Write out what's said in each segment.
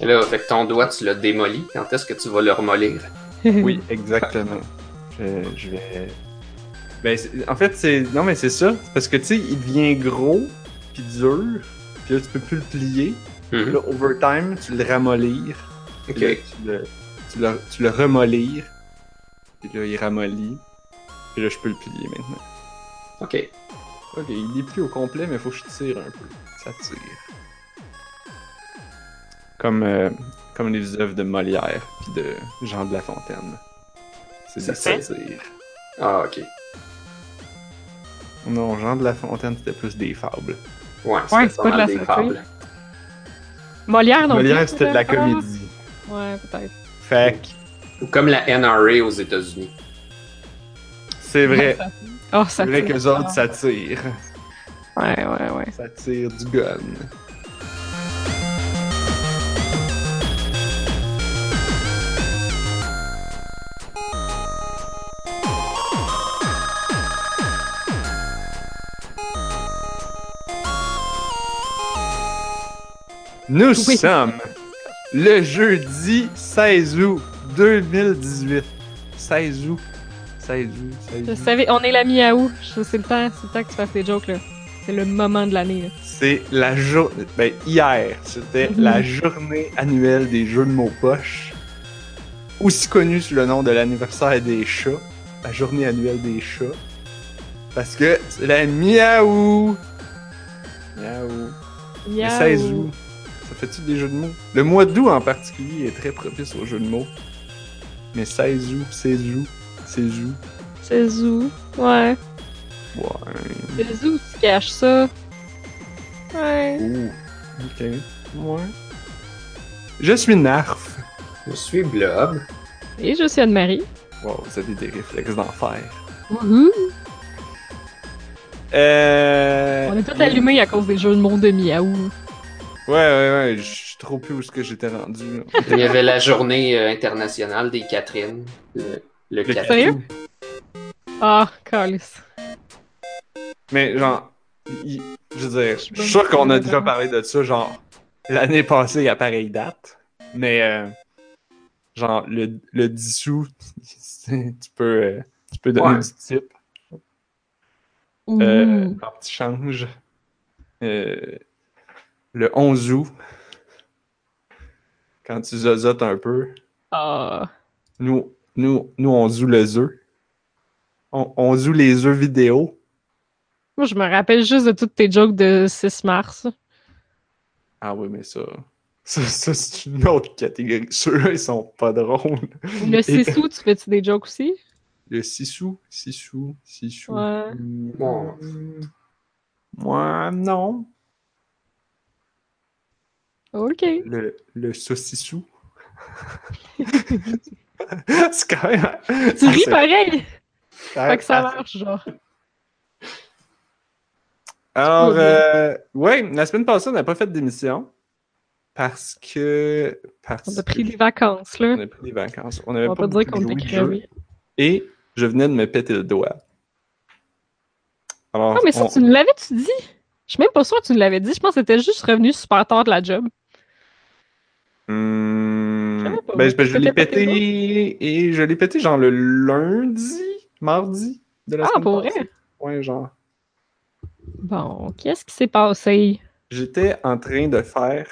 Et là, avec ton doigt, tu l'as démoli. Quand est-ce que tu vas le remolir? Oui, exactement. Je, je vais. Ben, en fait, c'est. Non, mais c'est ça. Parce que, tu sais, il devient gros, puis dur, puis là, tu peux plus le plier. Puis Mhm. là, overtime, tu le ramollir. Ok. Puis là, tu, le, tu, le, tu le remollir. Puis là, il ramollit. Puis là, je peux le plier maintenant. Ok. Ok, il déplie au complet, mais faut que je tire un peu. Ça tire. Comme, euh, comme les œuvres de Molière, puis de Jean de La Fontaine. C'est Ça satires. Ah, ok. Non, Jean de La Fontaine, c'était plus des fables. Ouais, Ouais, c'est c'est pas de la des satire. fables. Molière non Molière, c'était de la comédie. Ouais, peut-être. Fait que, Ou comme la NRA aux États-Unis. c'est vrai. Oh, ça C'est vrai tire. qu'eux autres, ça tire. Ouais, ouais, ouais. Ça tire du gun. Nous Oui. sommes le jeudi 16 août 2018. 16 août. 16 août. 16 Je août. savais, on est la mi-août. C'est le temps, c'est le temps que tu fasses tes jokes, là. C'est le moment de l'année. C'est la journée. Ben, hier, c'était Mhm. la journée annuelle des jeux de mots poche. Aussi connue sous le nom de l'anniversaire des chats. La journée annuelle des chats. Parce que c'est la miaou! Miaou. Le Miaou. 16 août. Ça fait-tu des jeux de mots? Le mois d'août en particulier est très propice aux jeux de mots. Mais 16 août, 16 août, 16 août. C'est où? Ouais. Ouais. C'est où tu caches ça? Ouais. Ouh. Ok. Ouais. Je suis Narf. Je suis Blob. Et je suis Anne-Marie. Wow, vous avez des réflexes d'enfer. Wouhou! Euh... On est tous allumés à cause des jeux de mots de miaou. Ouais, ouais, ouais, je suis trop plus où ce que j'étais rendu. là. Il y avait la journée euh, internationale des Catherine. Le, le Le Catherine. Sérieux? Ah, calice. Mais genre, je veux dire, je suis sûr qu'on a déjà parlé de ça, genre, l'année passée à pareille date. Mais, euh, genre, le, le dissous, c'est- tu peux, euh, tu peux donner Ouais. du type euh, quand tu changes. Euh, le 11 août, quand tu zozotes un peu. Ah. Nous, nous, nous on joue le œuf. On, on joue les œufs vidéo. Moi, je me rappelle juste de toutes tes jokes de 6 mars. Ah oui, mais ça. Ça, ça, c'est une autre catégorie. Ceux-là, ils sont pas drôles. Le Et- 6 août, tu fais-tu des jokes aussi? Le 6 sous, 6 sous, 6 sous. Ouais. Bon. Moi, non. Ok. Le, le saucissou. c'est quand même. Tu ris c'est- pareil! Ah, Fait que ça ah, marche, genre. Alors, euh, ouais, la semaine passée, on n'a pas fait d'émission. Parce que. Parce On a pris des vacances, là. On a pris des vacances. On avait On pas pas dire qu'on était crevés. Et je venais de me péter le doigt. Alors, Ah, mais ça, on- tu nous l'avais-tu dit? Je suis même pas sûre que tu nous l'avais dit. Je pense que t'étais juste revenu super tard de la job. Pas. ben, ben, je l'ai pété pété et je l'ai pété genre le lundi, mardi de la Ah, semaine pour vrai? passée. Ouais, genre. Bon, qu'est-ce qui s'est passé? J'étais en train de faire.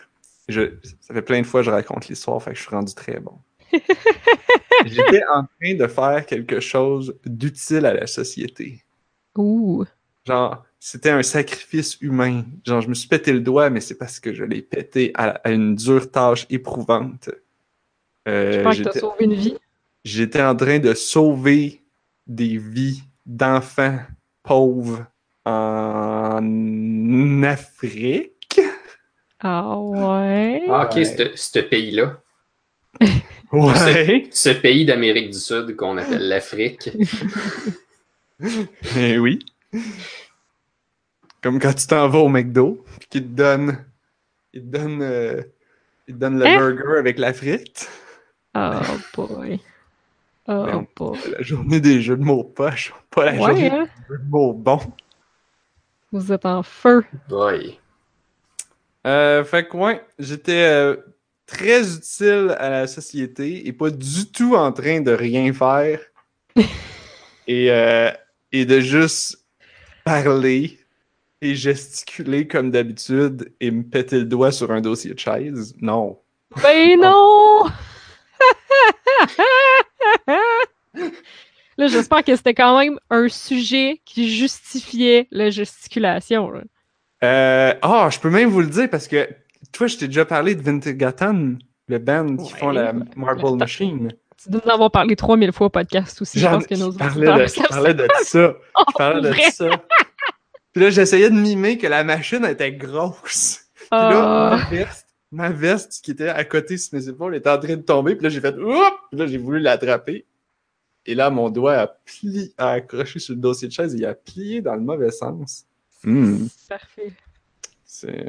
Je, ça fait plein de fois que je raconte l'histoire, fait que je suis rendu très bon. J'étais en train de faire quelque chose d'utile à la société. Ouh. Genre, c'était un sacrifice humain. Genre, je me suis pété le doigt, mais c'est parce que je l'ai pété à, à une dure tâche éprouvante. Euh, J'espère que t'as j'étais- sauvé une vie. J'étais en train de sauver des vies d'enfants pauvres en Afrique. Ah ouais? Ah, ok, Ouais. ce ce pays-là. Ouais. Ce pays d'Amérique du Sud qu'on appelle l'Afrique. Eh oui. Comme quand tu t'en vas au McDo, puis qu'ils te donnent, ils te donnent, euh, ils te donnent le Hein? burger avec la frite. Oh boy. Oh Ben, boy. La journée des jeux de mots poche, pas la Ouais, journée hein? des jeux de mots bons. Vous êtes en feu. Boy. Euh, fait que ouais, j'étais. euh, très utile à la société et pas du tout en train de rien faire et, euh, et de juste parler et gesticuler comme d'habitude et me péter le doigt sur un dossier de chaise? Non. Ben non! là, j'espère que c'était quand même un sujet qui justifiait la gesticulation. là. Euh, Ah, je peux même vous le dire parce que toi, je t'ai déjà parlé de Vintergatan, le band qui Ouais. font la Marble Machine. Tu dois en avoir parlé 3000 fois au podcast aussi. Je pense que nos je parlais de, je savent parlais de ça. Je parlais de ça. Puis là, j'essayais de mimer que la machine était grosse. Puis là, Ah. ma veste, ma veste qui était à côté sur mes épaules était en train de tomber. Puis là, j'ai fait Oups! Puis là, j'ai voulu l'attraper. Et là, mon doigt a plié, a accroché sur le dossier de chaise et il a plié dans le mauvais sens. Hmm. Parfait. C'est.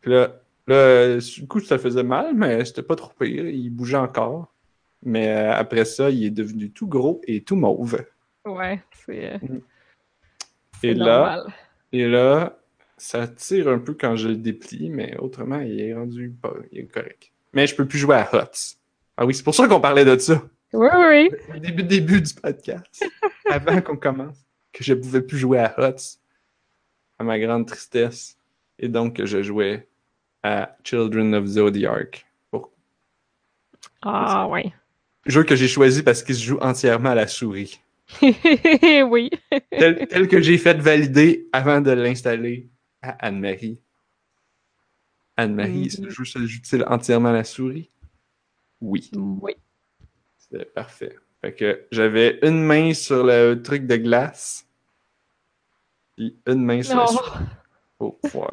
Puis là, là, du coup, ça faisait mal, mais c'était pas trop pire. Il bougeait encore. Mais euh, après ça, il est devenu tout gros et tout mauve. Ouais, c'est. euh, Mm. Et là, et là, ça tire un peu quand je le déplie, mais autrement, il est rendu pas, il est correct. Mais je peux plus jouer à Hots. Ah oui, c'est pour ça qu'on parlait de ça. Oui, oui, oui. Au début, début du podcast, avant qu'on commence, que je pouvais plus jouer à Hots, à ma grande tristesse, et donc que je jouais à Children of Zodiac. Ah, ouais. Jeu que j'ai choisi parce qu'il se joue entièrement à la souris. oui. Tel, tel que j'ai fait valider avant de l'installer à Anne-Marie. Anne-Marie, ce jeu se joue-t-il entièrement à la souris? Oui, Oui. c'est parfait. Fait que j'avais une main sur le truc de glace, puis une main sur la Non. souris pour pouvoir.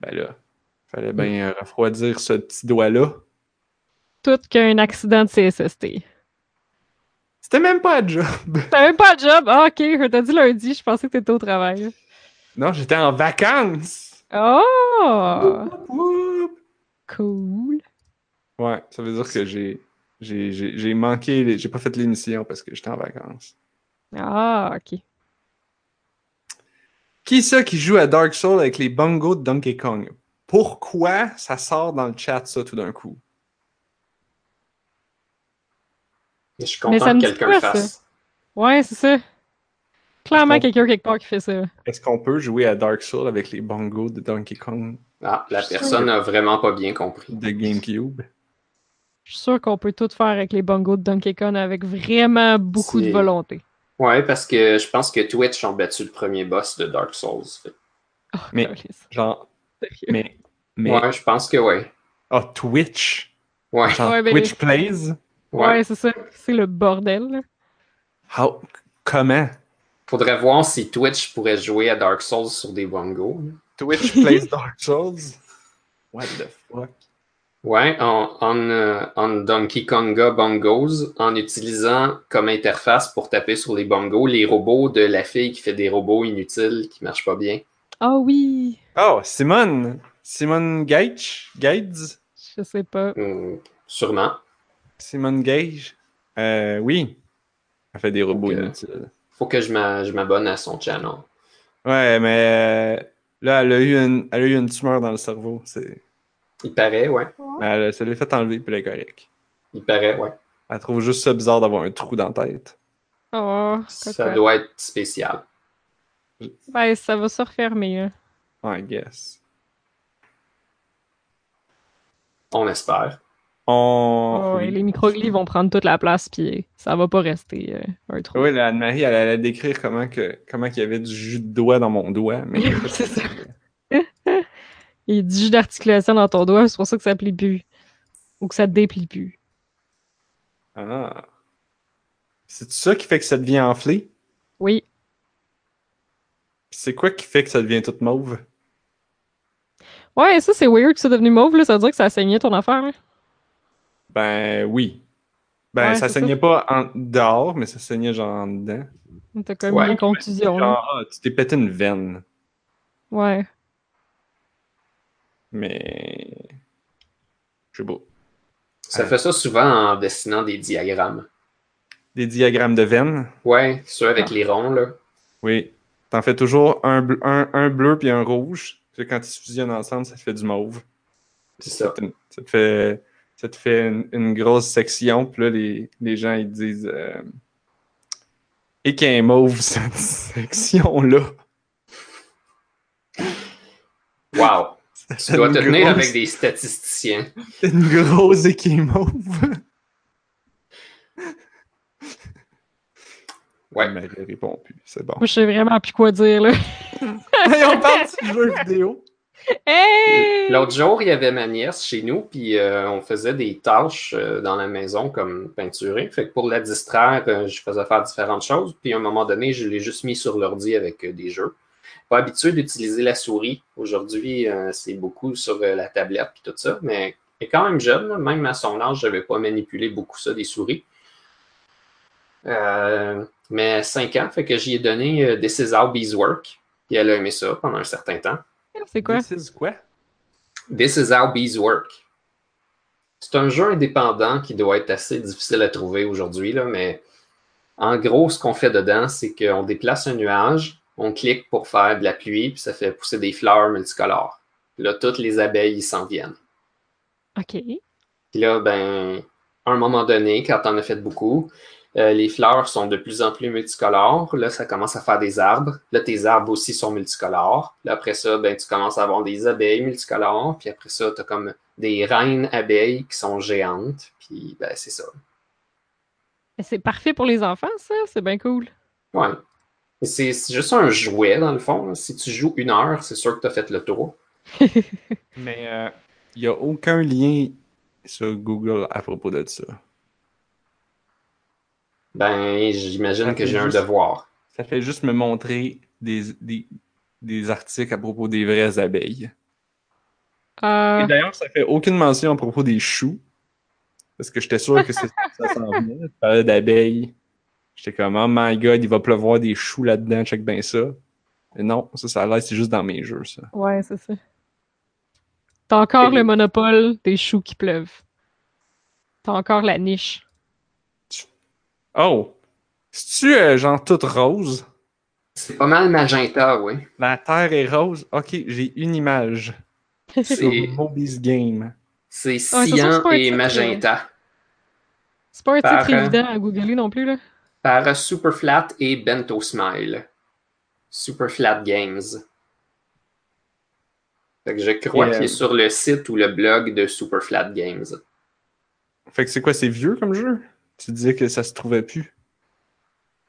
Ben là, fallait bien euh, refroidir ce petit doigt-là. Tout qu'un accident de CSST. C'était même pas un job. T'as même pas de job? Ah, ok, je t'ai dit lundi, je pensais que t'étais au travail. Non, j'étais en vacances. Oh! Cool. Ouais, ça veut dire que j'ai j'ai- j'ai j'ai manqué, les- j'ai pas fait l'émission parce que j'étais en vacances. Ah, ok. Qui ça qui joue à Dark Souls avec les bongos de Donkey Kong? Pourquoi ça sort dans le chat ça tout d'un coup? Je suis Mais content ça me que quelqu'un le fasse. Ouais, c'est ça. Clairement, quelqu'un quelque part qui fait ça. Est-ce qu'on peut jouer à Dark Souls avec les bongos de Donkey Kong? Ah, la personne n'a vraiment pas bien compris. de GameCube? Je suis sûr qu'on peut tout faire avec les bongos de Donkey Kong avec vraiment beaucoup de volonté. Ouais, parce que je pense que Twitch ont battu le premier boss de Dark Souls. Oh, Mais-. Genre, mais. mais Ouais, je pense que ouais. Ah, Twitch? Ouais. Genre Ouais, mais- Twitch Plays? Ouais, ouais. c'est ça. C'est le bordel. là. How... Comment? Faudrait voir si Twitch pourrait jouer à Dark Souls sur des bongos. Twitch Plays Dark Souls? What the fuck? Ouais, en, en, euh, en Donkey Konga Bongos, en utilisant comme interface pour taper sur les bongos les robots de la fille qui fait des robots inutiles qui marchent pas bien. Ah oui! Oh, Simone! Simone Gage? Gage? Je sais pas. Hum, sûrement. Simone Gage? Euh, oui. Elle fait des robots Ok. inutiles. Faut que je m'a- je m'abonne à son channel. Ouais, mais euh, là, elle a, eu une, elle a eu une tumeur dans le cerveau. C'est... Il paraît, ouais. Elle, elle se l'est fait enlever, puis elle est correcte. Il paraît, ouais. Elle trouve juste ça bizarre d'avoir un trou dans la tête. Oh, Ça quoi. doit être spécial. Ben, ça va se refermer. hein. I guess. On espère. On... Oh, les microglies vont prendre toute la place, puis ça va pas rester euh, un trou. Oui, la Anne-Marie, elle allait décrire comment, que, comment il y avait du jus de doigt dans mon doigt. Mais c'est ça. Il y a du jus d'articulation dans ton doigt, c'est pour ça que ça plie plus. Ou que ça te déplie plus. Ah. C'est ça qui fait que ça devient enflé? Oui. C'est quoi qui fait que ça devient toute mauve? Ouais, ça c'est weird que c'est devenu mauve, là. Ça veut dire que ça a saigné ton affaire, là. Ben oui. Ben Ouais, ça saignait pas en dehors, mais ça saignait genre en dedans. T'as comme Ouais. une contusion, là. Genre, ah, tu t'es pété une veine. Ouais. Mais. Je sais pas. Ça Ouais. fait ça souvent en dessinant des diagrammes. Des diagrammes de veines? Ouais, ceux avec Ah. les ronds, là. Oui. T'en fais toujours un, bleu- un, un bleu puis un rouge. Puis quand ils se fusionnent ensemble, ça fait du mauve. C'est ça. te, ça te fait, ça te fait une, une grosse section, puis là, les, les gens, ils disent euh, Et qu'un mauve, cette section-là. Wow! Tu dois te tenir avec des statisticiens. Une grosse équimauve. Ouais. Mais elle répond plus, c'est bon. Moi, je sais vraiment plus quoi dire, là. Hey, on parle du jeu vidéo. L'autre jour, il y avait ma nièce chez nous, puis euh, on faisait des tâches euh, dans la maison comme peinturer. Fait que pour la distraire, euh, je faisais faire différentes choses. Puis à un moment donné, je l'ai juste mis sur l'ordi avec des jeux. Pas habitué d'utiliser la souris. Aujourd'hui, c'est beaucoup sur la tablette puis tout ça, mais est quand même jeune. Même à son âge, je n'avais pas manipulé beaucoup ça, des souris. Mais 5 ans, fait que j'y ai donné euh, This is how bees work. Puis elle a aimé ça pendant un certain temps. C'est quoi? This is quoi? This is how bees work. C'est un jeu indépendant qui doit être assez difficile à trouver aujourd'hui, mais en gros, ce qu'on fait dedans, c'est qu'on déplace un nuage, on clique pour faire de la pluie, puis ça fait pousser des fleurs multicolores. Puis là, toutes les abeilles s'en viennent. OK. Puis là, ben, à un moment donné, quand on a fait beaucoup, euh, les fleurs sont de plus en plus multicolores. Là, ça commence à faire des arbres. Là, tes arbres aussi sont multicolores. Là, après ça, ben, tu commences à avoir des abeilles multicolores. Puis après ça, tu as comme des reines abeilles qui sont géantes. Puis, ben, c'est ça. C'est parfait pour les enfants, ça? C'est bien cool. Ouais. C'est juste un jouet, dans le fond. Si tu joues une heure, c'est sûr que tu as fait le tour. Mais il n'y a aucun lien sur Google à propos de ça. Ben, j'imagine que j'ai un devoir. Ça fait juste me montrer des, des, des articles à propos des vraies abeilles. Euh, Et d'ailleurs, ça fait aucune mention à propos des choux. Parce que j'étais sûr que c'est- ça s'en venait. Tu parlais d'abeilles. J'étais comme, oh my god, il va pleuvoir des choux là-dedans, check bien ça. Mais non, ça, ça a l'air, c'est juste dans mes jeux, ça. ouais, c'est ça. T'as encore Et- le monopole des choux qui pleuvent. T'as encore la niche. Oh! C'est-tu euh, genre toute rose? C'est pas mal magenta, oui. La terre est rose? Ok, j'ai une image. C'est Moby's Game. c'est cyan et titre, magenta. C'est pas un Par, titre euh, évident à googler non plus, là. par Superflat et Bento Smile. Superflat Games. Fait que je crois euh, qu'il est sur le site ou le blog de Superflat Games. Fait que c'est quoi, c'est vieux comme jeu? Tu disais que ça se trouvait plus?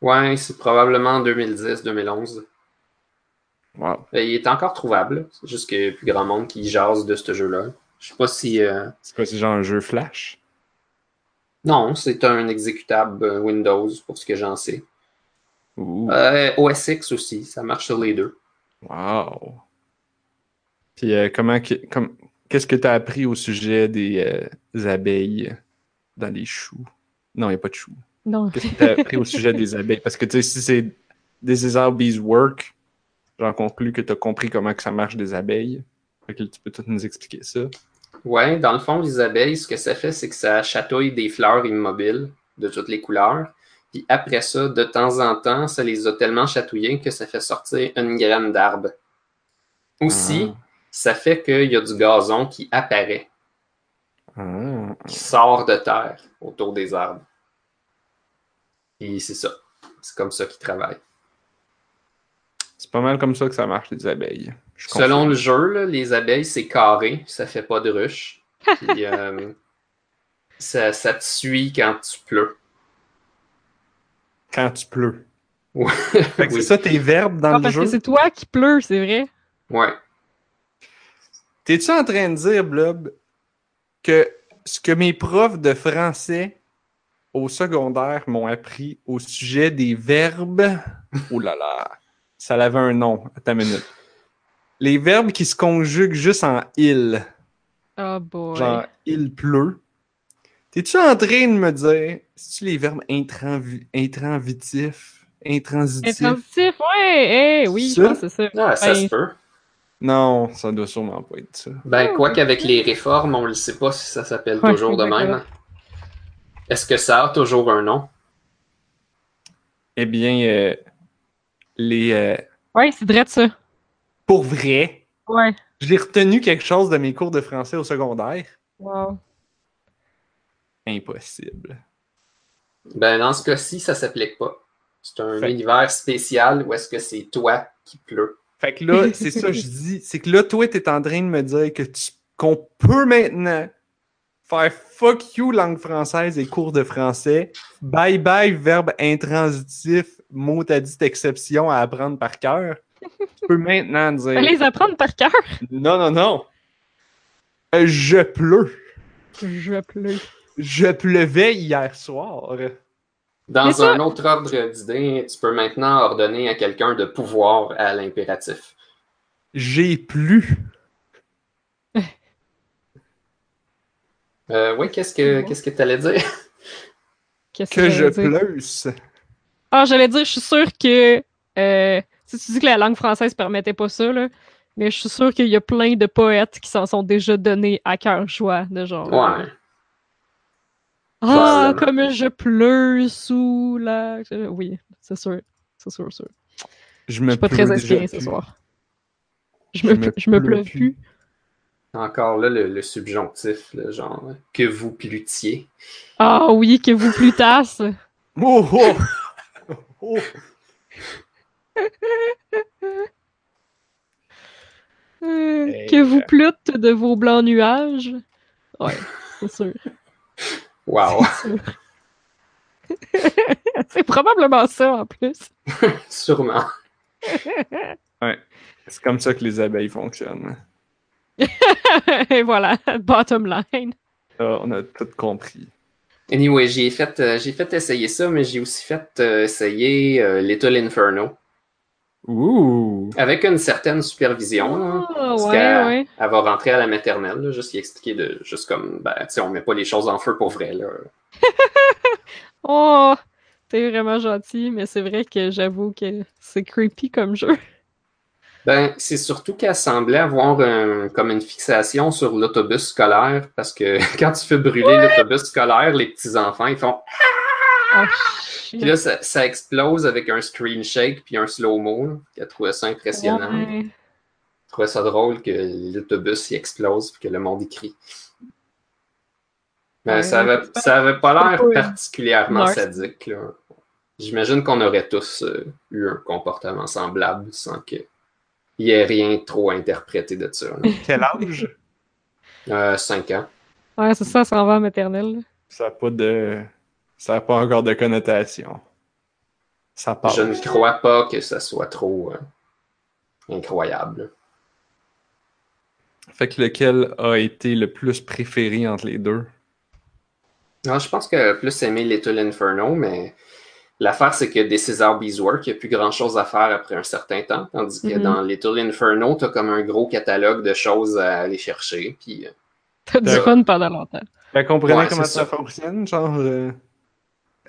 Ouais, c'est probablement 2010-2011. Wow. Il est encore trouvable. C'est juste qu'il y a plus grand monde qui jase de ce jeu-là. Je sais pas si. euh, C'est quoi, c'est genre un jeu flash? Non, c'est un exécutable euh, Windows pour ce que j'en sais. Euh, OS X aussi, ça marche sur les deux. Wow. Puis euh, comment que- comme qu'est-ce que tu as appris au sujet des, des abeilles dans les choux? Non, il n'y a pas de choux. Non. Qu'est-ce que tu as appris au sujet des abeilles? Parce que tu sais, si c'est This is how bees work, j'en conclus que tu as compris comment que ça marche des abeilles. Fait que tu peux tout nous expliquer ça. Ouais, dans le fond, les abeilles, ce que ça fait, c'est que ça chatouille des fleurs immobiles de toutes les couleurs. Puis après ça, de temps en temps, ça les a tellement chatouillées que ça fait sortir une graine d'arbre. Aussi, Ah. ça fait qu'il y a du gazon qui apparaît, Ah. Qui sort de terre autour des arbres. Et c'est ça. C'est comme ça qu'ils travaillent. C'est pas mal comme ça que ça marche, les abeilles. Je Selon le jeu, là, les abeilles, c'est carré, ça fait pas de ruche. Puis, euh, ça, ça te suit quand tu pleures. Quand tu pleures. Ouais. Fait que Oui. c'est ça tes verbes dans Ah, le parce jeu? que c'est toi qui pleure, c'est vrai. Ouais. T'es-tu en train de dire, Blob, que ce que mes profs de français au secondaire m'ont appris au sujet des verbes, oh là là, ça avait un nom, attends une minute. Les verbes qui se conjuguent juste en il, Oh boy. genre il pleut. T'es-tu en train de me dire, c'est-tu les verbes intranvi- intransitifs, intransitifs? Intransitif, ouais, eh, oui, c'est ça. Ah, ça Ben, se peut. Non, ça doit sûrement pas être ça. Ben, quoi qu'avec les réformes, on ne sait pas si ça s'appelle Ouais, toujours de même. Est-ce que ça a toujours un nom? Eh bien, euh, les... euh, Ouais, c'est vrai de ça. pour vrai, Ouais. J'ai retenu quelque chose de mes cours de français au secondaire. Wow. Impossible. Ben, dans ce cas-ci, ça s'applique pas. C'est un Fait- univers spécial où est-ce que c'est toi qui pleut. Fait que là, c'est ça que je dis. C'est que là, toi, t'es en train de me dire que tu qu'on peut maintenant faire fuck you langue française et cours de français. Bye bye verbe intransitif, mot à dit exception à apprendre par cœur. Tu peux maintenant dire les apprendre par cœur. non, non, non. Euh, Je pleure. Je pleure. Je pleuvais hier soir. Dans Mais ça- un autre ordre d'idée, tu peux maintenant ordonner à quelqu'un de pouvoir à l'impératif. J'ai plu. Euh, oui, qu'est-ce que qu'est-ce que tu allais dire? Qu'est-ce Que je pleusse. Ah, j'allais dire, je suis sûre que. Euh, si tu dis que la langue française permettait pas ça, là, mais je suis sûre qu'il y a plein de poètes qui s'en sont déjà donnés à cœur joie, de genre. Ouais. Ah, Probablement. comme je pleure sous la. Oui, c'est sûr. C'est sûr, sûr. Je Je me suis pas très déjà inspirée ce soir. Je me, Je me je me pleure plus. Encore là, le, le subjonctif, là, genre que vous plutiez. Ah oui, que vous plutasse. Oh, oh. Oh. Euh, Hey, que vous euh. plûtes de vos blancs nuages. Ouais, c'est sûr. Wow! c'est probablement ça en plus. Sûrement. C'est comme ça que les abeilles fonctionnent. Et voilà, bottom line. Ah, on a tout compris. Anyway, j'ai fait, euh, j'ai fait essayer ça, mais j'ai aussi fait euh, essayer euh, Little Inferno Ouh! avec une certaine supervision. là. Ah, Parce ouais, qu'elle- ouais. Elle va rentrer à la maternelle, là, juste y expliquer de juste comme ben, tu sais, on met pas les choses en feu pour vrai. Là. Oh, t'es vraiment gentil, mais c'est vrai que j'avoue que c'est creepy comme jeu. Ben, c'est surtout qu'elle semblait avoir un- comme une fixation sur l'autobus scolaire, parce que quand tu fais brûler l'autobus scolaire, les petits-enfants, ils font Oh, Puis shit. là, ça, ça explose avec un screen shake puis un slow-mo. Elle trouvait ça impressionnant. Ouais. Elle trouvait ça drôle que l'autobus il explose puis que le monde y crie. Mais Ouais, ça, avait, ça avait pas l'air euh, particulièrement sadique. là. J'imagine qu'on aurait tous euh, eu un comportement semblable sans qu'il y ait rien trop interprété de ça. là. Quel âge? Euh, cinq ans. Ouais, c'est ça, ça en va en maternelle. Ça n'a pas de. Ça n'a pas encore de connotation. Ça part. Je ne crois pas que ça soit trop euh, incroyable. Fait que lequel a été le plus préféré entre les deux? Non, je pense que plus aimé Little Inferno, mais l'affaire, c'est que des César Beeswork, il n'y a plus grand-chose à faire après un certain temps. Tandis que Mhm. dans Little Inferno, tu as comme un gros catalogue de choses à aller chercher. Puis, euh, T'as du fun pendant longtemps. Fait comprenez Ouais, comment ça. fonctionne? Genre, euh,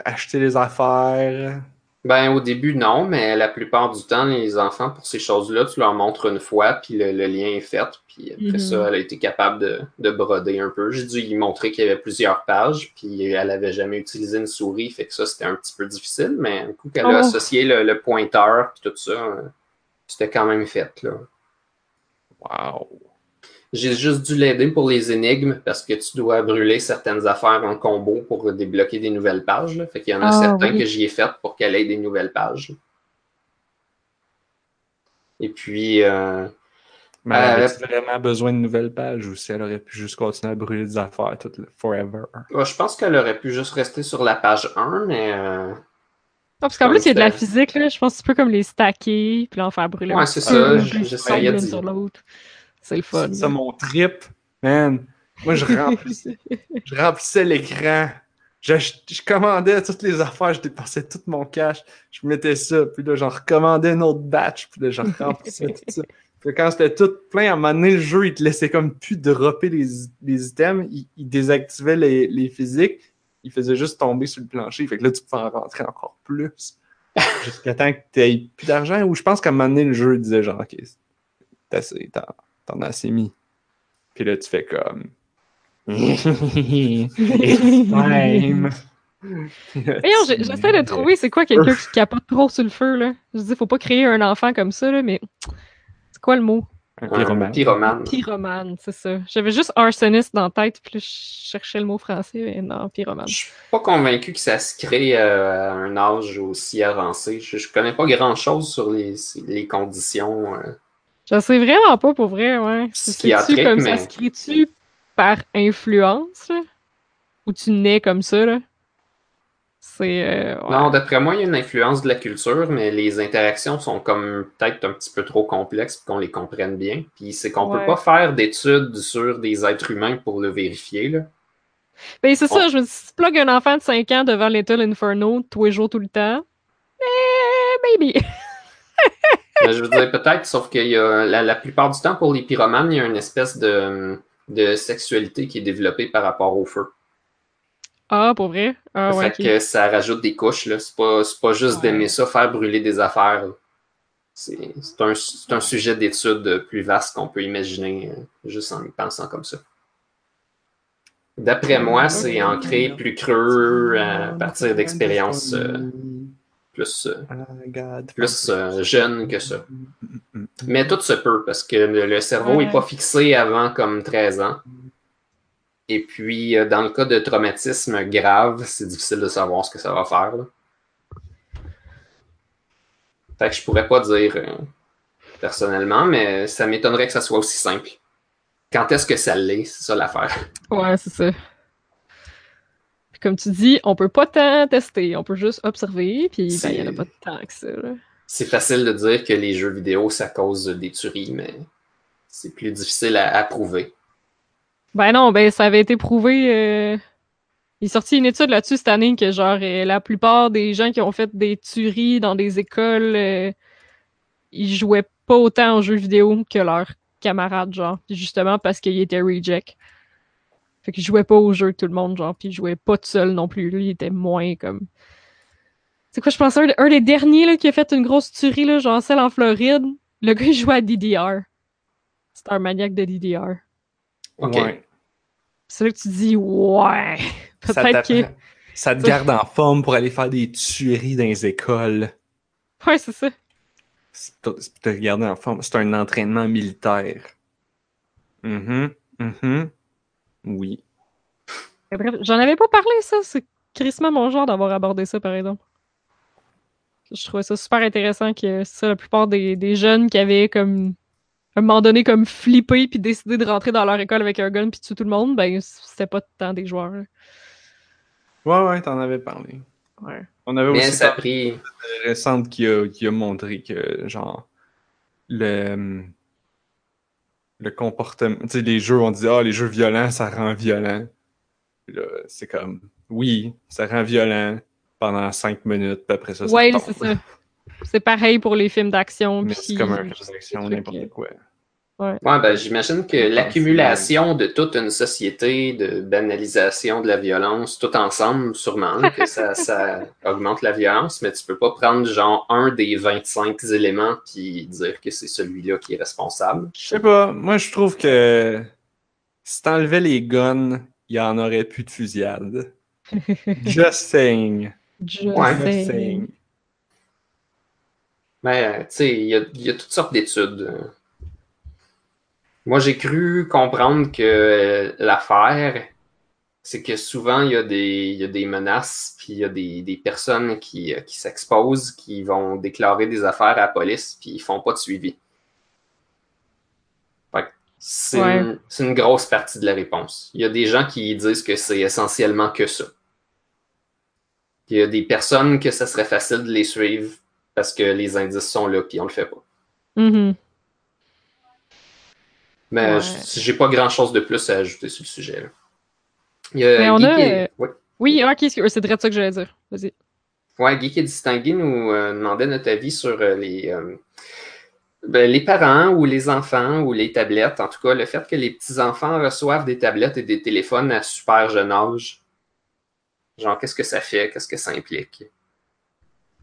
acheter les affaires. ben, au début, non, mais la plupart du temps, les enfants, pour ces choses-là, tu leur montres une fois, puis le, le lien est fait. Puis après Mhm. ça, elle a été capable de, de broder un peu. J'ai dû lui montrer qu'il y avait plusieurs pages, puis elle avait jamais utilisé une souris, fait que ça, c'était un petit peu difficile, mais un coup qu'elle a Oh. associé le, le pointeur, puis tout ça, euh, c'était quand même fait, là. Wow. J'ai juste dû l'aider pour les énigmes parce que tu dois brûler certaines affaires en combo pour débloquer des nouvelles pages. Là. Fait qu'il y en a Ah, certains oui. que j'y ai fait pour qu'elle ait des nouvelles pages. Et puis, euh, Mais Euh, elle avait vraiment besoin de nouvelles pages ou si elle aurait pu juste continuer à brûler des affaires tout le forever? ouais, je pense qu'elle aurait pu juste rester sur la page 1, mais euh, Ah, parce qu'en plus, il y a de la physique, là. Je pense que tu peux comme les stacker, puis là, en faire brûler Ouais, un c'est ça, j'essayais d'y- sur l'autre. C'est le fun. C'est mon trip, man. Moi, je remplissais, je remplissais l'écran. Je, je commandais toutes les affaires, je dépensais tout mon cash, je mettais ça, puis là, j'en recommandais un autre batch, puis là, j'en remplissais tout ça. Puis quand c'était tout plein, à un moment donné, le jeu, il te laissait comme plus dropper les, les items, il, il désactivait les, les physiques, il faisait juste tomber sur le plancher, fait que là, tu pouvais en rentrer encore plus. Jusqu'à temps que tu aies plus d'argent, ou je pense qu'à un moment donné, le jeu disait genre, ok, t'as assez, t'en t'en as assez mis. Puis là, tu fais comme. J'essaie de trouver c'est quoi quelqu'un qui capote trop sur le feu, là. Je dis, faut pas créer un enfant comme ça, là, mais c'est quoi le mot? Un pyromane. pyromane. Pyromane, c'est ça. J'avais juste arsoniste dans la tête, puis là, je cherchais le mot français, mais non, pyromane. Je suis pas convaincu que ça se crée euh, à un âge aussi avancé. Je, je connais pas grand chose sur les, les conditions. euh. Je sais vraiment pas pour vrai, ouais. C'est-tu comme mais- ça se crée-tu par influence, là? Ou tu nais comme ça, là? C'est. euh, ouais. Non, d'après moi, il y a une influence de la culture, mais les interactions sont comme peut-être un petit peu trop complexes pour qu'on les comprenne bien. Puis c'est qu'on Ouais. peut pas faire d'études sur des êtres humains pour le vérifier. Là. Ben, c'est ça, je me dis, si tu plugues un enfant de 5 ans devant Little Inferno tous les jours, tout le temps, eh, maybe. Mais je veux dire, peut-être, sauf que la, la plupart du temps, pour les pyromanes, il y a une espèce de, de sexualité qui est développée par rapport au feu. Ah, pour vrai? Ah, fait ouais, que ça rajoute des couches. là. C'est pas, c'est pas juste Ouais. d'aimer ça, faire brûler des affaires. C'est c'est un, c'est un sujet d'étude plus vaste qu'on peut imaginer euh, juste en y pensant comme ça. D'après moi, c'est ancré plus creux à partir d'expériences euh, plus, euh, plus euh, jeunes que ça. Mais tout se peut parce que le, cerveau n'est Ouais. pas fixé avant comme 13 ans. Et puis, euh, dans le cas de traumatisme grave, c'est difficile de savoir ce que ça va faire. là. Fait que je pourrais pas dire euh, personnellement, mais ça m'étonnerait que ça soit aussi simple. Quand est-ce que ça l'est? C'est ça l'affaire. Ouais, c'est ça. Comme tu dis, on peut pas tant tester, on peut juste observer, puis ben, il y en a pas tant que ça. C'est facile de dire que les jeux vidéo, ça cause des tueries, mais c'est plus difficile à, à prouver. Ben non, ben ça avait été prouvé. euh, Il est sorti une étude là-dessus cette année que genre euh, la plupart des gens qui ont fait des tueries dans des écoles, euh, ils jouaient pas autant aux jeux vidéo que leurs camarades, genre. Justement parce qu'ils étaient reject. Fait qu'ils jouaient pas aux jeux tout le monde, genre, puis ils jouaient pas tout seul non plus. Lui, il était moins comme. C'est quoi, je pense, un, un des derniers là, qui a fait une grosse tuerie, là, genre celle en Floride. Le gars, il jouait à DDR. C'était un maniaque de DDR. OK. Ouais. C'est là que tu dis, ouais, Ça peut-être que. Ça te garde en forme pour aller faire des tueries dans les écoles. Ouais, c'est ça. C'est te garder en forme. C'est un entraînement militaire. Mhm. Mhm. Oui. Bref, j'en avais pas parlé, ça. C'est crissement mon genre d'avoir abordé ça, par exemple. Je trouvais ça super intéressant que ça, la plupart des, des jeunes qui avaient comme à un moment donné comme flippé puis décidé de rentrer dans leur école avec un gun puis tuer tout le monde, ben c'était pas tant des joueurs. Ouais, ouais, t'en avais parlé. Ouais. On avait Mais aussi ça parlé pris. récente qui a, qui a montré que, genre, le, le comportement. Tu sais, les jeux, on dit, ah, les jeux violents, ça rend violent. Puis là, c'est comme, oui, ça rend violent pendant cinq minutes, puis après ça, ça Ouais, c'est ça. C'est pareil pour les films d'action. C'est comme un film d'action, n'importe euh, quoi. Ouais, ben, j'imagine que l'accumulation de toute une société, de banalisation de la violence, tout ensemble, sûrement, là, que ça, ça augmente la violence, mais tu peux pas prendre genre un des 25 éléments puis dire que c'est celui-là qui est responsable. Je sais pas, moi je trouve que si t'enlevais les guns, il y en aurait plus de fusillade. Just saying. Just Ouais, saying. saying. Mais, euh, tu sais, il y a, il y a toutes sortes d'études. Moi, j'ai cru comprendre que euh, l'affaire, c'est que souvent, il y a des, il y a des menaces, puis il y a des, des personnes qui, euh, qui s'exposent, qui vont déclarer des affaires à la police, puis ils font pas de suivi. C'est Ouais. une, grosse partie de la réponse. Il y a des gens qui disent que c'est essentiellement que ça. Il y a des personnes que ça serait facile de les suivre parce que les indices sont là, puis on le fait pas. Mhm. Mais Ouais. j'ai pas grand chose de plus à ajouter sur le sujet. Là. Il y a Mais on Guy a, euh, ouais. Oui, ok, c'est direct ça que j'allais dire. Vas-y. Ouais, Guy qui est distingué nous euh, demandait notre avis sur euh, les, euh, ben, les parents ou les enfants ou les tablettes. En tout cas, le fait que les petits-enfants reçoivent des tablettes et des téléphones à super jeune âge. Genre, qu'est-ce que ça fait? Qu'est-ce que ça implique?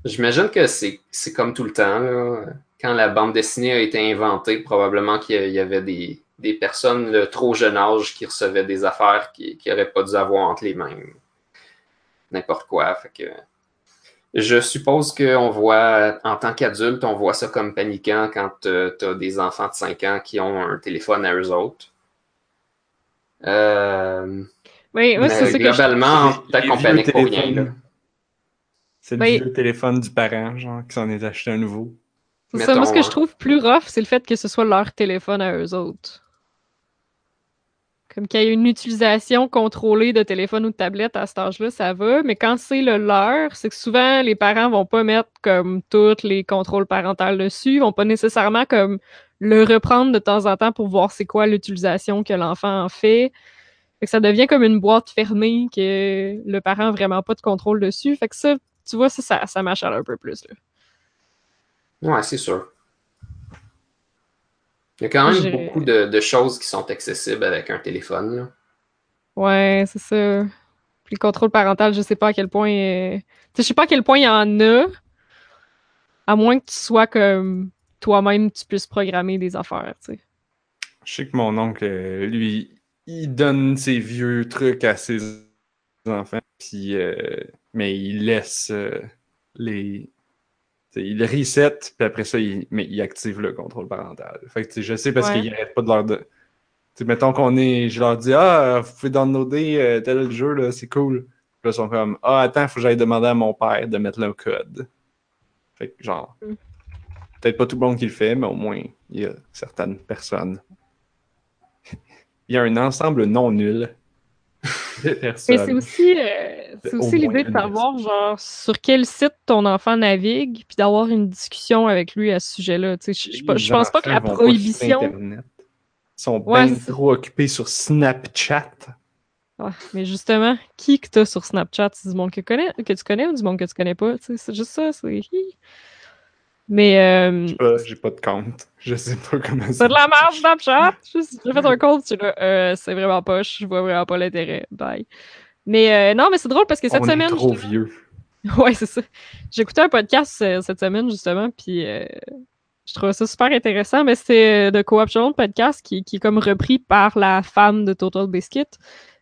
J'imagine que c'est c'est comme tout le temps. Là. Quand la bande dessinée a été inventée, probablement qu'il y avait des, des personnes de trop jeune âge qui recevaient des affaires qui n'auraient pas dû avoir entre les mains. N'importe quoi. Fait que Je suppose qu'on voit, en tant qu'adulte, on voit ça comme paniquant quand tu as des enfants de 5 ans qui ont un téléphone à eux autres. Euh, Oui, ouais, c'est mais ça globalement, peut-être qu'on panique pour rien. C'est le vieux téléphone du parent, genre, qui s'en est acheté un nouveau. C'est ça, moi, ce que je trouve plus rough, c'est le fait que ce soit leur téléphone à eux autres. Comme qu'il y ait une utilisation contrôlée de téléphone ou de tablette à cet âge-là, ça va. Mais quand c'est le leur, c'est que souvent, les parents vont pas mettre comme tous les contrôles parentaux dessus, vont pas nécessairement comme le reprendre de temps en temps pour voir c'est quoi l'utilisation que l'enfant en fait. Fait que ça devient comme une boîte fermée que le parent a vraiment pas de contrôle dessus. Fait que ça, tu vois, ça, ça, ça m'achale un peu plus. Là. Ouais, c'est sûr. Il y a quand même beaucoup de, de choses qui sont accessibles avec un téléphone. là. Ouais, c'est ça. Puis le contrôle parental, je sais pas à quel point. euh, Tu sais, je sais pas à quel point il y en a. À moins que tu sois comme toi-même, tu puisses programmer des affaires, tu sais. Je sais que mon oncle, euh, lui, il donne ses vieux trucs à ses enfants, puis, euh, mais il laisse euh, les. T'sais, il reset, puis après ça, il, mais il active le contrôle parental. Fait que je sais parce Ouais. qu'il arrête pas de leur. De... t'sais, mettons qu'on est. Je leur dis Ah, vous pouvez downloader euh, tel jeu, là, c'est cool. Puis là, ils sont comme Ah, attends, faut que j'aille demander à mon père de mettre le code. Fait que, genre. Mm. Peut-être pas tout le monde qui le fait, mais au moins, il y a certaines personnes. Il y a un ensemble non nul Mais c'est aussi, euh, aussi l'idée de savoir, genre, sur quel site ton enfant navigue, puis d'avoir une discussion avec lui à ce sujet-là. Je- je pense pas que la prohibition. Ils sont Ouais, bien trop occupés sur Snapchat. Mais justement, qui que t'as sur Snapchat? C'est du monde que, connais, que tu connais ou du monde que tu connais pas? C'est juste ça, c'est... Mais, euh, J'ai pas, j'ai pas de compte. Je sais pas comment ça c'est de la merde, Snapchat! J'ai fait un compte, tu là, euh, c'est vraiment pas, je vois vraiment pas l'intérêt. Bye. Mais euh, non, mais c'est drôle parce que cette On semaine... est trop vieux. Ouais, c'est ça. J'ai écouté un podcast euh, cette semaine, justement, puis je trouvais ça super intéressant, mais c'était de Co-op Challenge podcast qui, qui est comme repris par la femme de Total Biscuit,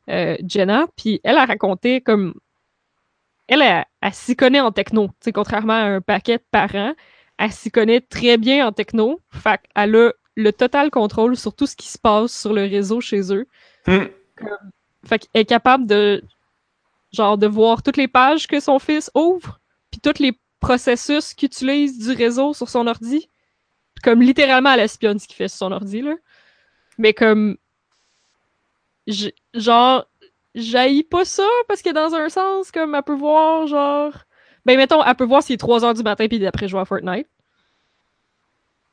Jenna, puis elle a raconté comme... Elle, elle, elle s'y connaît en techno, tu sais, contrairement à un paquet de parents, elle s'y connaît très bien en techno, fait qu'elle a le total contrôle sur tout ce qui se passe sur le réseau chez eux. Hmm. Fait qu'elle est capable de genre de voir toutes les pages que son fils ouvre, puis tous les processus qu'il utilise du réseau sur son ordi. Comme littéralement elle espionne ce qu'il fait sur son ordi, là. Mais comme j- genre j'haïs pas ça parce que dans un sens, comme elle peut voir genre. Ben mettons, elle peut voir s'il est 3 heures du matin puis d'après jouer à Fortnite.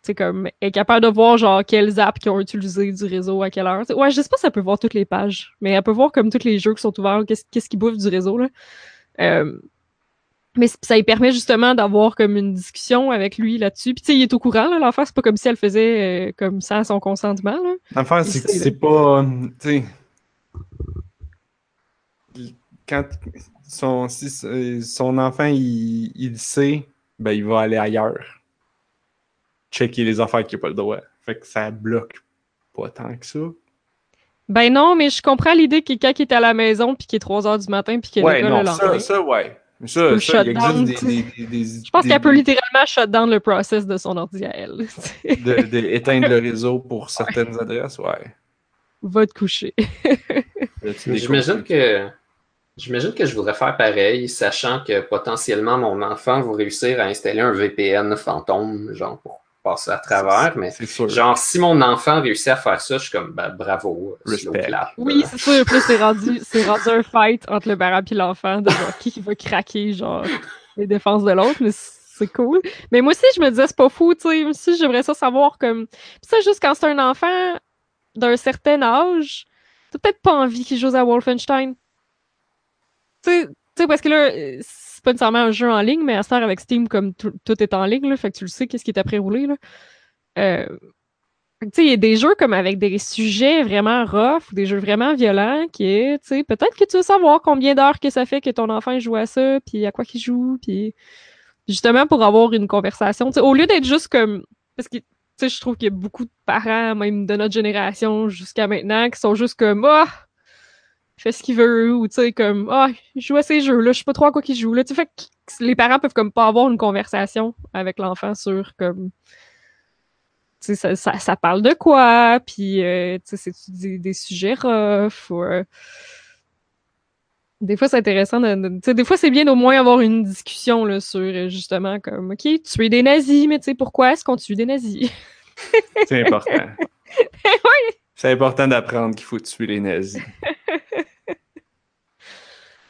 C'est comme, elle est capable de voir genre quelles apps qui ont utilisé du réseau à quelle heure. T'sais, ouais, je sais pas si elle peut voir toutes les pages, mais elle peut voir comme tous les jeux qui sont ouverts, qu'est-ce qu'est-ce qui bouffe du réseau, là. Euh, mais ça lui permet justement d'avoir comme une discussion avec lui là-dessus. Puis tu sais, il est au courant, là, l'enfant, c'est pas comme si elle faisait euh, comme ça son consentement, là. Il c'est que c'est pas. Tu sais. Quand son, si son enfant il, sait, ben il va aller ailleurs. Checker les affaires qu'il n'a pas le droit. Fait que ça bloque pas tant que ça. Ben non, mais je comprends l'idée que quand il est à la maison puis qu'il est 3 heures du matin puis qu'il est Ouais, non, le lendemain. ça, ça, ouais. Ça, ça, il shutdown, existe des, des, des, des- Je pense qu'elle peut littéralement shut down le process de son ordi à elle. de, de éteindre le réseau pour certaines adresses, ouais. Va te coucher. J'imagine que j'imagine que je voudrais faire pareil, sachant que potentiellement mon enfant va réussir à installer un VPN fantôme, genre pour passer à travers. Mais sûr. genre, si mon enfant réussit à faire ça, je suis comme ben, bravo, Respect. Oui, c'est sûr. Plus c'est rendu, c'est rendu un fight entre le parent et l'enfant de genre, qui va craquer genre les défenses de l'autre, mais c'est cool. Mais moi aussi, je me disais c'est pas fou, tu sais. Moi aussi, j'aimerais ça savoir comme. Puis ça, juste quand c'est un enfant d'un certain âge, t'as peut-être pas envie qu'il joue à Wolfenstein. Tu sais, parce que là, euh, c'est pas nécessairement un jeu en ligne, mais à ce avec Steam, comme tout, est en ligne, là, fait que tu le sais, qu'est-ce qui est après roulé, là. Euh, tu sais, il y a des jeux comme avec des sujets vraiment rough ou des jeux vraiment violents qui est, tu sais, peut-être que tu veux savoir combien d'heures que ça fait que ton enfant joue à ça, puis à quoi qu'il joue, puis justement pour avoir une conversation, tu sais, au lieu d'être juste comme, parce que, tu sais, je trouve qu'il y a beaucoup de parents, même de notre génération jusqu'à maintenant, qui sont juste comme, ah, fait ce qu'il veut, ou tu sais, comme, ah, il joue à ces jeux-là, je sais pas trop à quoi qu'il joue, là. Tu fait que les parents peuvent comme pas avoir une conversation avec l'enfant sur, comme, tu sais, ça, ça, ça, parle de quoi, puis, euh, tu sais, c'est des, des, sujets rough, ou, euh, des fois, c'est intéressant de, de tu sais, des fois, c'est bien au moins avoir une discussion, là, sur, euh, justement, comme, OK, tuer des nazis, mais tu sais, pourquoi est-ce qu'on tue des nazis? c'est important. oui! C'est important d'apprendre qu'il faut tuer les nazis.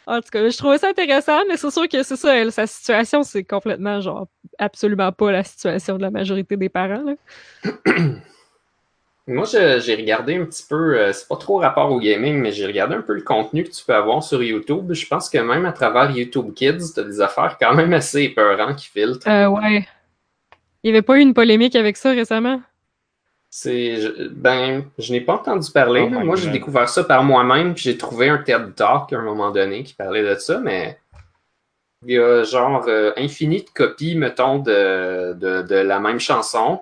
En tout cas, je trouvais ça intéressant, mais c'est sûr que c'est ça, elle, sa situation, c'est complètement, genre, absolument pas la situation de la majorité des parents. Là. Moi, j'ai regardé un petit peu, euh, c'est pas trop rapport au gaming, mais j'ai regardé un peu le contenu que tu peux avoir sur YouTube. Je pense que même à travers YouTube Kids, t'as des affaires quand même assez épeurantes qui filtrent. Euh, ouais. Il y avait pas eu une polémique avec ça récemment? C'est. Ben, je n'ai pas entendu parler. Oh Moi, j'ai découvert ça par moi-même, puis j'ai trouvé un TED Talk à un moment donné qui parlait de ça, mais il y a genre euh, infini de copies, mettons, de, de, de, la même chanson,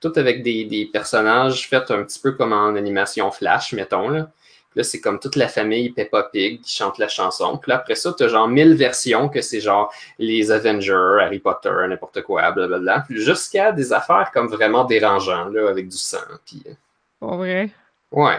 tout avec des, des, personnages faits un petit peu comme en animation flash, mettons. Là. Là, c'est comme toute la famille Peppa Pig qui chante la chanson. Puis là, après ça, t'as genre mille versions que c'est genre les Avengers, Harry Potter, n'importe quoi, blablabla. Puis jusqu'à des affaires comme vraiment dérangeantes, là, avec du sang. Puis... En vrai? Ouais.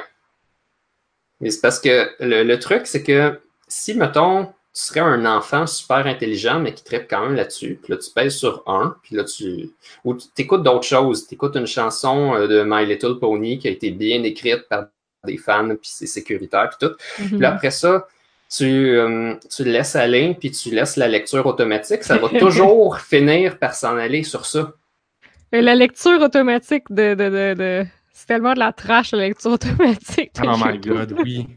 Mais c'est parce que le, le truc, c'est que si, mettons, tu serais un enfant super intelligent, mais qui traite quand même là-dessus. Puis là, tu pèses sur un, puis là, tu. Ou tu écoutes d'autres choses. Tu écoutes une chanson euh, de My Little Pony qui a été bien écrite par des fans, puis c'est sécuritaire, puis tout. Mhm. Puis là, après ça, tu, euh, tu le laisses aller, puis tu laisses la lecture automatique. Ça va toujours finir par s'en aller sur ça. Et la lecture automatique de... de, de, de... C'est tellement de la trash, la lecture automatique. Oh my god, oui.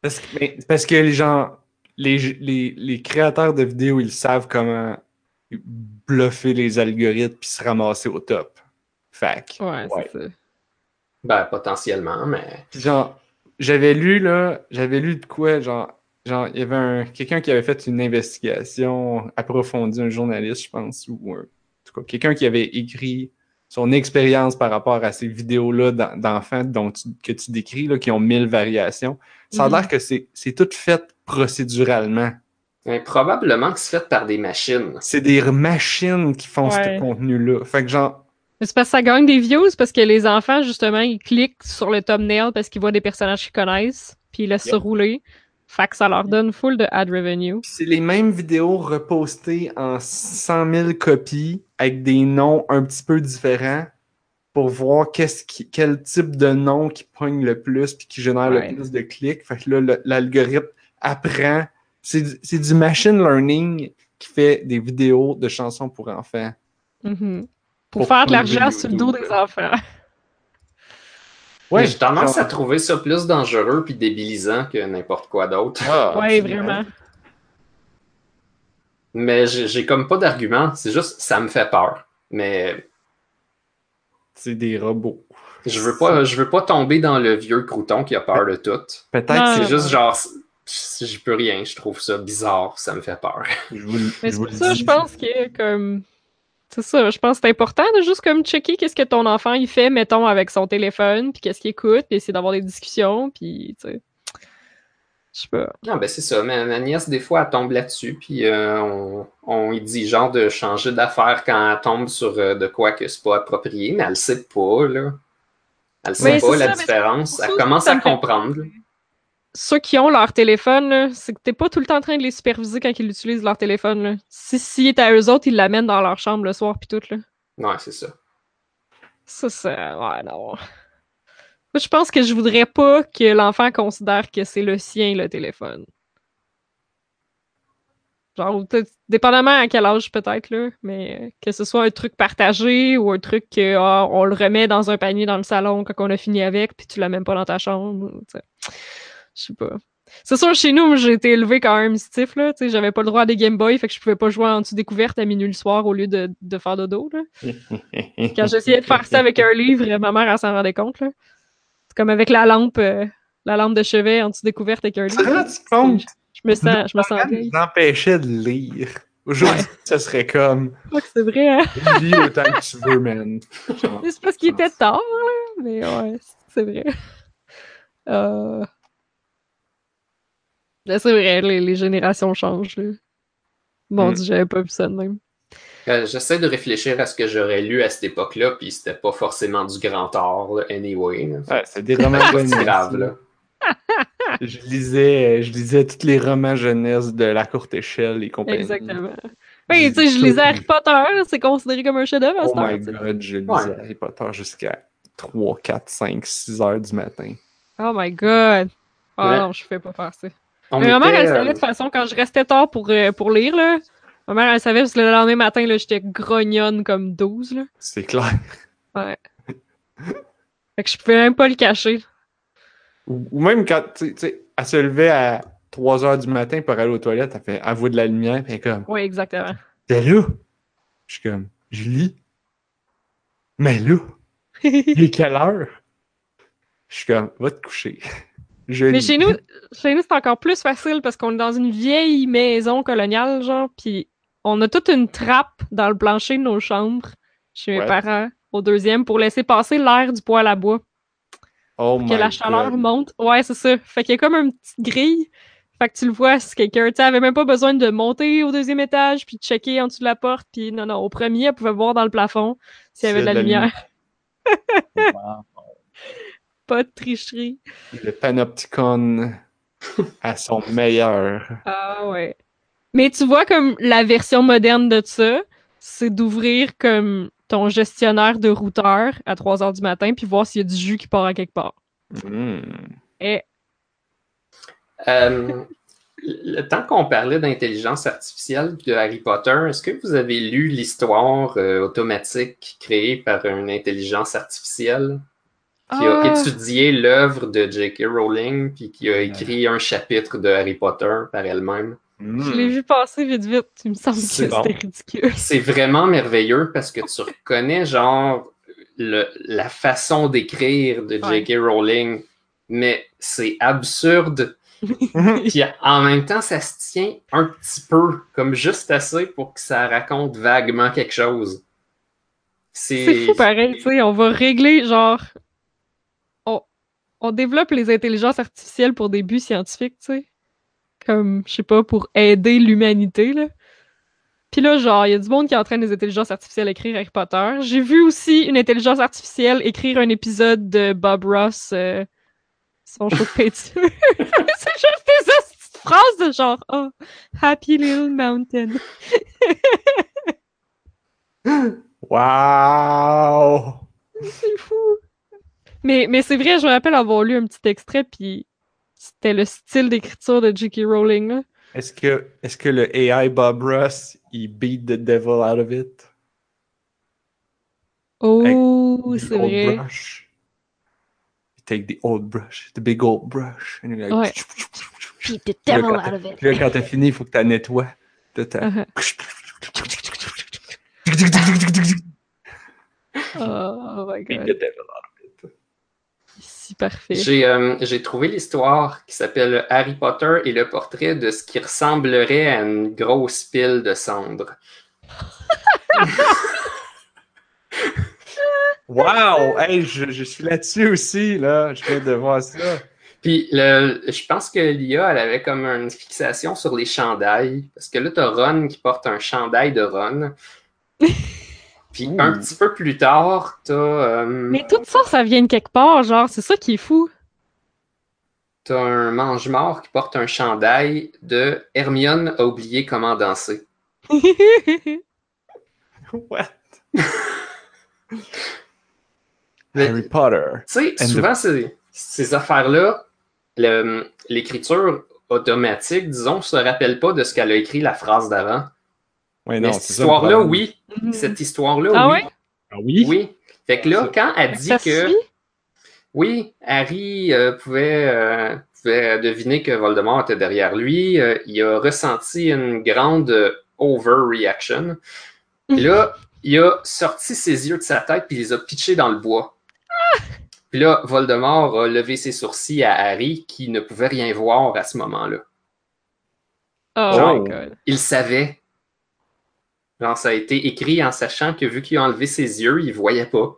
parce, que, mais, parce que les gens, les, les, les créateurs de vidéos, ils savent comment bluffer les algorithmes puis se ramasser au top. Fac. Ouais, Ouais. c'est ça. Ben, potentiellement, mais. Genre, j'avais lu, là, j'avais lu de quoi, genre, genre, il y avait un, quelqu'un qui avait fait une investigation approfondie, un journaliste, je pense, ou un, en tout cas, quelqu'un qui avait écrit son expérience par rapport à ces vidéos-là d'en- d'enfants dont tu- que tu décris, là, qui ont mille variations. Ça a Mhm. l'air que c'est c'est tout fait procéduralement. mais probablement que c'est fait par des machines. C'est des machines qui font Ouais. ce contenu-là. Fait que genre, c'est parce que ça gagne des views, parce que les enfants, justement, ils cliquent sur le thumbnail parce qu'ils voient des personnages qu'ils connaissent, puis ils laissent Yep. se rouler. Fait que ça leur donne full de ad revenue. C'est les mêmes vidéos repostées en 100 000 copies avec des noms un petit peu différents pour voir qu'est-ce qui, quel type de nom qui pogne le plus puis qui génère Ouais. le plus de clics. Fait que là, l'algorithme apprend. C'est du- machine learning qui fait des vidéos de chansons pour enfants. Mhm. Pour, Pour faire de plonger l'argent sur le dos des enfants. Mais J'ai tendance à trouver ça plus dangereux puis débilisant que n'importe quoi d'autre. Ah, ouais, dirais. vraiment. Mais j'ai comme pas d'argument. C'est juste, ça me fait peur. Mais C'est des robots. je veux pas, je veux pas tomber dans le vieux crouton qui a peur de tout. Peut-être C'est ouais. juste genre, je je peux rien. Je trouve ça bizarre. Ça me fait peur. je vous, le- Mais c'est pour ça, je pense que, comme. C'est ça, je pense que c'est important de juste comme checker qu'est-ce que ton enfant il fait, mettons, avec son téléphone, puis qu'est-ce qu'il écoute, puis essayer d'avoir des discussions, puis, tu sais. Je sais pas. Non, ben c'est ça. Ma, ma nièce, des fois, elle tombe là-dessus, puis euh, on, on lui dit genre de changer d'affaire quand elle tombe sur euh, de quoi que c'est pas approprié, mais elle le sait pas, là. Elle sait Oui, pas la ça, différence. Elle commence à fait comprendre. Ceux qui ont leur téléphone, c'est que t'es pas tout le temps en train de les superviser quand ils utilisent leur téléphone. Là. Si s'il est à eux autres, ils l'amènent dans leur chambre le soir, puis tout, là. Ouais, c'est ça. Ça, c'est. Ouais, non. Moi, je pense que je voudrais pas que l'enfant considère que c'est le sien, le téléphone. Genre, peut-être- dépendamment à quel âge, peut-être, là, mais euh, que ce soit un truc partagé ou un truc que ah, on le remet dans un panier dans le salon quand on a fini avec, puis tu l'amènes pas dans ta chambre. Je sais pas. C'est sûr, chez nous, moi, j'ai été élevé quand même stiff, là. Tu sais, j'avais pas le droit à des Game Boy, fait que je pouvais pas jouer en dessous découverte à minuit le soir au lieu de, de faire dodo, là. Quand j'essayais de faire ça avec un livre, ma mère, elle s'en rendait compte, là. C'est comme avec la lampe, euh, la lampe de chevet en dessous découverte avec un livre. compte? Je me sens, je me nous empêchait de lire. Aujourd'hui, ça serait comme Je crois que c'est vrai, hein? lis autant que tu veux, man. C'est parce qu'il était tard, là. Mais ouais, c'est vrai. Euh... Ben, C'est vrai, les, les générations changent. Là. Bon Mm. Dieu, j'avais pas vu ça de même. Euh, J'essaie de réfléchir à ce que j'aurais lu à cette époque-là, puis c'était pas forcément du grand art, là, anyway. là. Ouais, c'est des romans jeunesse. grave, là. Je lisais, je lisais tous les romans jeunesse de la courte échelle et compagnie. Exactement. Oui, tu sais, je lisais Harry Potter, c'est considéré comme un chef-d'œuvre à Oh cette heure, my god, je lisais Ouais. Harry Potter jusqu'à 3, 4, 5, 6 heures du matin. Oh my god. Ah Ouais. non, je fais pas faire ça. On Mais ma mère, elle savait de toute façon, quand je restais tard pour, euh, pour lire, là, ma mère, elle savait parce que le lendemain matin, là, j'étais grognonne comme 12, là. C'est clair. Ouais. fait que je pouvais même pas le cacher. Ou, ou même quand, tu sais- elle se levait à 3 heures du matin pour aller aux toilettes, elle fait avouer de la lumière, puis comme, Oui, exactement. t'es là? Je suis comme, je lis. Mais là, il est quelle heure? Je suis comme, va te coucher. Mais chez nous, chez nous, c'est encore plus facile parce qu'on est dans une vieille maison coloniale, genre, puis on a toute une trappe dans le plancher de nos chambres chez mes Ouais. parents, au deuxième, pour laisser passer l'air du poêle à bois. oh que la chaleur God. monte. Ouais, c'est ça. Fait qu'il y a comme une petite grille. Fait que tu le vois, si quelqu'un, tu sais, avait même pas besoin de monter au deuxième étage puis de checker en dessous de la porte. Puis non, non, au premier, elle pouvait voir dans le plafond s'il y avait de la lumière. Wow. Pas de tricherie. Le panopticon à son meilleur. Ah ouais. Mais tu vois, comme la version moderne de ça, c'est d'ouvrir comme ton gestionnaire de routeur à 3 heures du matin puis voir s'il y a du jus qui part à quelque part. Hmm. Et Euh, le temps qu'on parlait d'intelligence artificielle de Harry Potter, est-ce que vous avez lu l'histoire euh, automatique créée par une intelligence artificielle? Qui a Ah! étudié l'œuvre de J.K. Rowling puis qui a écrit un chapitre de Harry Potter par elle-même? je l'ai Hmm. vu passer vite vite. Il me semble que c'était bon. ridicule. C'est vraiment merveilleux parce que tu reconnais genre le- la façon d'écrire de J.K. Rowling, mais c'est absurde. Puis en même temps, ça se tient un petit peu, comme juste assez pour que ça raconte vaguement quelque chose. C'est fou pareil, tu sais, on va régler genre on développe les intelligences artificielles pour des buts scientifiques, tu sais. Comme je sais pas pour aider l'humanité là. Puis là genre il y a du monde qui entraîne les intelligences artificielles à écrire Harry Potter. J'ai vu aussi une intelligence artificielle écrire un épisode de Bob Ross euh, son show de peinture. C'est juste des phrases de genre oh happy little mountain. Wow! C'est fou. Mais, mais c'est vrai, je me rappelle avoir lu un petit extrait, puis c'était le style d'écriture de J.K. Rowling. Là. Est-ce que, est-ce que le AI Bob Ross, il beat the devil out of it? Oh, The c'est old vrai. brush. You take the old brush, the big old brush. And you're like, Ouais. Beat the Puis là, devil quand out t'as- of it. puis là, quand t'as fini, il faut que tu nettoies. Tout à- Uh-huh. Oh, my Beat god. the devil out of it. Parfait. J'ai euh, j'ai trouvé l'histoire qui s'appelle Harry Potter et le portrait de ce qui ressemblerait à une grosse pile de cendres. Wow! Hey, je, je suis là-dessus aussi, là. Je viens de voir ça. Puis le, je pense que l'IA, elle avait comme une fixation sur les chandails. Parce que là, t'as Ron qui porte un chandail de Ron. Puis un petit peu plus tard, t'as euh, Mais tout ça, ça vient de quelque part, genre, c'est ça qui est fou. t'as un mange-mort qui porte un chandail de Hermione a oublié comment danser. What? Mais- Harry Potter. Tu sais, souvent, ces, ces affaires-là, l'écriture automatique, disons, se rappelle pas de ce qu'elle a écrit la phrase d'avant. Ouais, Mais non, cette histoire-là, oui. Cette histoire-là, Ah oui. ouais? Ah oui? Oui. Fait que là, quand elle dit Ça que suit? oui, Harry euh, pouvait, euh, pouvait deviner que Voldemort était derrière lui, euh, il a ressenti une grande euh, overreaction. Et là, il a sorti ses yeux de sa tête puis il les a pitchés dans le bois. Puis là, Voldemort a levé ses sourcils à Harry qui ne pouvait rien voir à ce moment-là. Oh Oh. my god. Il savait. Genre, ça a été écrit en sachant que vu qu'il a enlevé ses yeux, il voyait pas.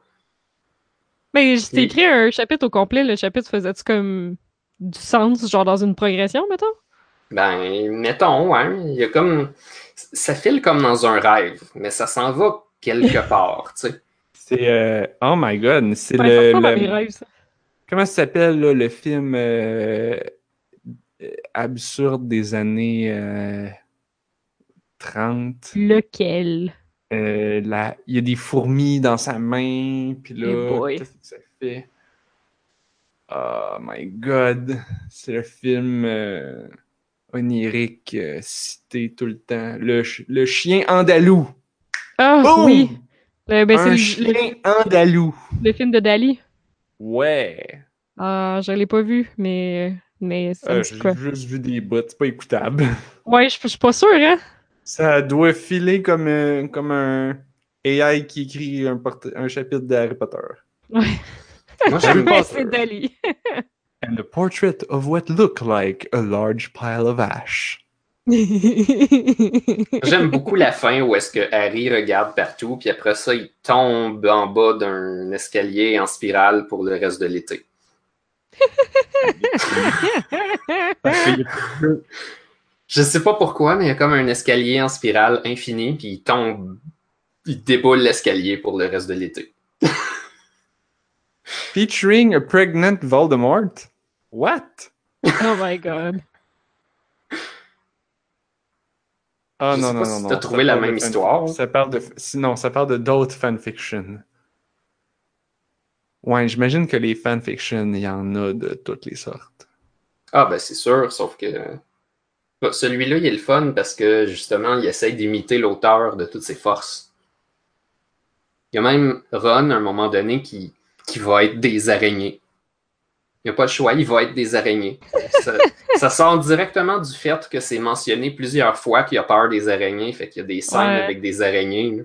Mais j'ai Puis- écrit un chapitre au complet, le chapitre faisait-tu comme du sens, genre dans une progression, mettons? Ben, mettons, ouais. Il y a comme. Ça file comme dans un rêve, mais ça s'en va quelque part, tu sais. C'est. euh, Oh my god, c'est le. ça ressemble à le- mes rêves, ça. Comment ça s'appelle, là, le film euh, euh, absurde des années euh, 30? Lequel? Euh, la- Il y a des fourmis dans sa main, puis là, boy. qu'est-ce que ça fait? Oh my god, c'est le film euh, onirique euh, cité tout le temps. Le, ch- le chien andalou. Ah Boum! oui! Le, ben, Un le- chien le, andalou. le film de Dali. Ouais. Ah, je l'ai pas vu, mais, mais Euh, J'ai juste vu des bouts, c'est pas écoutable. Ouais, je suis pas sûre, hein? Ça doit filer comme, un- comme un AI qui écrit un, chapitre d'Harry Potter. Moi, j'aime Mais Potter. c'est Dali. And a portrait of what looked like a large pile of ash. J'aime beaucoup la fin où est-ce que Harry regarde partout, puis après ça, il tombe en bas d'un escalier en spirale pour le reste de l'été. Je sais pas pourquoi, mais il y a comme un escalier en spirale infini, puis il tombe, il déboule l'escalier pour le reste de l'été. Featuring a pregnant Voldemort? What? oh my god. Ah Je non, sais non, pas non, si non. t'as ça trouvé la même histoire. Ça parle de. Sinon, ça parle de d'autres fanfictions. Ouais, j'imagine que les fanfictions, il y en a de toutes les sortes. Ah, ben c'est sûr, sauf que. Celui-là, il est le fun parce que justement, il essaye d'imiter l'auteur de toutes ses forces. Il y a même Ron, à un moment donné, qui, qui va être des araignées. Il n'y a pas le choix, il va être des araignées. Ça, ça sort directement du fait que c'est mentionné plusieurs fois qu'il a peur des araignées, fait qu'il y a des scènes Ouais. avec des araignées. là.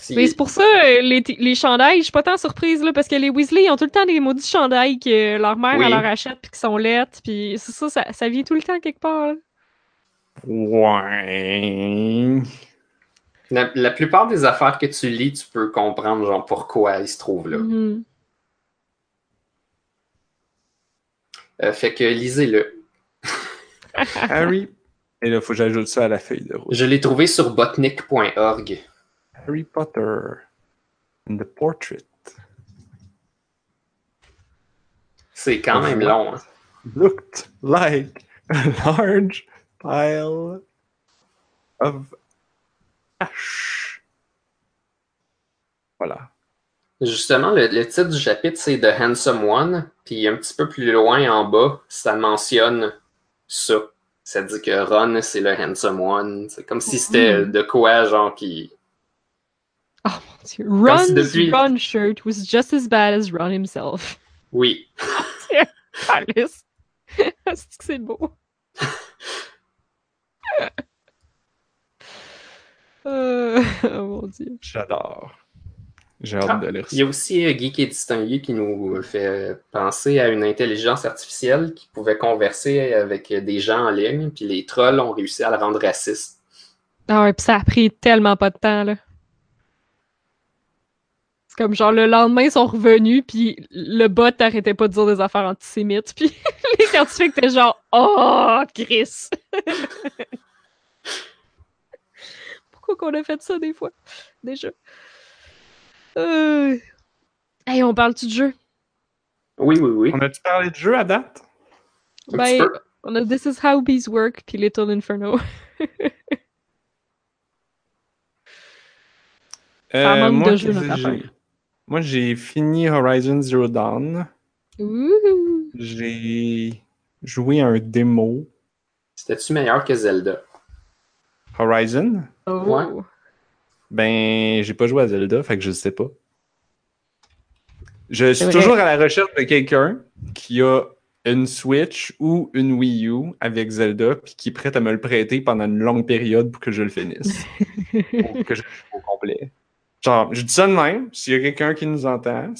Si- Mais c'est pour ça, euh, les, les chandails, je suis pas tant surprise, là, parce que les Weasley, ils ont tout le temps des maudits chandails que leur mère, Oui. elle leur achète, puis qui sont lettres, puis c'est ça, ça, ça vient tout le temps quelque part. là. Ouais. la, la plupart des affaires que tu lis, tu peux comprendre genre pourquoi ils se trouvent là. Mhm. Euh, fait que lisez-le. Harry. Et là, faut que j'ajoute ça à la feuille de route. Je l'ai trouvé sur botnik.org. Harry Potter and the Portrait C'est quand même long. hein. looked like a large pile of ash. Voilà. Justement, le, le titre du chapitre, c'est The Handsome One. Puis un petit peu plus loin en bas, ça mentionne ça. Ça dit que Ron, c'est le Handsome One. C'est comme si c'était Mhm. de quoi, genre, qui. Dieu. Ron's si depuis- Ron shirt was just as bad as Ron himself. Oui. Alice. c'est que c'est beau? Euh, oh mon dieu. J'adore. J'ai hâte Ah, de lire Il y a ça. aussi euh, Geek et Distingué qui nous fait penser à une intelligence artificielle qui pouvait converser avec des gens en ligne, puis les trolls ont réussi à le rendre raciste. Ah ouais, pis ça a pris tellement pas de temps, là. Comme genre le lendemain, ils sont revenus, puis le bot arrêtait pas de dire des affaires antisémites, puis les scientifiques étaient genre « Oh, Chris! » Pourquoi qu'on a fait ça des fois? Déjà. Euh... Hey, on parle-tu de jeu? Oui, oui, oui. On a-tu parlé de jeu à date? Ben, on a This is How Bees Work, puis Little Inferno. Ça Euh, manque moi, de jeu, notre affaire. Moi, j'ai fini Horizon Zero Dawn. J'ai joué à un démo. C'était-tu meilleur que Zelda? Horizon? Oh! Ouais. Ben, j'ai pas joué à Zelda, fait que je sais pas. Je suis toujours à la recherche de quelqu'un qui a une Switch ou une Wii U avec Zelda, puis qui est prêt à me le prêter pendant une longue période pour que je le finisse. Ou que je le joue au complet. Genre, je dis ça de même, s'il y a quelqu'un qui nous entend,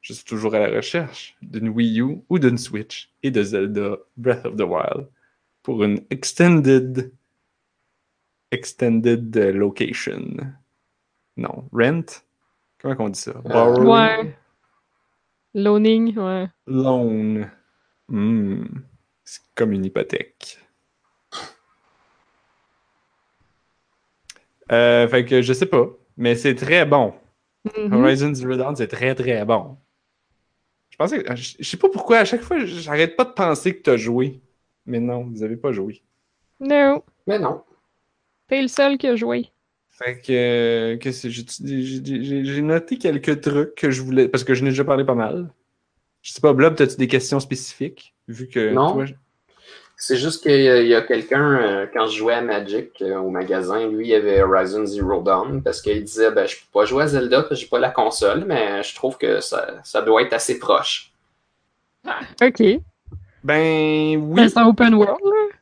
je suis toujours à la recherche d'une Wii U ou d'une Switch et de Zelda Breath of the Wild pour une extended extended euh, location. Non, rent? Comment on dit ça? Borrow, Ouais. Loaning, ouais. loan. Hmm. C'est comme une hypothèque. Euh, fait que je sais pas, mais c'est très bon. Mhm. Horizon Zero Dawn, c'est très très bon. Je pensais que- je je sais pas pourquoi, à chaque fois, j'arrête pas de penser que t'as joué. Mais non, vous avez pas joué. Non, Mais non. t'es le seul qui a joué. Fait que, que c'est- j'ai- noté quelques trucs que je voulais, parce que je n'ai déjà parlé pas mal. Je sais pas, Blob, as-tu des questions spécifiques? Vu que Non. toi, C'est juste qu'il y a, il y a quelqu'un, euh, quand je jouais à Magic euh, au magasin, lui, il avait Horizon Zero Dawn parce qu'il disait ben, Je peux pas jouer à Zelda parce que j'ai pas la console, mais je trouve que ça, ça doit être assez proche. Ok. Ben oui. Ben, c'est un open world, là.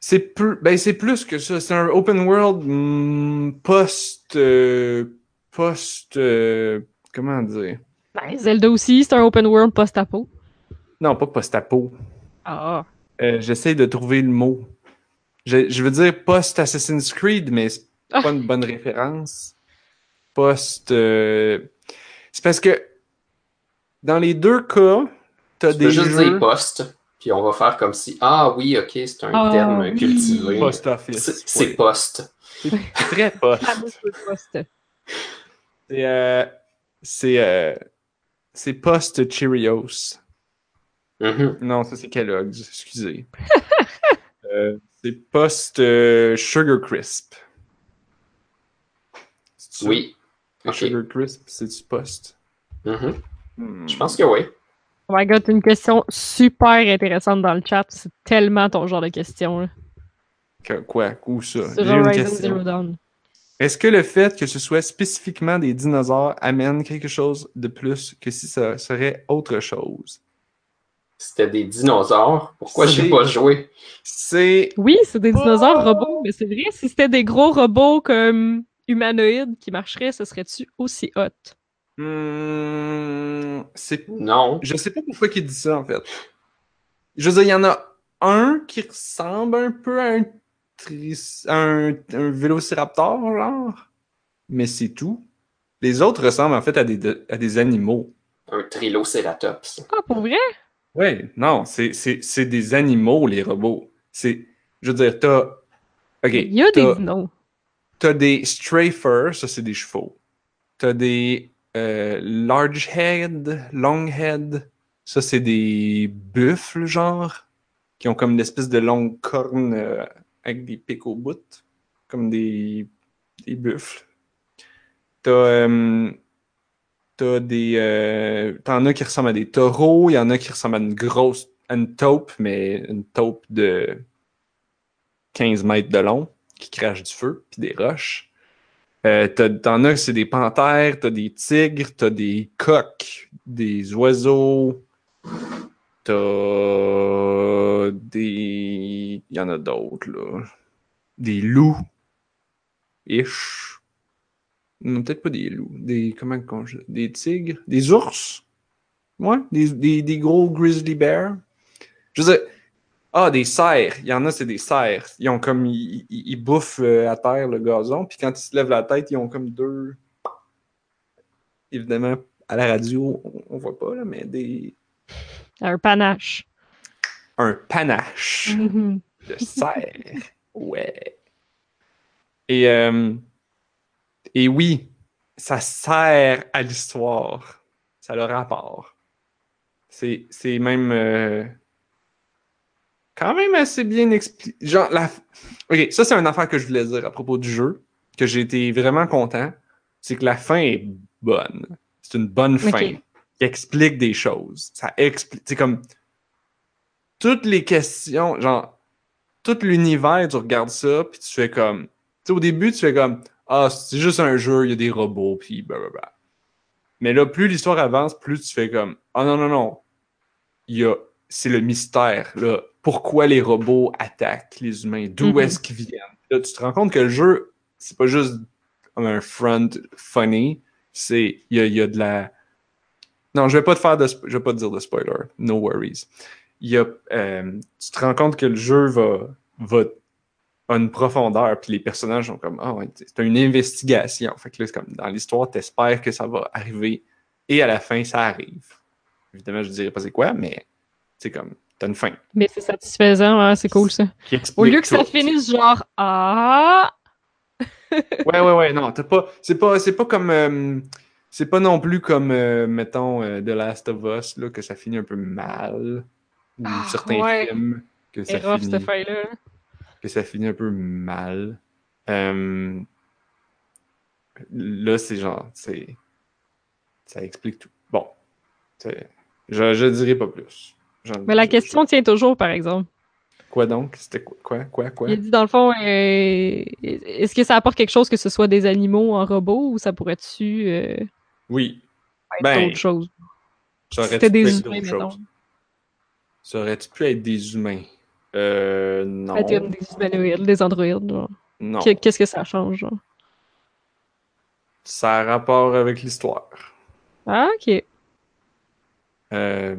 C'est plus, ben c'est plus que ça. C'est un open world hmm, post, euh, post, euh, comment dire? Ben, Zelda aussi, c'est un open world post-apo. Non, pas post-apo. Ah. Euh, J'essaie de trouver le mot. Je, je veux dire post Assassin's Creed, mais c'est Ah. pas une bonne référence. Post, euh, c'est parce que dans les deux cas, t'as Tu des peux juste jeux dire poste, puis on va faire comme si Ah oui, ok, c'est un Ah, terme oui. cultivé. post-office. C'est poste. C'est très post. Poste. C'est euh, c'est euh, c'est post Mhm. Non, ça c'est Kellogg's, excusez. Euh, c'est post euh, Sugar Crisp. Oui. Sugar Crisp, c'est du post? Mhm. Hmm. Je pense que oui. Oh my god, une question super intéressante dans le chat. C'est tellement ton genre de question. Là. Que- quoi? Où ça? Sur J'ai une Horizon question. Zero Dawn. Est-ce que le fait que ce soit spécifiquement des dinosaures amène quelque chose de plus que si ça serait autre chose? C'était des dinosaures. Pourquoi j'ai pas joué? C'est Oui, c'est des dinosaures Oh! robots, mais c'est vrai, si c'était des gros robots comme humanoïdes qui marcheraient, ce serait-tu aussi hot? C'est Non. Je sais pas pourquoi il dit ça, en fait. Je veux dire, il y en a un qui ressemble un peu à un, un, un vélociraptor, genre. Mais c'est tout. Les autres ressemblent, en fait, à des, à des animaux. Un Trilocératops. Ah, pour vrai? Ouais, non, c'est c'est- c'est des animaux, les robots. C'est... Je veux dire, t'as... OK, Il y a des. T'as des strafers, ça c'est des chevaux. T'as des euh, large head, long head, ça c'est des buffles genre, qui ont comme une espèce de longue corne euh, avec des pics au bout, comme des, des buffles. T'as euh, t'as des euh, t'en as qui ressemblent à des taureaux, il y en a qui ressemblent à une grosse une taupe, mais une taupe de 15 mètres de long qui crachent du feu puis des roches. Euh, T'en as c'est des panthères, t'as des tigres, t'as des coqs, des oiseaux, t'as des... Il y en a d'autres, là. Des loups. Ish. Non, peut-être pas des loups. Des... Comment. Des tigres? Des ours? Ouais, des, des, des gros grizzly bears? Je veux dire, ah, des cerfs. Il y en a, c'est des cerfs. Ils ont comme. Ils, ils- ils bouffent euh, à terre le gazon, puis quand ils se lèvent la tête, ils ont comme deux. Évidemment, à la radio, on, on voit pas, là, mais des. Un panache. Un panache Mhm. de cerf. Ouais. Et, euh, et oui, ça sert à l'histoire. Ça a le rapport. C'est c'est même. euh, quand même assez bien expliqué. Genre, la... Ok, ça, c'est une affaire que je voulais dire à propos du jeu, que j'ai été vraiment content. C'est que la fin est bonne. C'est une bonne fin. Qui explique des choses. Ça explique. C'est comme. Toutes les questions, genre, tout l'univers, tu regardes ça, puis tu fais comme. Tu sais, au début, tu fais comme. Ah, c'est juste un jeu, il y a des robots, puis blablabla. Mais là, plus l'histoire avance, plus tu fais comme. Ah non, non, non. Il y a. C'est le mystère, là. Pourquoi les robots attaquent les humains? D'où Mhm. est-ce qu'ils viennent? Là, tu te rends compte que le jeu, c'est pas juste un front funny. C'est. Il y a, il y a de la. Non, je vais pas te faire de. Je vais pas te dire de spoiler. No worries. Il y a. euh, tu te rends compte que le jeu va. va a une profondeur, puis les personnages sont comme, ah ouais, c'est une investigation. Fait que là, c'est comme, dans l'histoire, t'espères que ça va arriver, et à la fin, ça arrive. Évidemment, je dirais pas c'est quoi, mais C'est comme, t'as une fin. Mais c'est satisfaisant, ouais, c'est cool ça. Au lieu que ça finisse genre Ah! Ouais, ouais, ouais, non, t'as pas. C'est pas, c'est pas comme. euh, c'est pas non plus comme, euh, mettons, euh, The Last of Us, là, que ça finit un peu mal. Ou Ah, certains ouais. films que ça, C'est rough finit, cette fin-là. Que ça finit un peu mal. Euh, Là, c'est genre. c'est Ça explique tout. Bon. Je, je dirais pas plus. Mais la je- question tient toujours, par exemple. Quoi donc? C'était quoi? Quoi? Quoi? quoi? Il dit, dans le fond, euh, est-ce que ça apporte quelque chose que ce soit des animaux en robot ou ça pourrait-tu euh, Oui. être Ben, autre chose? Ça aurait C'était pu des être humains, mettons. choses? Ça aurait-tu pu être des humains? Euh, non. Des humanoïdes, des androïdes. genre. Non. Qu'est- Qu'est-ce que ça change? genre? Ça a rapport avec l'histoire. Ah, ok. Euh,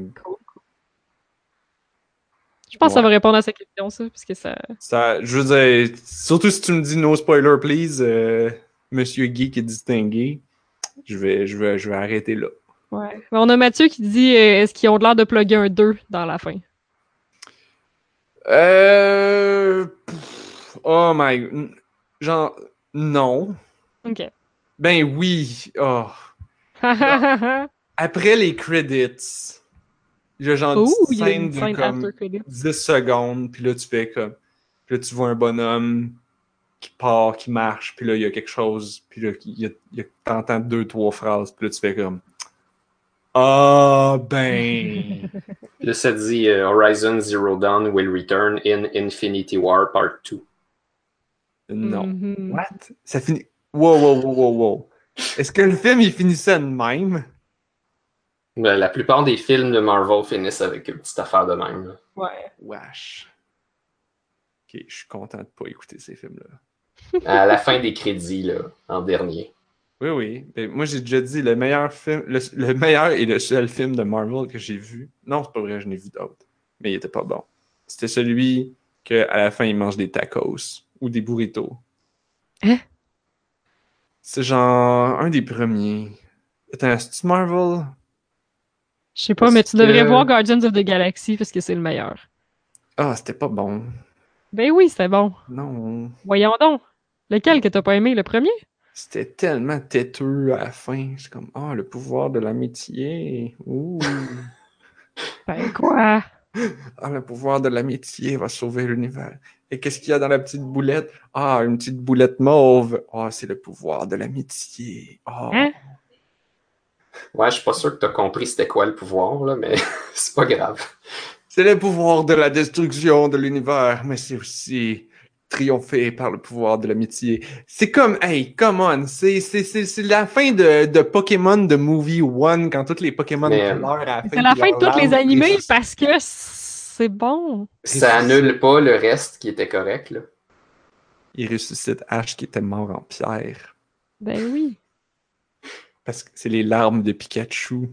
Je pense que ça va répondre à sa question, ça, parce que ça. ça, je veux dire, surtout si tu me dis no spoiler, please, euh, Monsieur Geek est distingué, je vais, je vais, je vais arrêter là. Ouais. Mais on a Mathieu qui dit euh, est-ce qu'ils ont l'air de plugger un 2 dans la fin? Euh, oh my, genre, non. Ok. Ben oui. Oh. Après les credits, il y a genre une a scène une de scène comme after credit. 10 secondes, puis là tu fais comme. Puis là tu vois un bonhomme qui part, qui marche, puis là il y a quelque chose, puis là il y a, t'entends deux, trois phrases, puis là tu fais comme. Ah ben. Là, ça dit euh, Horizon Zero Dawn will return in Infinity War Part 2. non. Mhm. What? Ça finit. Wow, wow, wow, wow, wow. Est-ce que le film il finissait de même? Ben, la plupart des films de Marvel finissent avec une petite affaire de même. là. Ouais. Wesh. Ok, je suis content de pas écouter ces films-là. À la fin des crédits, là, en dernier. Oui, oui. Ben, moi, j'ai déjà dit le meilleur film, le, le meilleur et le seul film de Marvel que j'ai vu. Non, c'est pas vrai, je n'ai vu d'autres. Mais il était pas bon. C'était celui que à la fin, il mange des tacos ou des burritos. Hein? C'est genre un des premiers. Attends, c'est Marvel? Je sais pas, mais tu devrais que- voir Guardians of the Galaxy parce que c'est le meilleur. Ah, c'était pas bon. Ben oui, c'était bon. Non. Voyons donc. Lequel que t'as pas aimé, le premier? C'était tellement têteux à la fin. C'est comme, ah, le pouvoir de l'amitié. Ouh. Ben quoi? Ah, le pouvoir de l'amitié va sauver l'univers. Et qu'est-ce qu'il y a dans la petite boulette? Ah, une petite boulette mauve. Ah, c'est le pouvoir de l'amitié. Ah. Hein? Ouais, je suis pas sûr que t'as compris c'était quoi le pouvoir, là, mais c'est pas grave. C'est le pouvoir de la destruction de l'univers, mais c'est aussi triompher par le pouvoir de l'amitié. C'est comme, hey, come on, c'est, c'est, c'est, c'est la fin de, de Pokémon de Movie One, quand tous les Pokémon Mais, pleurent à la fin. C'est la fin de tous les animés parce que c'est bon. Ça annule pas le reste qui était correct, là. Il ressuscite Ash qui était mort en pierre. Ben oui. Parce que c'est les larmes de Pikachu.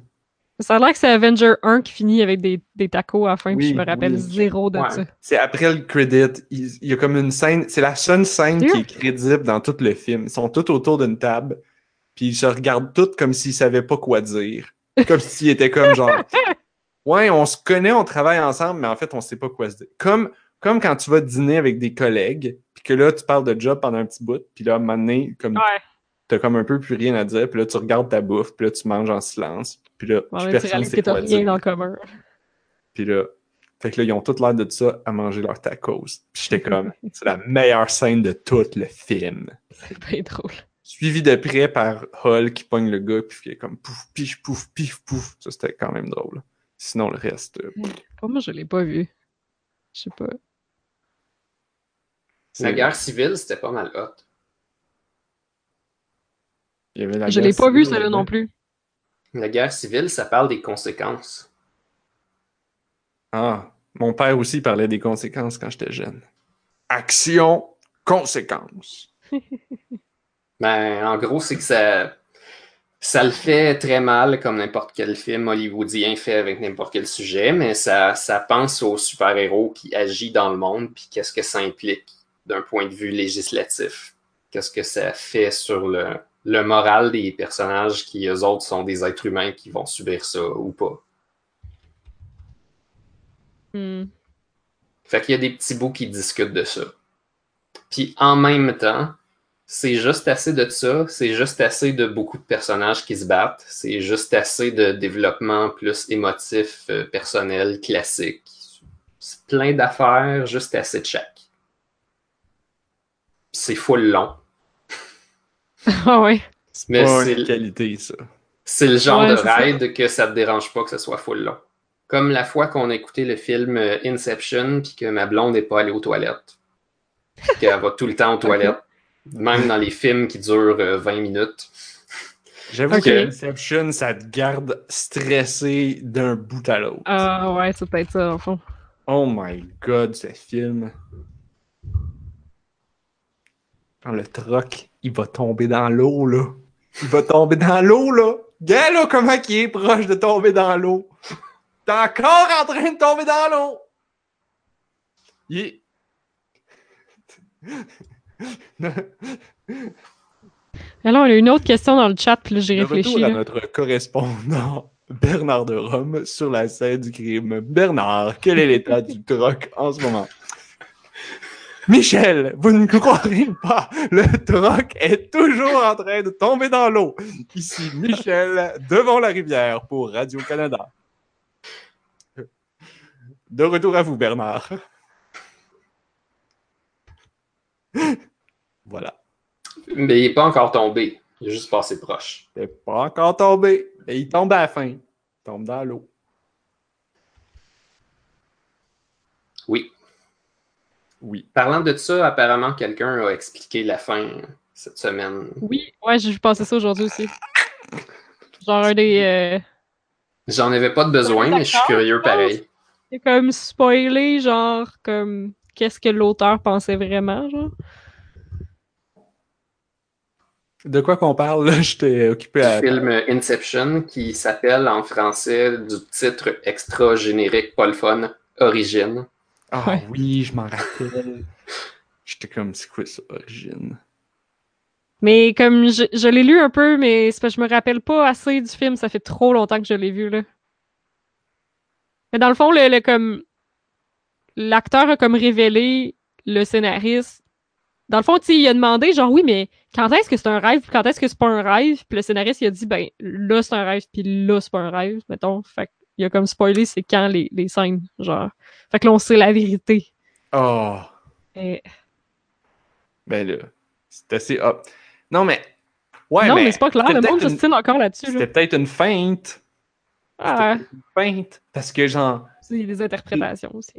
Ça a l'air que c'est Avenger 1 qui finit avec des, des tacos à la fin, puis je me rappelle oui. zéro de Ouais. ça. C'est après le credit. Il, il y a comme une scène. C'est la seule scène qui est crédible dans tout le film. Ils sont tous autour d'une table. Puis ils se regardent tous comme s'ils savaient pas quoi dire. Comme s'ils étaient comme genre. Ouais, on se connaît, on travaille ensemble, mais en fait, on sait pas quoi se dire. Comme, comme quand tu vas dîner avec des collègues, puis que là, tu parles de job pendant un petit bout, puis là, à un moment donné, comme Ouais. t'as comme un peu plus rien à dire, puis là, tu regardes ta bouffe, puis là, tu manges en silence, puis là, plus tu personne réalises sait que t'as quoi rien dire. dans le commun. Puis là, fait que là, ils ont tout l'air de ça à manger leur tacos. Puis j'étais comme, c'est la meilleure scène de tout le film. C'est bien drôle. Suivi de près par Hall qui pogne le gars, puis qui est comme pouf, pif, pouf, pif, pouf. Ça, c'était quand même drôle. Sinon, le reste. euh, Pour moi, je l'ai pas vu. Je sais pas. La guerre civile, c'était pas mal hot. il y avait la Je l'ai pas vu, celle-là non plus. La guerre civile, ça parle des conséquences. Ah, mon père aussi parlait des conséquences quand j'étais jeune. Action, conséquences. Ben, en gros, c'est que ça, ça le fait très mal, comme n'importe quel film hollywoodien fait avec n'importe quel sujet, mais ça, ça pense aux super-héros qui agissent dans le monde, puis qu'est-ce que ça implique d'un point de vue législatif. Qu'est-ce que ça fait sur le, le moral des personnages qui, eux autres, sont des êtres humains qui vont subir ça ou pas. Hmm. Fait qu'il y a des petits bouts qui discutent de ça. Puis en même temps, c'est juste assez de ça, c'est juste assez de beaucoup de personnages qui se battent, c'est juste assez de développement plus émotif, euh, personnel, classique. C'est plein d'affaires, juste assez de chaque. C'est full long. Ah ouais. Mais pas c'est qualité, ça. c'est le genre Ouais, de ça. ride que ça te dérange pas que ce soit full long. Comme la fois qu'on a écouté le film euh, Inception, puis que ma blonde n'est pas allée aux toilettes. Qu'elle va tout le temps aux toilettes. Même dans les films qui durent euh, 20 minutes. J'avoue que Inception, ça te garde stressé d'un bout à l'autre. Ah ouais, c'est peut-être ça, en fond. Oh my god, ce film. Quand le troc, il va tomber dans l'eau, là. Il va tomber dans l'eau, là. Regarde, là, comment il est proche de tomber dans l'eau? T'es encore en train de tomber dans l'eau. Il est... Alors, on a une autre question dans le chat, puis là, j'ai réfléchi. retour à là. notre correspondant Bernard de Rome sur la scène du crime. Bernard, quel est l'état du troc en ce moment? Michel, vous ne croirez pas, le troc est toujours en train de tomber dans l'eau. Ici Michel, devant la rivière pour Radio-Canada. De retour à vous, Bernard. Voilà. Mais il n'est pas encore tombé. Il est juste passé proche. T'es pas encore tombé. Et il tombe à la fin. Il tombe dans l'eau. Oui. Oui. Parlant de ça, apparemment, quelqu'un a expliqué la fin cette semaine. Oui, ouais, j'ai vu passer ça aujourd'hui aussi. Genre un des. euh, J'en avais pas de besoin, mais je suis curieux pareil. C'est comme spoiler, genre, comme. Qu'est-ce que l'auteur pensait vraiment, genre? De quoi qu'on parle, là? J'étais occupé Du à... film Inception qui s'appelle en français du titre extra générique pas le fun, Origine. Ah Ouais. oui, je m'en rappelle. J'étais comme, c'est quoi ça, Origine? Mais comme je, je l'ai lu un peu, mais c'est parce que je me rappelle pas assez du film, ça fait trop longtemps que je l'ai vu, là. Mais dans le fond, le, le comme. L'acteur a comme révélé le scénariste. Dans le fond, il a demandé, genre, oui, mais quand est-ce que c'est un rêve, puis quand est-ce que c'est pas un rêve? Puis le scénariste, il a dit, ben, là, c'est un rêve, puis là, c'est pas un rêve, mettons. Fait qu'il a comme spoilé, c'est quand les, les scènes, genre. Fait que là, on sait la vérité. Oh, Et- ben là, c'est assez... ah. Non, mais... Ouais, non, mais, c'est pas clair, le monde s'ostine encore là-dessus, C'était là. peut-être une feinte. Ah, Une feinte. Parce que, genre, il y a des interprétations aussi.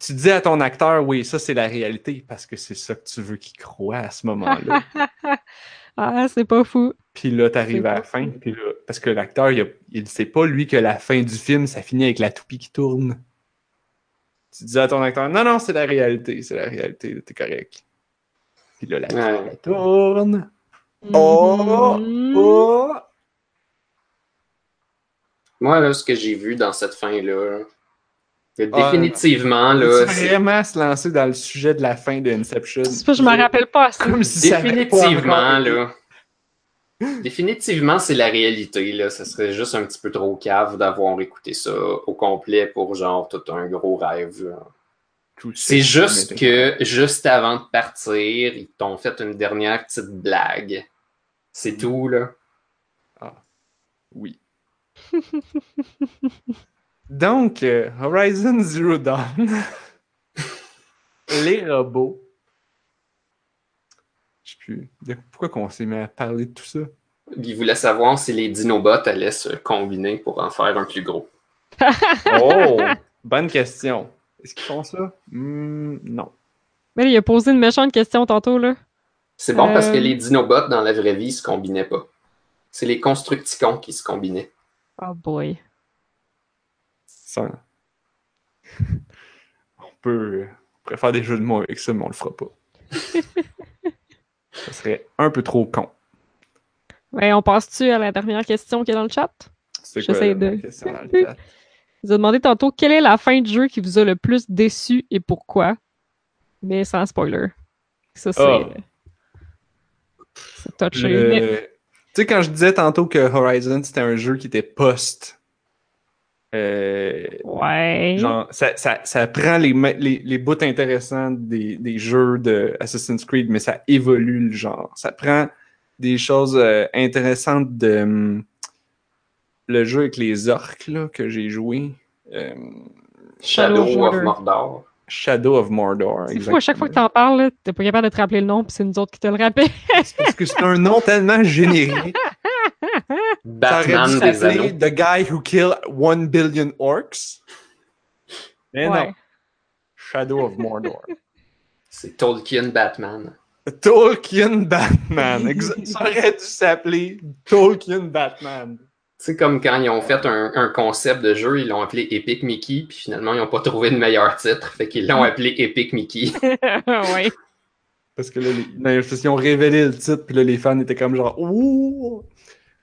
tu dis à ton acteur, oui, ça, c'est la réalité, parce que c'est ça que tu veux qu'il croit à ce moment-là. ah, c'est pas fou. Puis là, t'arrives à la fin, fou. puis là, parce que l'acteur, il, sait pas, lui, que la fin du film, ça finit avec la toupie qui tourne. Tu dis à ton acteur, non, non, c'est la réalité, c'est la réalité, t'es correct. Puis là, la toupie, Ouais. elle tourne. Oh, Mhm. Oh! Moi, là, ce que j'ai vu dans cette fin-là, Ah, définitivement, là, Veux-tu c'est- vraiment se lancer dans le sujet de la fin de Inception? C'est pas, je m'en rappelle pas assez. Comme si ça définitivement, là. Définitivement, c'est la réalité, là. Ce serait juste un petit peu trop cave d'avoir écouté ça au complet pour genre tout un gros rêve. là. C'est ça, juste que, juste avant de partir, ils t'ont fait une dernière petite blague. C'est tout, là. Oui. Donc, euh, Horizon Zero Dawn, les robots. Je sais plus. de- Pourquoi qu'on s'est mis à parler de tout ça? Ils voulaient savoir si les dinobots allaient se combiner pour en faire un plus gros. Oh! Bonne question. Est-ce qu'ils font ça? Hmm, non. Mais il a posé une méchante question tantôt, là. C'est bon parce que Euh. les dinobots, dans la vraie vie, ils se combinaient pas. C'est les constructicons qui se combinaient. Oh boy. On peut... pourrait faire des jeux de mots avec ça, mais on le fera pas. ça serait un peu trop con. Ouais, on passe-tu à la dernière question qui est dans le chat? C'est quoi J'essaie la de- question dans le chat? Il vous a demandé tantôt quelle est la fin du jeu qui vous a le plus déçu et pourquoi? Mais sans spoiler. Ça, c'est. Ah. Touché. Le- Tu sais, quand je disais tantôt que Horizon, c'était un jeu qui était post Euh, Ouais. Genre, ça, ça, ça prend les, les, les bouts intéressants des, des jeux de Assassin's Creed, mais ça évolue le genre. Ça prend des choses euh, intéressantes de hum, le jeu avec les orques là, que j'ai joué. euh, Shadow, Shadow of. Mordor. Shadow of Mordor. C'est fou, à chaque fois que exactement. t'en parles, là, t'es pas capable de te rappeler le nom, puis c'est nous autres qui te le rappellent. Parce que c'est un nom tellement générique. Ça aurait Batman dû des s'appeler anneaux. The Guy Who Killed One Billion Orcs. Mais Ouais. non. Shadow of Mordor. C'est Tolkien Batman. Tolkien Batman. Ça aurait dû s'appeler Tolkien Batman. C'est comme quand ils ont fait un, un concept de jeu, ils l'ont appelé Epic Mickey, puis finalement, ils n'ont pas trouvé de meilleur titre, fait qu'ils l'ont appelé Epic Mickey. ouais. Parce que là, les... qu'ils ont révélé le titre, puis là, les fans étaient comme genre Ouh!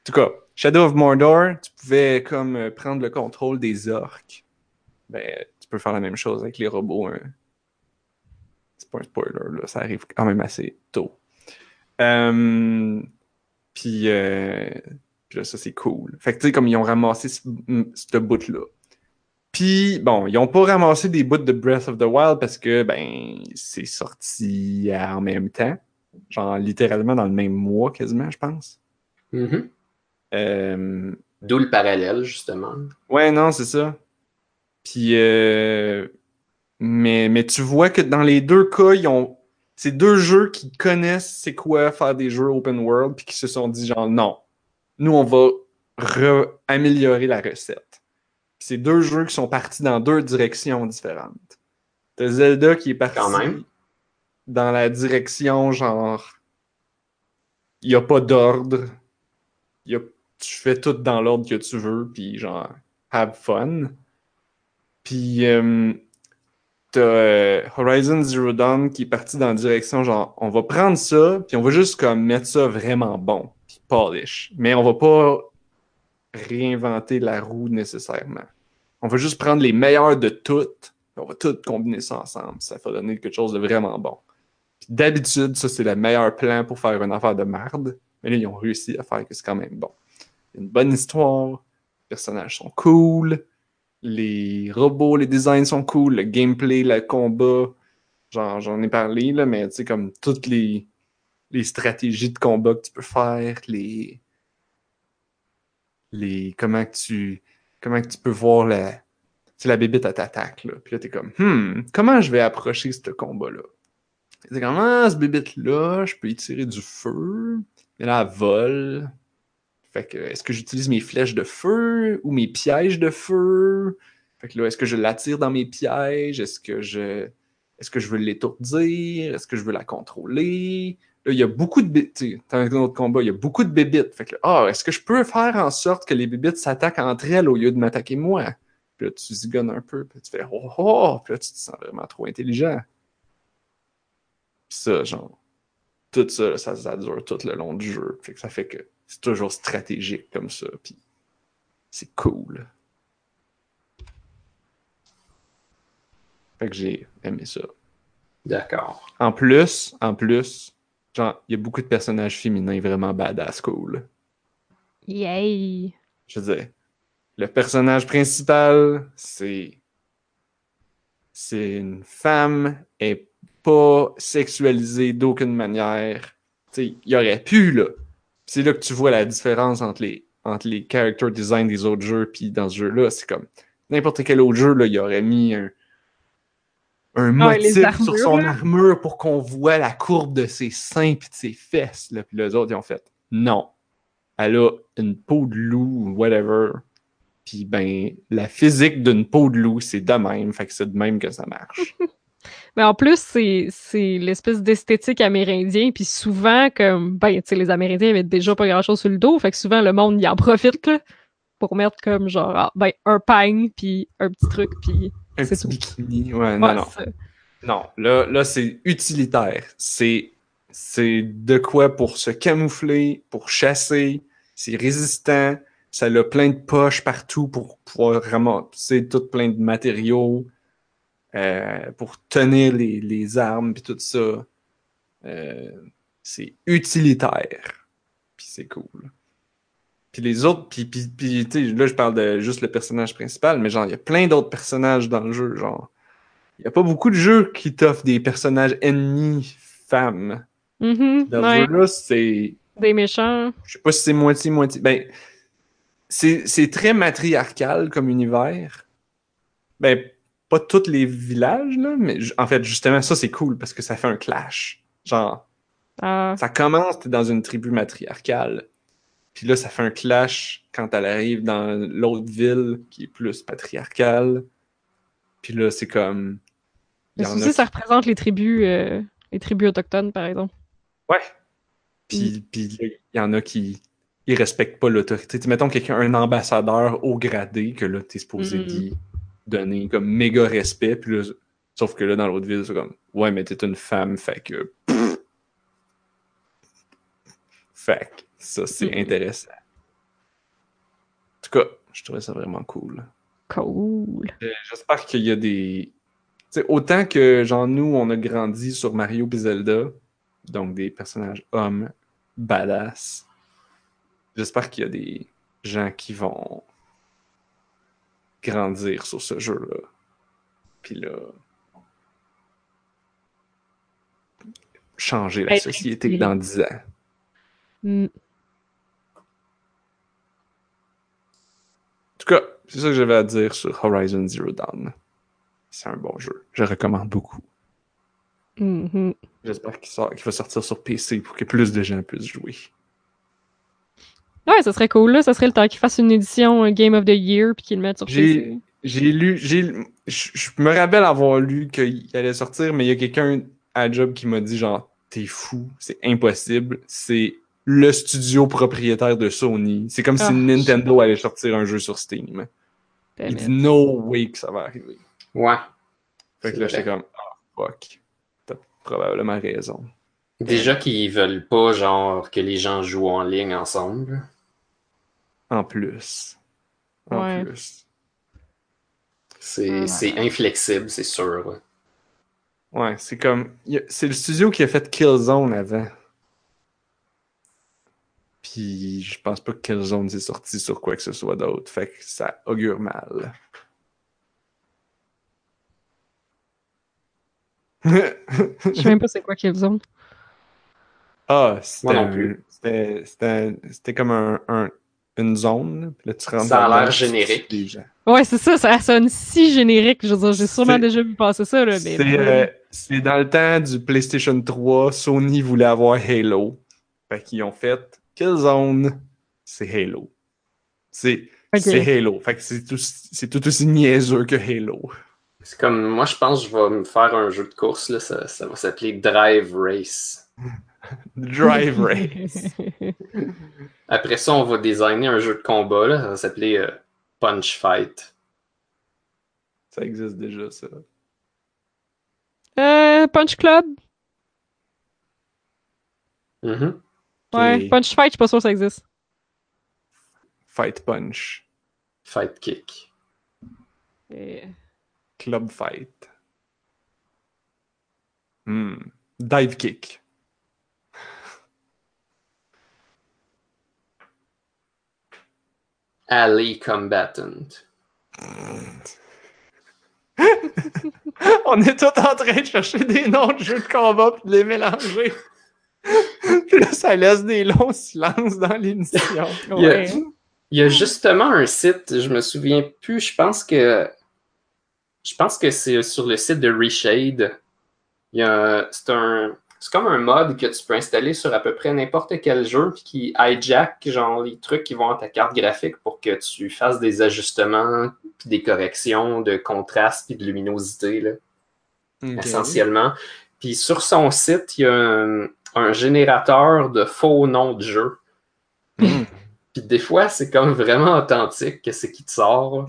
Tout cas, Shadow of Mordor, tu pouvais comme euh, prendre le contrôle des orques. Ben, tu peux faire la même chose avec les robots. hein. C'est pas un spoiler, là, ça arrive quand même assez tôt. Puis, euh, puis là, ça, c'est cool. Fait que, tu sais, comme ils ont ramassé ce, ce bout-là. Puis, bon, ils ont pas ramassé des bouts de Breath of the Wild parce que, ben, c'est sorti en même temps. Genre, littéralement dans le même mois, quasiment, je pense. Mhm. Euh, D'où le parallèle, justement. Ouais, non, c'est ça. Puis, euh, mais, mais tu vois que dans les deux cas, ils ont. C'est deux jeux qui connaissent c'est quoi faire des jeux open world, puis qui se sont dit genre non, nous on va re- améliorer la recette. C'est deux jeux qui sont partis dans deux directions différentes. T'as Zelda qui est parti Quand même. dans la direction genre. Il n'y a pas d'ordre. Il y a- Tu fais tout dans l'ordre que tu veux, puis genre, have fun. Puis, euh, t'as euh, Horizon Zero Dawn qui est parti dans la direction genre, on va prendre ça, puis on va juste comme mettre ça vraiment bon, puis polish. Mais on va pas réinventer la roue nécessairement. On va juste prendre les meilleurs de toutes, on va tout combiner ça ensemble. Ça va donner quelque chose de vraiment bon. D'habitude, ça, c'est le meilleur plan pour faire une affaire de merde. Mais là, ils ont réussi à faire que c'est quand même bon. Une bonne histoire, les personnages sont cool, les robots, les designs sont cool, le gameplay, le combat, genre, j'en ai parlé, là, mais tu sais, comme toutes les, les stratégies de combat que tu peux faire, les. les comment que tu. comment que tu peux voir la. C'est la bébite à t'attaque, là. Puis là, t'es comme, hmm, comment je vais approcher ce combat-là? C'est comme, ah, ce bébite-là, je peux y tirer du feu. Mais là, elle vole. Fait que, est-ce que j'utilise mes flèches de feu ou mes pièges de feu? Fait que là, est-ce que je l'attire dans mes pièges? Est-ce que je. Est-ce que je veux l'étourdir? Est-ce que je veux la contrôler? Là, il y a beaucoup de. bé- tu sais, Dans un autre combat, il y a beaucoup de bébites. Fait que ah, est-ce que je peux faire en sorte que les bébites s'attaquent entre elles au lieu de m'attaquer moi? Puis là, tu zigonnes un peu, puis tu fais oh oh! Puis là, tu te sens vraiment trop intelligent. Puis ça, genre, tout ça, ça, ça dure tout le long du jeu. Fait que ça fait que c'est toujours stratégique comme ça. Puis c'est cool. Fait que j'ai aimé ça. D'accord. En plus, en plus, genre, il y a beaucoup de personnages féminins vraiment badass cool. Yay! Je veux dire, le personnage principal, c'est. C'est une femme, elle est pas sexualisée d'aucune manière. Tu sais, il aurait pu, là. C'est là que tu vois la différence entre les, entre les character design des autres jeux, puis dans ce jeu-là, c'est comme. N'importe quel autre jeu, là, il aurait mis un. Un Ah motif sur son là. armure pour qu'on voit la courbe de ses seins puis de ses fesses, là. Puis les autres, ils ont fait. Non elle a une peau de loup ou whatever. Puis ben, la physique d'une peau de loup, c'est de même. Fait que c'est de même que ça marche. Mais en plus, c'est c'est l'espèce d'esthétique amérindien, puis souvent, comme, ben, tu sais, les Amérindiens avaient déjà pas grand-chose sur le dos, fait que souvent, le monde, il en profite, là, pour mettre comme, genre, ah, ben, un pagne, puis un petit truc, puis... Un C'est petit tout. bikini. Ouais, non, Ouais, non. Non, là, là c'est utilitaire. C'est, c'est de quoi pour se camoufler, pour chasser. C'est résistant. Ça a plein de poches partout pour pouvoir ramasser tout plein de matériaux. Euh, pour tenir les, les armes puis tout ça. Euh, c'est utilitaire. Puis c'est cool. Puis les autres, puis, puis, puis, là, je parle de juste le personnage principal, mais genre, il y a plein d'autres personnages dans le jeu. Genre, il n'y a pas beaucoup de jeux qui t'offrent des personnages ennemis femmes. Mhm, Dans ouais. ce jeu-là, c'est. Des méchants. Je sais pas si c'est moitié-moitié. Ben, c'est c'est très matriarcal comme univers. Ben, pas tous les villages, là, mais en fait, justement, ça, c'est cool parce que ça fait un clash. Genre, Ah, ça commence, t'es dans une tribu matriarcale. Puis là, ça fait un clash quand elle arrive dans l'autre ville qui est plus patriarcale. Puis là, c'est comme. mais ça a aussi, ça représente les tribus, euh, les tribus autochtones, par exemple. Ouais. Puis, là, il y en a qui ils respectent pas l'autorité. Mettons quelqu'un, un ambassadeur haut gradé, que là, t'es supposé lui donner comme méga respect. Puis là, sauf que là, dans l'autre ville, c'est comme Ouais, mais t'es une femme, fait que. Fait que ça, c'est Mhm. intéressant. En tout cas, je trouvais ça vraiment cool. Cool. Euh, J'espère qu'il y a des. Tu sais, autant que, genre, nous, on a grandi sur Mario et Zelda, donc des personnages hommes badass, j'espère qu'il y a des gens qui vont grandir sur ce jeu-là. Puis là. changer la Être société dans 10 ans. Mm. En tout cas, c'est ça que j'avais à dire sur Horizon Zero Dawn. C'est un bon jeu. Je le recommande beaucoup. Mhm. J'espère qu'il sort, qu'il va sortir sur PC pour que plus de gens puissent jouer. Ouais, ça serait cool, là. Ça serait le temps qu'ils fassent une édition euh, Game of the Year puis qu'ils le mettent sur J'ai PC. j'ai lu, j'ai, je me rappelle avoir lu qu'il allait sortir, mais il y a quelqu'un à job qui m'a dit genre t'es fou, c'est impossible, c'est le studio propriétaire de Sony. C'est comme Ah, si Nintendo allait sortir un jeu sur Steam. Damn Il it. dit no way que ça va arriver. Ouais. Fait que là j'étais comme ah fuck, t'as probablement raison. Déjà qu'ils veulent pas, genre, que les gens jouent en ligne ensemble. En plus, en Ouais. plus. C'est Ah. c'est inflexible, c'est sûr. ouais. Ouais, c'est comme. C'est le studio qui a fait Killzone avant. Puis je pense pas que Killzone s'est sorti sur quoi que ce soit d'autre. Fait que ça augure mal. Je sais même pas c'est quoi Killzone. ah, c'était comme un, un- une zone. là, Puis là, tu rentres Ça a l'air générique. des gens. Ouais, c'est ça, ça sonne si générique. Je veux dire, j'ai sûrement déjà vu passer ça, là. Mais... C'est euh, dans le temps du PlayStation 3, Sony voulait avoir Halo. Fait qu'ils ont fait Killzone, c'est Halo. C'est Halo. Fait que c'est tout, c'est tout aussi niaiseux que Halo. C'est comme, moi, je pense que je vais me faire un jeu de course, là, ça, ça va s'appeler Drive Race. Drive Race. Après ça, on va designer un jeu de combat, là, ça va s'appeler euh, Punch Fight. Ça existe déjà, ça. Euh, Punch Club? Mhm. Ouais. Punch Fight, je suis pas sûr que ça existe. Fight Punch. Fight Kick. Club Fight. Hmm. Dive Kick. Alley Combatant. On est tous en train de chercher des noms de jeux de combat puis de les mélanger. puis là, ça laisse des longs silences dans l'émission. Il y a-. Il y a justement un site, je me souviens plus, je pense que je pense que c'est sur le site de Reshade. C'est un c'est comme un mod que tu peux installer sur à peu près n'importe quel jeu puis qui hijack genre les trucs qui vont dans ta carte graphique pour que tu fasses des ajustements puis des corrections de contraste puis de luminosité là, essentiellement. Puis sur son site, il y a un, un générateur de faux noms de jeux. Hmm. Puis des fois, c'est comme vraiment authentique que c'est qui te sort.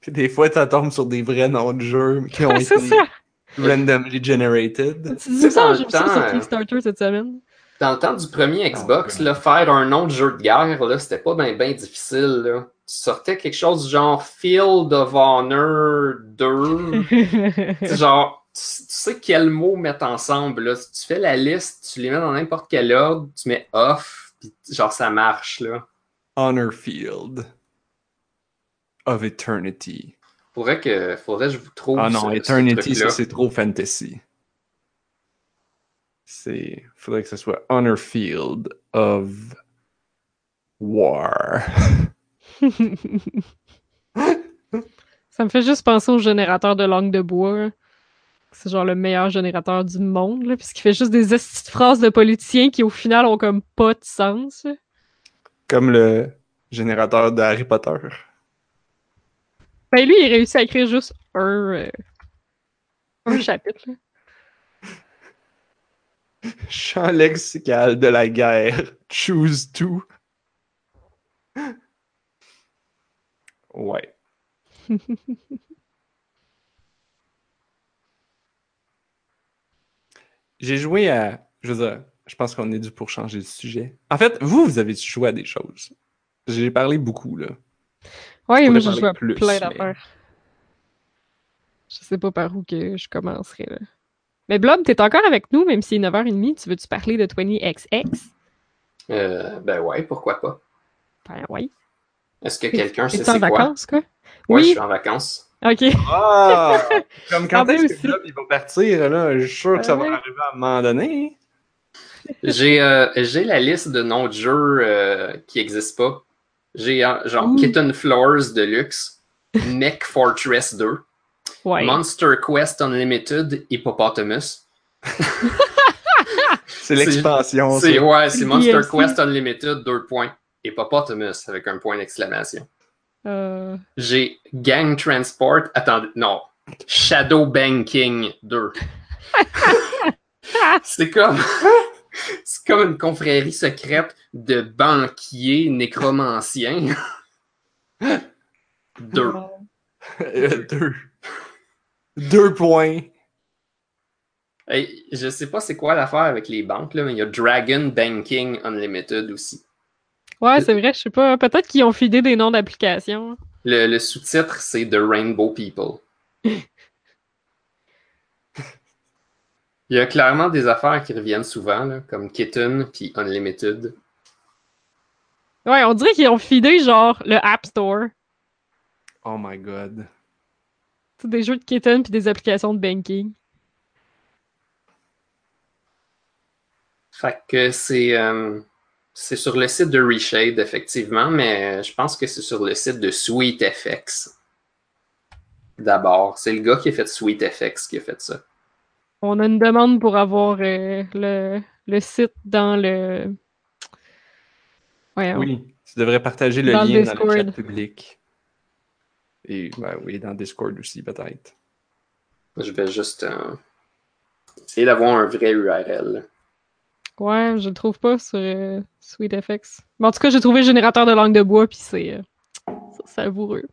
Puis des fois, tu tombes sur des vrais noms de jeux qui ont été ça. Randomly generated. Dis ça, dans j'ai le vu ça temps, sur euh, Kickstarter cette semaine? Dans le temps du premier Xbox, Oh, là, faire un nom de jeu de guerre, là, c'était pas bien ben difficile. Là. Tu sortais quelque chose du genre Field of Honor 2. C'est genre, tu, tu sais quel mot mettre ensemble. Là. Si tu fais la liste, tu les mets dans n'importe quel ordre, tu mets off, Puis genre, ça marche, là. Honor Field of Eternity. Faudrait que, faudrait que je vous trouve. Ah non, ce- ce Eternity, ça c'est trop fantasy. C'est. Faudrait que ce soit Honor Field of War. Ça me fait juste penser au générateur de langue de bois. C'est genre le meilleur générateur du monde, là, puisqu'il fait juste des de phrases de politiciens qui, au final, ont comme pas de sens. Comme le générateur de Harry Potter. Ben lui, il réussit à écrire juste un, euh, un chapitre. là. Champ lexical de la guerre. Choose to. Ouais. J'ai joué à. Je veux dire, je pense qu'on est dû pour changer de sujet. En fait, vous, vous avez joué à des choses. J'ai parlé beaucoup, là. Ouais, Je moi parler joué à plus, plein mais- d'affaires. Je sais pas par où que je commencerai là. Mais Blob, t'es encore avec nous, même si c'est 9h30. Tu veux-tu parler de 20XX? Euh, ben ouais, pourquoi pas. Ben oui. Est-ce que quelqu'un sait en c'est quoi? vacances, quoi? Ouais, je oui. suis en vacances. Ok. Ah! Comme quand Ah, est-ce que aussi. Blob, il va partir, là? Je suis sûr que ça va arriver à un moment donné. J'ai euh, j'ai la liste de noms de jeux euh, qui n'existent pas. J'ai genre Ouh. Kitten Floors Deluxe, Mech Fortress 2, Ouais. Monster Quest Unlimited, Hippopotamus. C'est l'expansion. C'est ouais, c'est Monster DLC. Quest Unlimited, deux points. Hippopotamus avec un point d'exclamation. Euh, J'ai Gang Transport. Attendez, non. Shadow Banking 2. c'est comme. C'est comme une confrérie secrète de banquiers nécromanciens. Deux. Euh, deux. Deux points. Hey, je sais pas c'est quoi l'affaire avec les banques, là, mais il y a Dragon Banking Unlimited aussi. Ouais, c'est vrai, je sais pas. Peut-être qu'ils ont fidé des noms d'applications. Le, le sous-titre, c'est The Rainbow People. Il y a clairement des affaires qui reviennent souvent, là, comme Kitten puis Unlimited. Ouais, on dirait qu'ils ont fidé genre le App Store. Oh my god. C'est des jeux de kitten puis des applications de banking. Fait que c'est euh, c'est sur le site de Reshade, effectivement, mais je pense que c'est sur le site de SweetFX. D'abord, c'est le gars qui a fait SweetFX qui a fait ça. On a une demande pour avoir euh, le, le site dans le. Ouais, Oui, tu devrais partager le Dans le lien dans le chat public. Et ben oui, dans Discord aussi, peut-être. Je vais juste euh, essayer d'avoir un vrai URL. ouais, je le trouve pas sur euh, SweetFX. Mais en tout cas, j'ai trouvé le générateur de langue de bois puis c'est euh, c'est savoureux.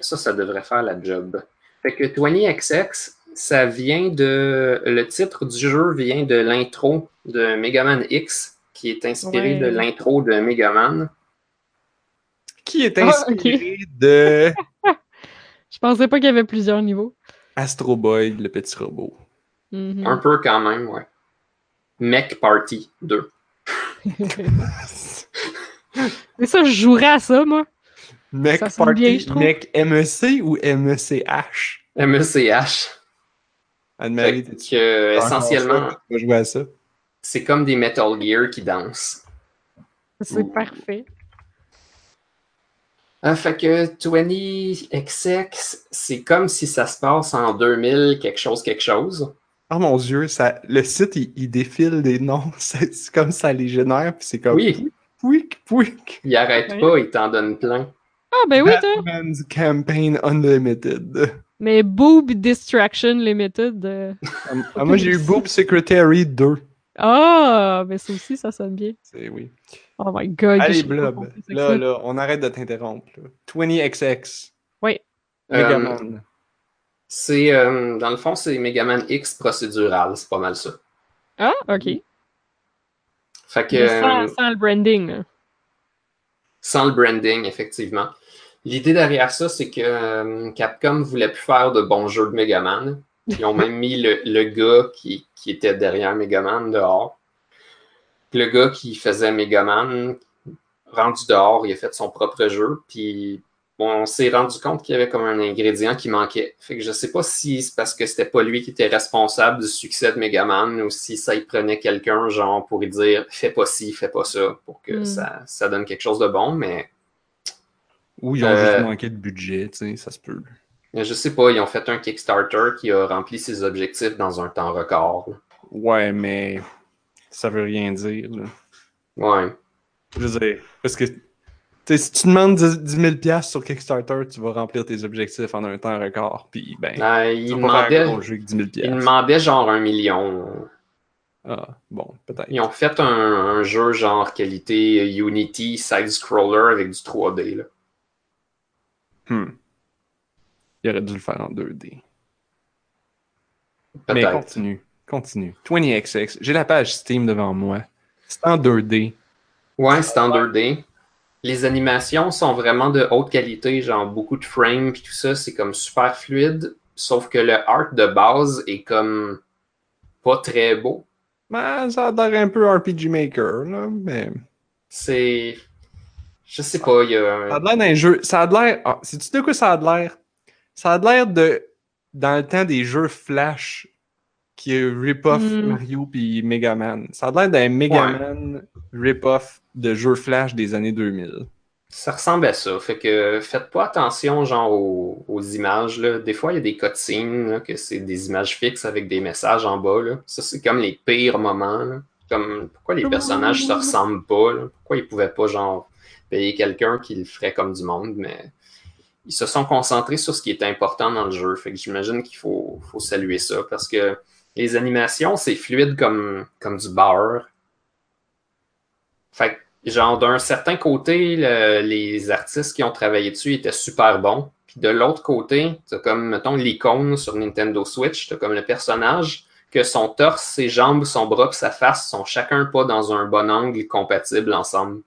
Ça, ça devrait faire la job. Fait que 20XX, ça vient de. Le titre du jeu vient de l'intro de Megaman X, qui est inspiré Ouais. de l'intro de Megaman. Qui est Ah, inspiré de Je pensais pas qu'il y avait plusieurs niveaux. Astro Boy, le petit robot. Mhm. Un peu quand même, ouais. Mech Party 2. Mais ça, je jouerais à ça, moi. Mec Ça bien, je mec MEC ou MECH? MECH. Anne-Marie, que, essentiellement, jouer à ça? c'est comme des Metal Gear qui dansent. C'est parfait. Ah, fait que 20XX, c'est comme si ça se passe en 2000, quelque chose, quelque chose. Oh mon dieu, ça, le site, il, il défile des noms. C'est comme ça les génère, puis c'est comme... Oui. Pouic, pouic. Il arrête pas, il t'en donne plein. Ah, ben oui, toi. Batman's Campaign Unlimited. Mais Boob Distraction Limited. euh, Ah, moi, j'ai eu Boob Secretary 2. Ah, mais ça aussi, ça sonne bien. C'est oui. Oh my god. Allez, Blob. Là, ça. là, on arrête de t'interrompre. là. 20XX. Oui. Euh, Megaman. c'est, euh, dans le fond, c'est Megaman X procédural, c'est pas mal ça. Ah, ok. Fait que, sans, euh, sans le branding. là. sans le branding, effectivement. L'idée derrière ça, c'est que euh, Capcom voulait plus faire de bons jeux de Megaman. Ils ont même mis le, le gars qui, qui était derrière Megaman dehors. le gars qui faisait Megaman, rendu dehors, il a fait son propre jeu, puis bon, on s'est rendu compte qu'il y avait comme un ingrédient qui manquait. Fait que je sais pas si c'est parce que c'était pas lui qui était responsable du succès de Megaman ou si ça y prenait quelqu'un, genre, pour lui dire fais pas ci, fais pas ça, pour que Mm. ça, ça donne quelque chose de bon, mais Ou ils ont Euh, juste manqué de budget, tu sais, ça se peut. je sais pas, ils ont fait un Kickstarter qui a rempli ses objectifs dans un temps record. Ouais, mais ça veut rien dire. là. Ouais. Je veux dire, parce que si tu demandes 10 10 000 piastres sur Kickstarter, tu vas remplir tes objectifs en un temps record. Puis, ben, Euh, un jeu avec 10 000 ils piastres. demandaient genre un million. Ah, bon, peut-être. Ils ont fait un, un jeu genre qualité Unity side-scroller avec du 3D. Là. Hmm. Il aurait dû le faire en 2D. Mais continue, continue. 20XX, j'ai la page Steam devant moi. C'est en 2D. Ouais, c'est en 2D. Les animations sont vraiment de haute qualité, genre beaucoup de frames puis tout ça, c'est comme super fluide. Sauf que le art de base est comme pas très beau. Ben, ça a l'air un peu RPG Maker, là, mais... C'est. Je sais pas, il y a. Ça a l'air d'un jeu... Ça a l'air... Ah, sais-tu de quoi ça a l'air? Ça a l'air de... Dans le temps des jeux Flash qui est rip-off Hmm. Mario puis Mega Man. Ça a l'air d'un Mega Man rip-off de jeux Flash des années 2000. Ça ressemble à ça. Fait que faites pas attention genre aux, aux images. Là. Des fois, il y a des cutscenes là, que c'est des images fixes avec des messages en bas. Là. Ça, c'est comme les pires moments. là. Comme pourquoi les personnages se ressemblent pas? là? Pourquoi ils pouvaient pas genre quelqu'un qui le ferait comme du monde, mais ils se sont concentrés sur ce qui est important dans le jeu. Fait que j'imagine qu'il faut, saluer ça parce que les animations, c'est fluide comme, du beurre. Fait que, genre, d'un certain côté, le- les artistes qui ont travaillé dessus étaient super bons. Puis de l'autre côté, comme, mettons, l'icône sur Nintendo Switch, comme le personnage que son torse, ses jambes, son bras sa face sont chacun pas dans un bon angle compatible ensemble.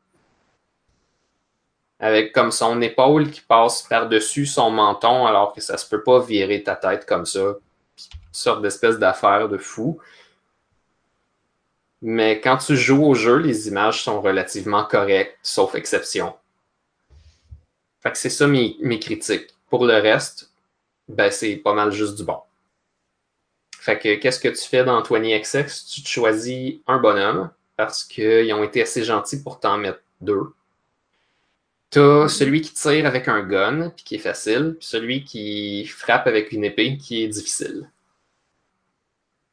Avec comme son épaule qui passe par-dessus son menton alors que ça se peut pas virer ta tête comme ça. Une sorte d'espèce d'affaire de fou. Mais quand tu joues au jeu, les images sont relativement correctes, sauf exception. Fait que c'est ça mes, mes critiques. Pour le reste, ben c'est pas mal juste du bon. Fait que qu'est-ce que tu fais dans 20XX? Tu te choisis un bonhomme parce qu'ils ont été assez gentils pour t'en mettre deux. T'as celui qui tire avec un gun, puis qui est facile, puis celui qui frappe avec une épée, qui est difficile.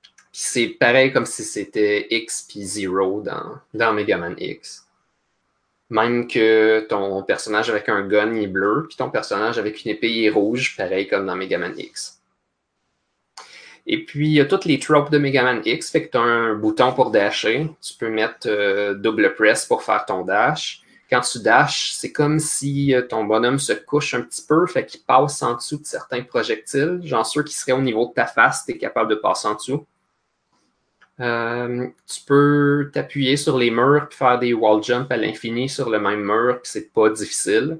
Puis c'est pareil comme si c'était X puis Zero dans, dans Mega Man X. Même que ton personnage avec un gun est bleu, puis ton personnage avec une épée est rouge, pareil comme dans Mega Man X. Et puis, il y a toutes les tropes de Mega Man X, fait que tu as un bouton pour dasher. Tu peux mettre euh, double press pour faire ton dash. Quand tu dashes, c'est comme si euh, ton bonhomme se couche un petit peu, fait qu'il passe en dessous de certains projectiles. Genre ceux qui seraient au niveau de ta face, tu es capable de passer en dessous. Euh, tu peux t'appuyer sur les murs et faire des wall jumps à l'infini sur le même mur, puis c'est pas difficile.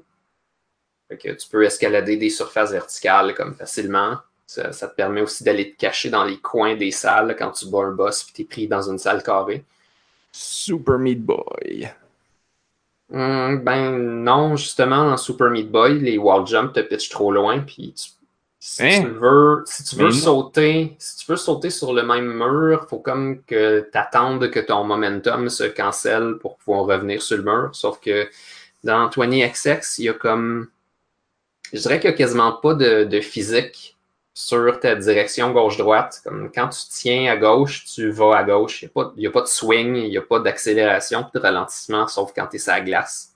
Fait que tu peux escalader des surfaces verticales comme facilement. Ça, te permet aussi d'aller te cacher dans les coins des salles quand tu bats un boss et tu es pris dans une salle carrée. Super Meat Boy. Hum, ben non, justement, dans Super Meat Boy, les wall jumps te pitchent trop loin, puis tu- si Hein? tu veux, si tu veux Mais sauter, si tu veux sauter sur le même mur, faut comme que t'attendes que ton momentum se cancelle pour pouvoir revenir sur le mur. Sauf que dans 20XX, il y a comme, je dirais qu'il y a quasiment pas de, de physique sur ta direction gauche-droite. Comme quand tu tiens à gauche, tu vas à gauche. Il n'y a, pas- a de swing, il n'y a pas d'accélération de ralentissement, sauf quand tu es sur la glace.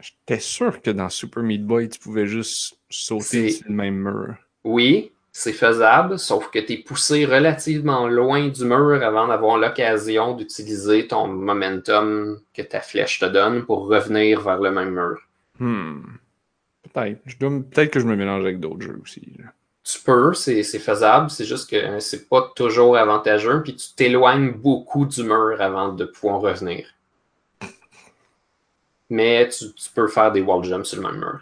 J'étais sûr que dans Super Meat Boy, tu pouvais juste sauter sur le même mur. Oui, c'est faisable, sauf que tu es poussé relativement loin du mur avant d'avoir l'occasion d'utiliser ton momentum que ta flèche te donne pour revenir vers le même mur. Hmm. Peut-être. Que je me mélange avec d'autres jeux aussi. Tu peux, c'est faisable, c'est juste que c'est pas toujours avantageux, puis tu t'éloignes beaucoup du mur avant de pouvoir revenir. Mais tu, peux faire des wall jumps sur le même mur.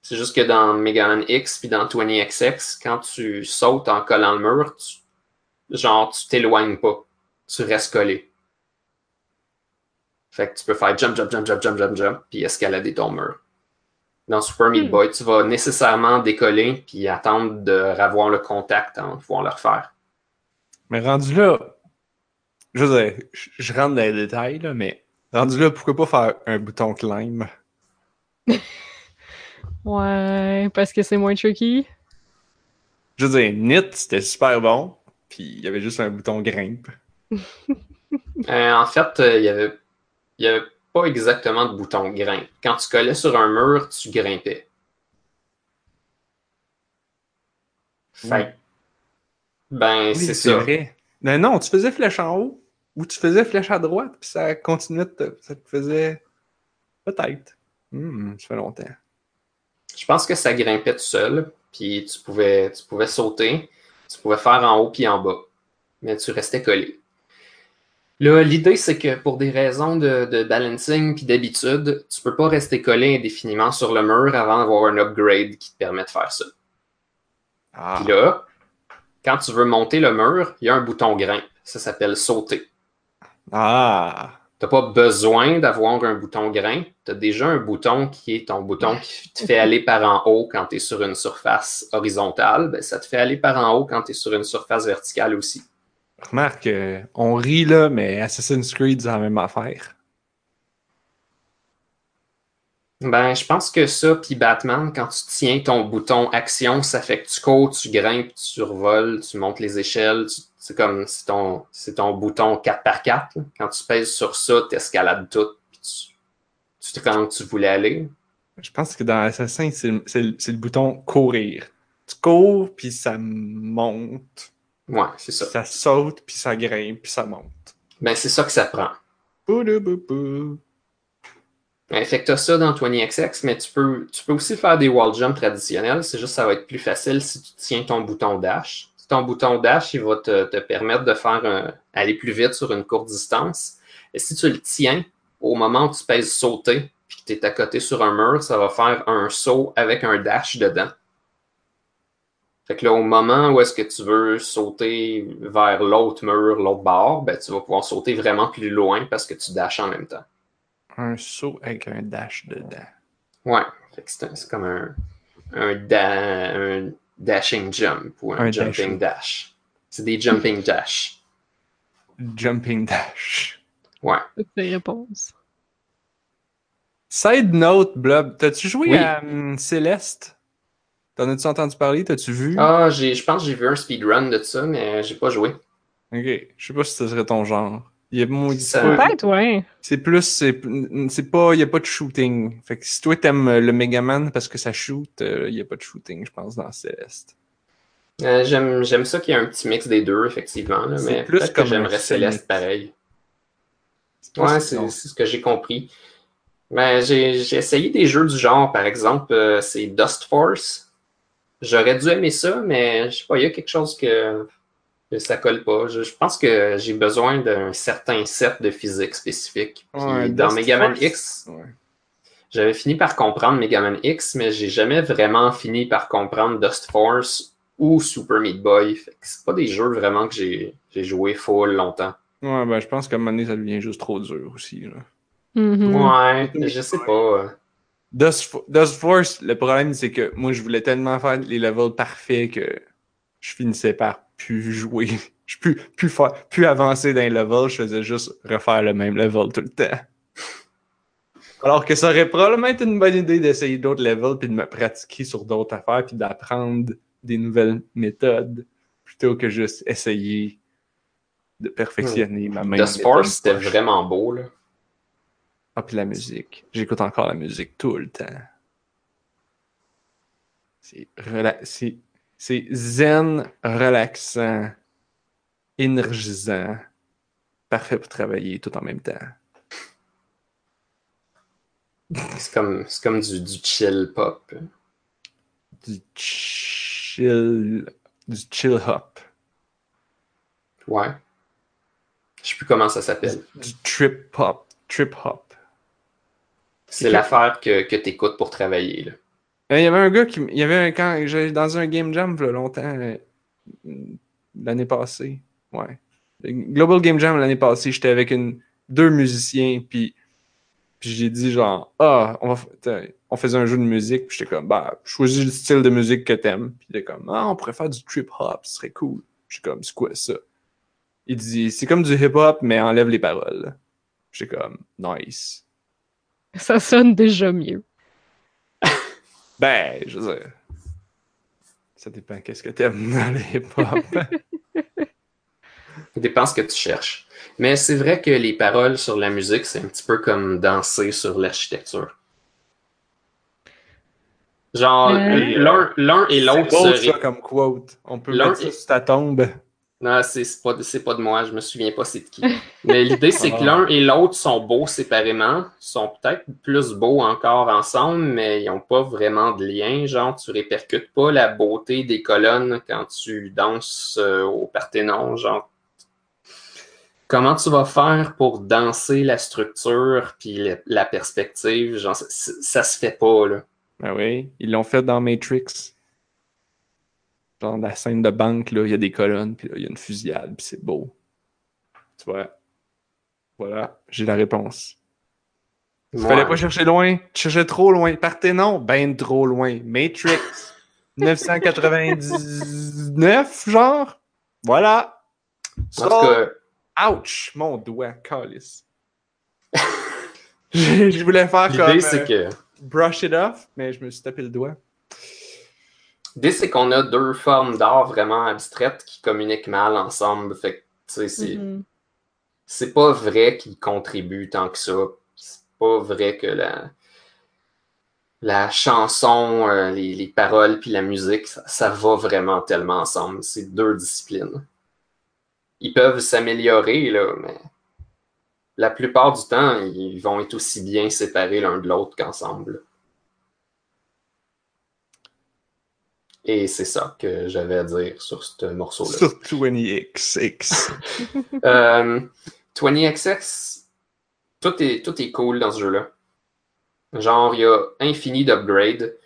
C'est juste que dans Mega Man X puis dans 20XX, quand tu sautes en collant le mur, genre tu t'éloignes pas. Tu restes collé. Fait que tu peux faire jump, jump, jump, jump, jump, jump, jump, puis escalader ton mur. Dans Super Meat Hmm. Boy, tu vas nécessairement décoller puis attendre de revoir le contact avant de pouvoir le refaire. Mais rendu là, je veux dire, je, je rentre dans les détails, là, mais rendu là, pourquoi pas faire un bouton climb? Ouais, parce que c'est moins tricky. Je veux dire, Nit, c'était super bon, puis il y avait juste un bouton grimpe. Euh, en fait, euh, il y avait, il y avait pas exactement de bouton grimpe. Quand tu collais sur un mur, tu grimpais. Fait ben, Oui, c'est ça. vrai. Mais non, tu faisais flèche en haut, ou tu faisais flèche à droite, puis ça continuait, de te- ça te faisait... Peut-être. Hmm, ça fait longtemps. Je pense que ça grimpait tout seul, puis tu pouvais, tu pouvais sauter, tu pouvais faire en haut puis en bas, mais tu restais collé. Là, l'idée, c'est que pour des raisons de, de balancing puis d'habitude, tu peux pas rester collé indéfiniment sur le mur avant d'avoir un upgrade qui te permet de faire ça. Ah, Puis là, quand tu veux monter le mur, il y a un bouton grimpe. Ça s'appelle sauter. ah. Tu n'as pas besoin d'avoir un bouton grimpe. Tu as déjà un bouton qui est ton bouton qui te fait aller par en haut quand tu es sur une surface horizontale. Ben, ça te fait aller par en haut quand tu es sur une surface verticale aussi. Remarque, euh, on rit là, mais Assassin's Creed, c'est la même affaire. Ben, je pense que ça, puis Batman, quand tu tiens ton bouton action, ça fait que tu cours, tu grimpes, tu survoles, tu montes les échelles. C'est comme, c'est ton, ton bouton 4x4. là. Quand tu pèses sur ça, tu escalades tout, puis tu, tu te rends où tu voulais aller. Je pense que dans Assassin, c'est le- le bouton courir. Tu cours, puis ça monte. Ouais, c'est ça. Ça saute, puis ça grimpe, puis ça monte. Ben, c'est ça que ça prend. Boudou-bou-bou. Ben, fait que t'as ça dans 20XX, mais tu peux, tu peux aussi faire des wall jumps traditionnels. C'est juste que ça va être plus facile si tu tiens ton bouton dash. Si ton bouton dash, il va te, te permettre de faire un- aller plus vite sur une courte distance. Et si tu le tiens au moment où tu pèses sauter, puis que tu es à côté sur un mur, ça va faire un saut avec un dash dedans. Fait que là, au moment où est-ce que tu veux sauter vers l'autre mur, l'autre bord, ben, tu vas pouvoir sauter vraiment plus loin parce que tu dashes en même temps. Un saut avec un dash dedans. Ouais, fait que c'est comme un, un, da- un dashing jump ou un, Un jumping dash. C'est des jumping dash. Jumping dash. Ouais. Toutes ces réponses. Side note, Blob, t'as-tu joué Oui. à hum, Céleste? T'en as-tu entendu parler? T'as-tu vu? Ah, j'ai, je pense que j'ai vu un speedrun de ça, mais j'ai pas joué. Ok, je sais pas si ce serait ton genre. Il y a moi, Ça- Peut-être, ouais. C'est plus, c'est c'est pas, il y a pas de shooting. Fait que si toi t'aimes euh, le Megaman parce que ça shoot, euh, il y a pas de shooting, je pense, dans Céleste. Euh, j'aime, j'aime ça qu'il y ait un petit mix des deux, effectivement, là, C'est mais plus comme que j'aimerais Céleste pareil. Ouais, c'est, ce que j'ai compris. Ben, j'ai, j'ai essayé des jeux du genre, par exemple, euh, c'est Dust Force. J'aurais dû aimer ça, mais je sais pas, il y a quelque chose que, que ça colle pas. Je, je pense que j'ai besoin d'un certain set de physique spécifique. Puis Ouais, dans Megaman X, ouais. j'avais fini par comprendre Megaman X, mais j'ai jamais vraiment fini par comprendre Dust Force ou Super Meat Boy. C'est pas des jeux vraiment que j'ai, joué full longtemps. Ouais, ben je pense qu'à un moment donné, ça devient juste trop dur aussi. Là. Mhm. Ouais, je sais pas. Dust, Fo- Dust Force, le problème, c'est que moi, je voulais tellement faire les levels parfaits que je finissais par plus jouer. Je plus, plus, faire, plus avancer dans les levels, je faisais juste refaire le même level tout le temps. Alors que ça aurait probablement été une bonne idée d'essayer d'autres levels puis de me pratiquer sur d'autres affaires puis d'apprendre des nouvelles méthodes plutôt que juste essayer de perfectionner ma Dust méthode Force, c'était vraiment beau, là. Ah, puis la musique. J'écoute encore la musique tout le temps. C'est rela- zen, relaxant, énergisant, parfait pour travailler tout en même temps. C'est comme, comme du, du chill pop. Du chill, du chill hop, Ouais. Je sais plus comment ça s'appelle. du trip hop, trip hop. C'est l'affaire que, que tu écoutes pour travailler. Là. Euh, Il y avait un gars qui, il y avait un quand j'étais dans un game jam il y a longtemps euh, l'année passée, ouais. Global Game Jam l'année passée, j'étais avec une deux musiciens puis Puis j'ai dit genre, ah, on, va on faisait un jeu de musique. Puis j'étais comme, bah, choisis le style de musique que t'aimes. Puis il était comme, ah, on pourrait faire du trip hop, ce serait cool. Puis j'étais comme, c'est quoi ça? Il dit, c'est comme du hip hop, mais enlève les paroles. J'étais comme, nice. Ça sonne déjà mieux. Ben, je veux dire, ça dépend qu'est-ce que t'aimes dans le hip hop. Ça dépend ce que tu cherches. Mais c'est vrai que les paroles sur la musique, c'est un petit peu comme danser sur l'architecture. Genre, Euh. l'un et l'autre C'est se comme quote. On peut L'un mettre ça sur ta tombe. Non, c'est c'est pas, pas de moi, je me souviens pas c'est de qui. Mais l'idée, c'est que Ah. l'un et l'autre sont beaux séparément, sont peut-être plus beaux encore ensemble, mais ils n'ont pas vraiment de lien. Genre, tu répercutes pas la beauté des colonnes quand tu danses euh, au Parthénon. Genre, comment tu vas faire pour danser la structure puis le- la perspective? Genre, ça, ça- se fait pas, là. Ben oui, ils l'ont fait dans Matrix. Genre, la scène de banque, là, il y a des colonnes, puis là, il y a une fusillade, puis c'est beau. Tu vois? Voilà, j'ai la réponse. Tu Ouais. fallait pas chercher loin. Tu cherchais trop loin. Partez non, ben trop loin. Matrix. 999, genre? Voilà. Tout cas, Ouch! Mon doigt, calice. je, je voulais faire comme euh, que. brush it off, mais je me suis tapé le doigt. L'idée, c'est qu'on a deux formes d'art vraiment abstraites qui communiquent mal ensemble. Fait que, tu sais, c'est c'est pas vrai qu'ils contribuent tant que ça. C'est pas vrai que la, la chanson, euh, les, les paroles puis la musique, ça, ça va vraiment tellement ensemble. C'est deux disciplines. Ils peuvent s'améliorer, là, mais la plupart du temps, ils vont être aussi bien séparés l'un de l'autre qu'ensemble. Et c'est ça que j'avais à dire sur ce morceau-là. Sur 20XX. Euh, 20XX, tout est, tout est cool dans ce jeu-là. Genre, il y a infini d'upgrades.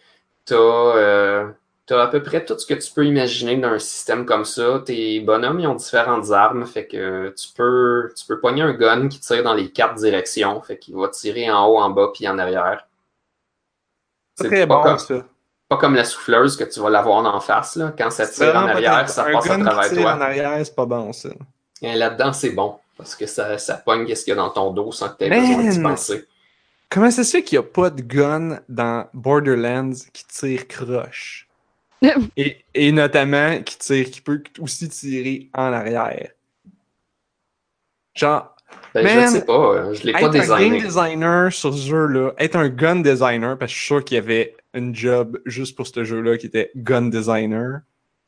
T'as euh, à peu près tout ce que tu peux imaginer d'un système comme ça. Tes bonhommes, ils ont différentes armes. Fait que tu peux, tu peux pogner un gun qui tire dans les quatre directions. Fait qu'il va tirer en haut, en bas, puis en arrière. C'est très bon, comme, ça. Pas comme la souffleuse que tu vas l'avoir en face. Là. Quand ça tire en arrière, ça un passe à travers toi. en arrière, c'est pas bon, ça. Et là-dedans, c'est bon. Parce que ça, ça pogne ce qu'il y a dans ton dos sans que tu aies Man! besoin d'y penser. Comment ça se fait qu'il n'y a pas de gun dans Borderlands qui tire croche? et, et notamment qui tire, qui peut aussi tirer en arrière. Genre, Ben, Man, je sais pas, je l'ai pas être un game designé. designer sur ce jeu-là, être un gun designer, parce que je suis sûr qu'il y avait une job juste pour ce jeu-là qui était gun designer.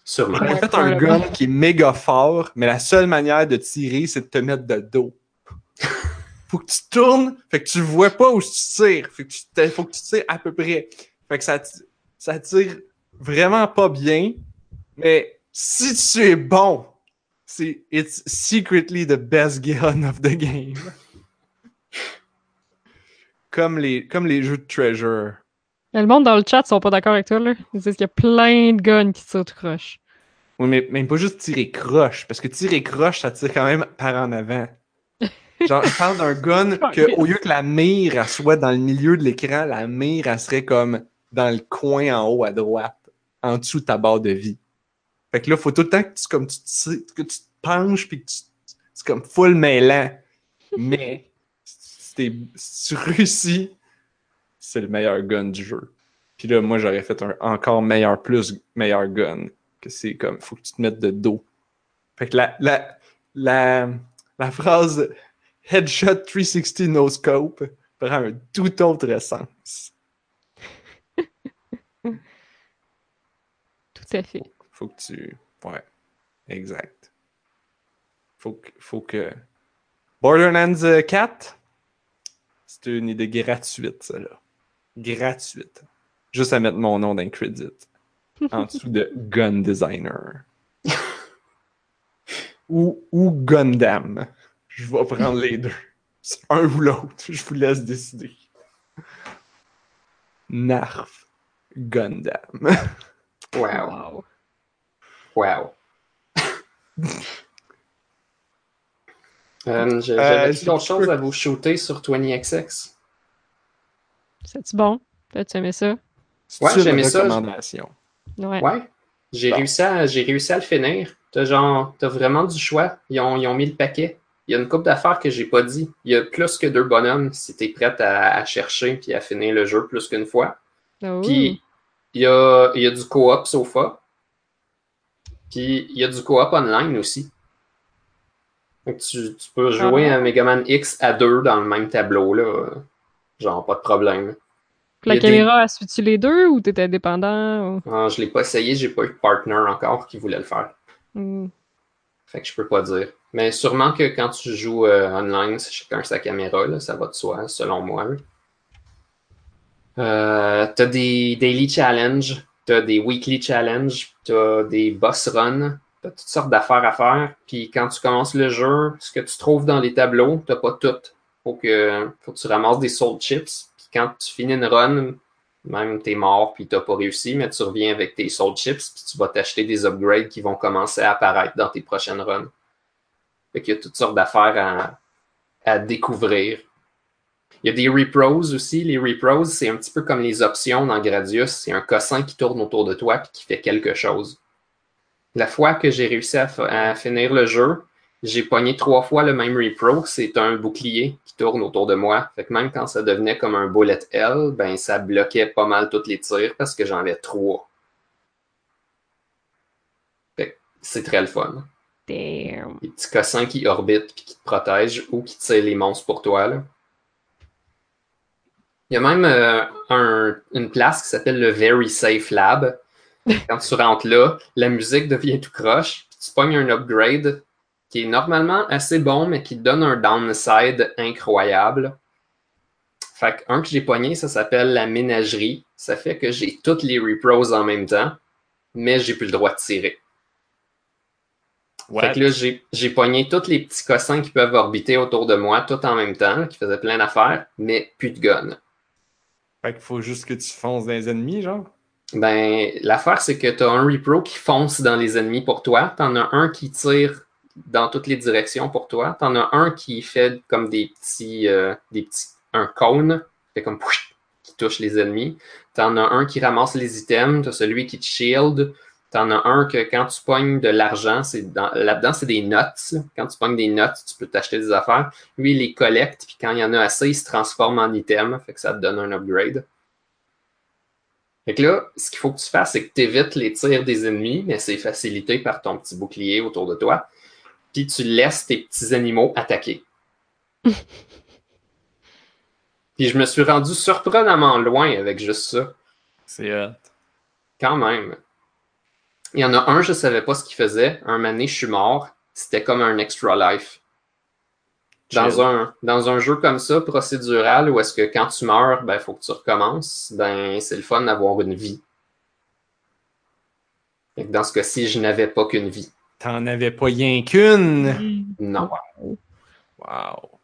Sûrement. J'aurais fait un gun qui est méga fort, mais la seule manière de tirer, c'est de te mettre de dos. faut que tu tournes, fait que tu vois pas où tu tires. Fait que tu faut que tu tires à peu près. Fait que ça, ça tire vraiment pas bien, mais si tu es bon, c'est it's secretly the best gun of the game. comme les comme les jeux de treasure. Le monde dans le chat sont pas d'accord avec toi, là. Ils disent qu'il y a plein de guns qui tirent tout croche. Oui, mais même pas juste tirer croche, parce que tirer croche, ça tire quand même par en avant. Genre, je parle d'un gun que, au lieu que la mire, elle soit dans le milieu de l'écran, la mire, elle serait comme dans le coin en haut à droite, en dessous de ta barre de vie. Fait que là, faut tout le temps que tu, comme tu, que tu te penches puis que tu, c'est comme full mêlant. Mais, si tu réussis, c'est le meilleur gun du jeu. Puis là, moi, j'aurais fait un encore meilleur, plus meilleur gun que c'est comme faut que tu te mettes de dos. Fait que la, la, la, la phrase Headshot 360 no scope prend un tout autre sens. Tout à fait. Faut que tu. Ouais. Exact. Faut que. Faut que... Borderlands euh, 4, c'est une idée gratuite, ça là. Gratuite. Juste à mettre mon nom dans le credit. En dessous de Gun Designer. ou, ou Gundam. Je vais prendre les deux. C'est un ou l'autre. Je vous laisse décider. Narf. Gundam. Wow. Wow. Euh, Euh, J'avais je- d'autres choses peux- à vous shooter sur 20XX. C'est-tu bon? T'as-tu aimé ça? Ouais, une j'aimais ça. Ouais. Ouais. J'ai Bon. réussi, à, j'ai réussi à le finir. T'as genre, t'as vraiment du choix. Ils ont, ils ont mis le paquet. Il y a une couple d'affaires que j'ai pas dit. Il y a plus que deux bonhommes si t'es prête à, à chercher puis à finir le jeu plus qu'une fois. Oh. Puis il y a, il y a du co-op sofa. Puis il y a du co-op online aussi. Donc tu, tu peux jouer Ah. à Mega Man X à deux dans le même tableau là. Genre pas de problème. La caméra, a suivi les deux ou t'étais indépendant? Ou... Ah, je l'ai pas essayé, j'ai pas eu de partner encore qui voulait le faire. Hmm. Fait que je peux pas dire. Mais sûrement que quand tu joues euh, online, c'est chacun sa caméra, là, ça va de soi, selon moi. Euh, t'as des daily challenges, t'as des weekly challenges, t'as des boss runs, t'as toutes sortes d'affaires à faire. Puis quand tu commences le jeu, ce que tu trouves dans les tableaux, t'as pas tout. Faut que, faut que tu ramasses des soul chips. Puis quand tu finis une run, même t'es mort puis t'as pas réussi, mais tu reviens avec tes soul chips puis tu vas t'acheter des upgrades qui vont commencer à apparaître dans tes prochaines runs. Fait qu'il y a toutes sortes d'affaires à, à découvrir. Il y a des repros aussi. Les repros, c'est un petit peu comme les options dans Gradius. C'est un cossin qui tourne autour de toi puis qui fait quelque chose. La fois que j'ai réussi à, finir le jeu, j'ai pogné trois fois le même repro. C'est un bouclier qui tourne autour de moi. Fait que même quand ça devenait comme un bullet L, ben ça bloquait pas mal tous les tirs parce que j'en avais trois. Fait que c'est très le fun. Damn. Les petits cossins qui orbitent puis qui te protègent ou qui tirent les monstres pour toi. Là. Il y a même euh, un- une place qui s'appelle le Very Safe Lab. Quand tu rentres là, la musique devient tout croche. puis tu pognes un upgrade qui est normalement assez bon, mais qui donne un downside incroyable. Fait que un que j'ai pogné, ça s'appelle la ménagerie. Ça fait que j'ai toutes les repros en même temps, mais j'ai plus le droit de tirer. Fait que là, j'ai, j'ai pogné tous les petits cossins qui peuvent orbiter autour de moi, tout en même temps, qui faisaient plein d'affaires, mais plus de gun. Fait qu'il faut juste que tu fonces dans les ennemis, genre? Ben, l'affaire, c'est que tu as un repro qui fonce dans les ennemis pour toi. T'en as un qui tire dans toutes les directions pour toi. T'en as un qui fait comme des petits, euh, des petits, un cône, fait comme qui touche les ennemis. T'en as un qui ramasse les items. T'as celui qui te shield. T'en as un que quand tu pognes de l'argent, c'est dans- là-dedans, c'est des notes. Quand tu pognes des notes, tu peux t'acheter des affaires. Lui, il les collecte, puis quand il y en a assez, il se transforme en item, fait que ça te donne un upgrade. Fait que là, ce qu'il faut que tu fasses, c'est que tu évites les tirs des ennemis, mais c'est facilité par ton petit bouclier autour de toi. Puis tu laisses tes petits animaux attaquer. Puis je me suis rendu surprenamment loin avec juste ça. C'est hot. Quand même. Il y en a un, je savais pas ce qu'il faisait. Un mané, je suis mort. C'était comme un extra life. Dans un, dans un jeu comme ça, procédural, où est-ce que quand tu meurs, ben, faut que tu recommences, ben, c'est le fun d'avoir une vie. Dans ce cas-ci, je n'avais pas qu'une vie. T'en avais pas rien qu'une? Non. Wow.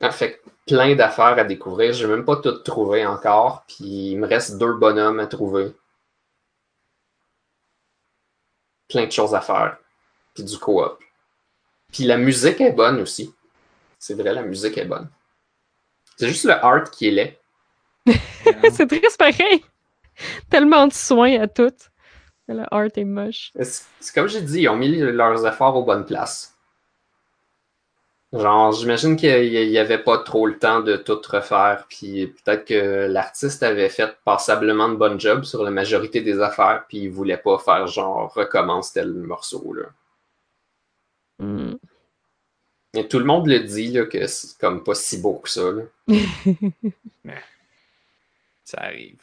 Ah, fait plein d'affaires à découvrir. J'ai même pas tout trouvé encore. Puis il me reste deux bonhommes à trouver. Plein de choses à faire. Puis du co-op. Puis la musique est bonne aussi. C'est vrai, la musique est bonne. C'est juste le art qui est laid. c'est triste pareil. Tellement de soins à tout. Le art est moche. C'est comme j'ai dit, ils ont mis leurs efforts aux bonnes places. Genre, j'imagine qu'il n'y avait pas trop le temps de tout refaire, puis peut-être que l'artiste avait fait passablement de bon job sur la majorité des affaires, puis il voulait pas faire genre recommence tel morceau là. Hmm. Mais tout le monde le dit là, que c'est comme pas si beau que ça. là. Ça arrive.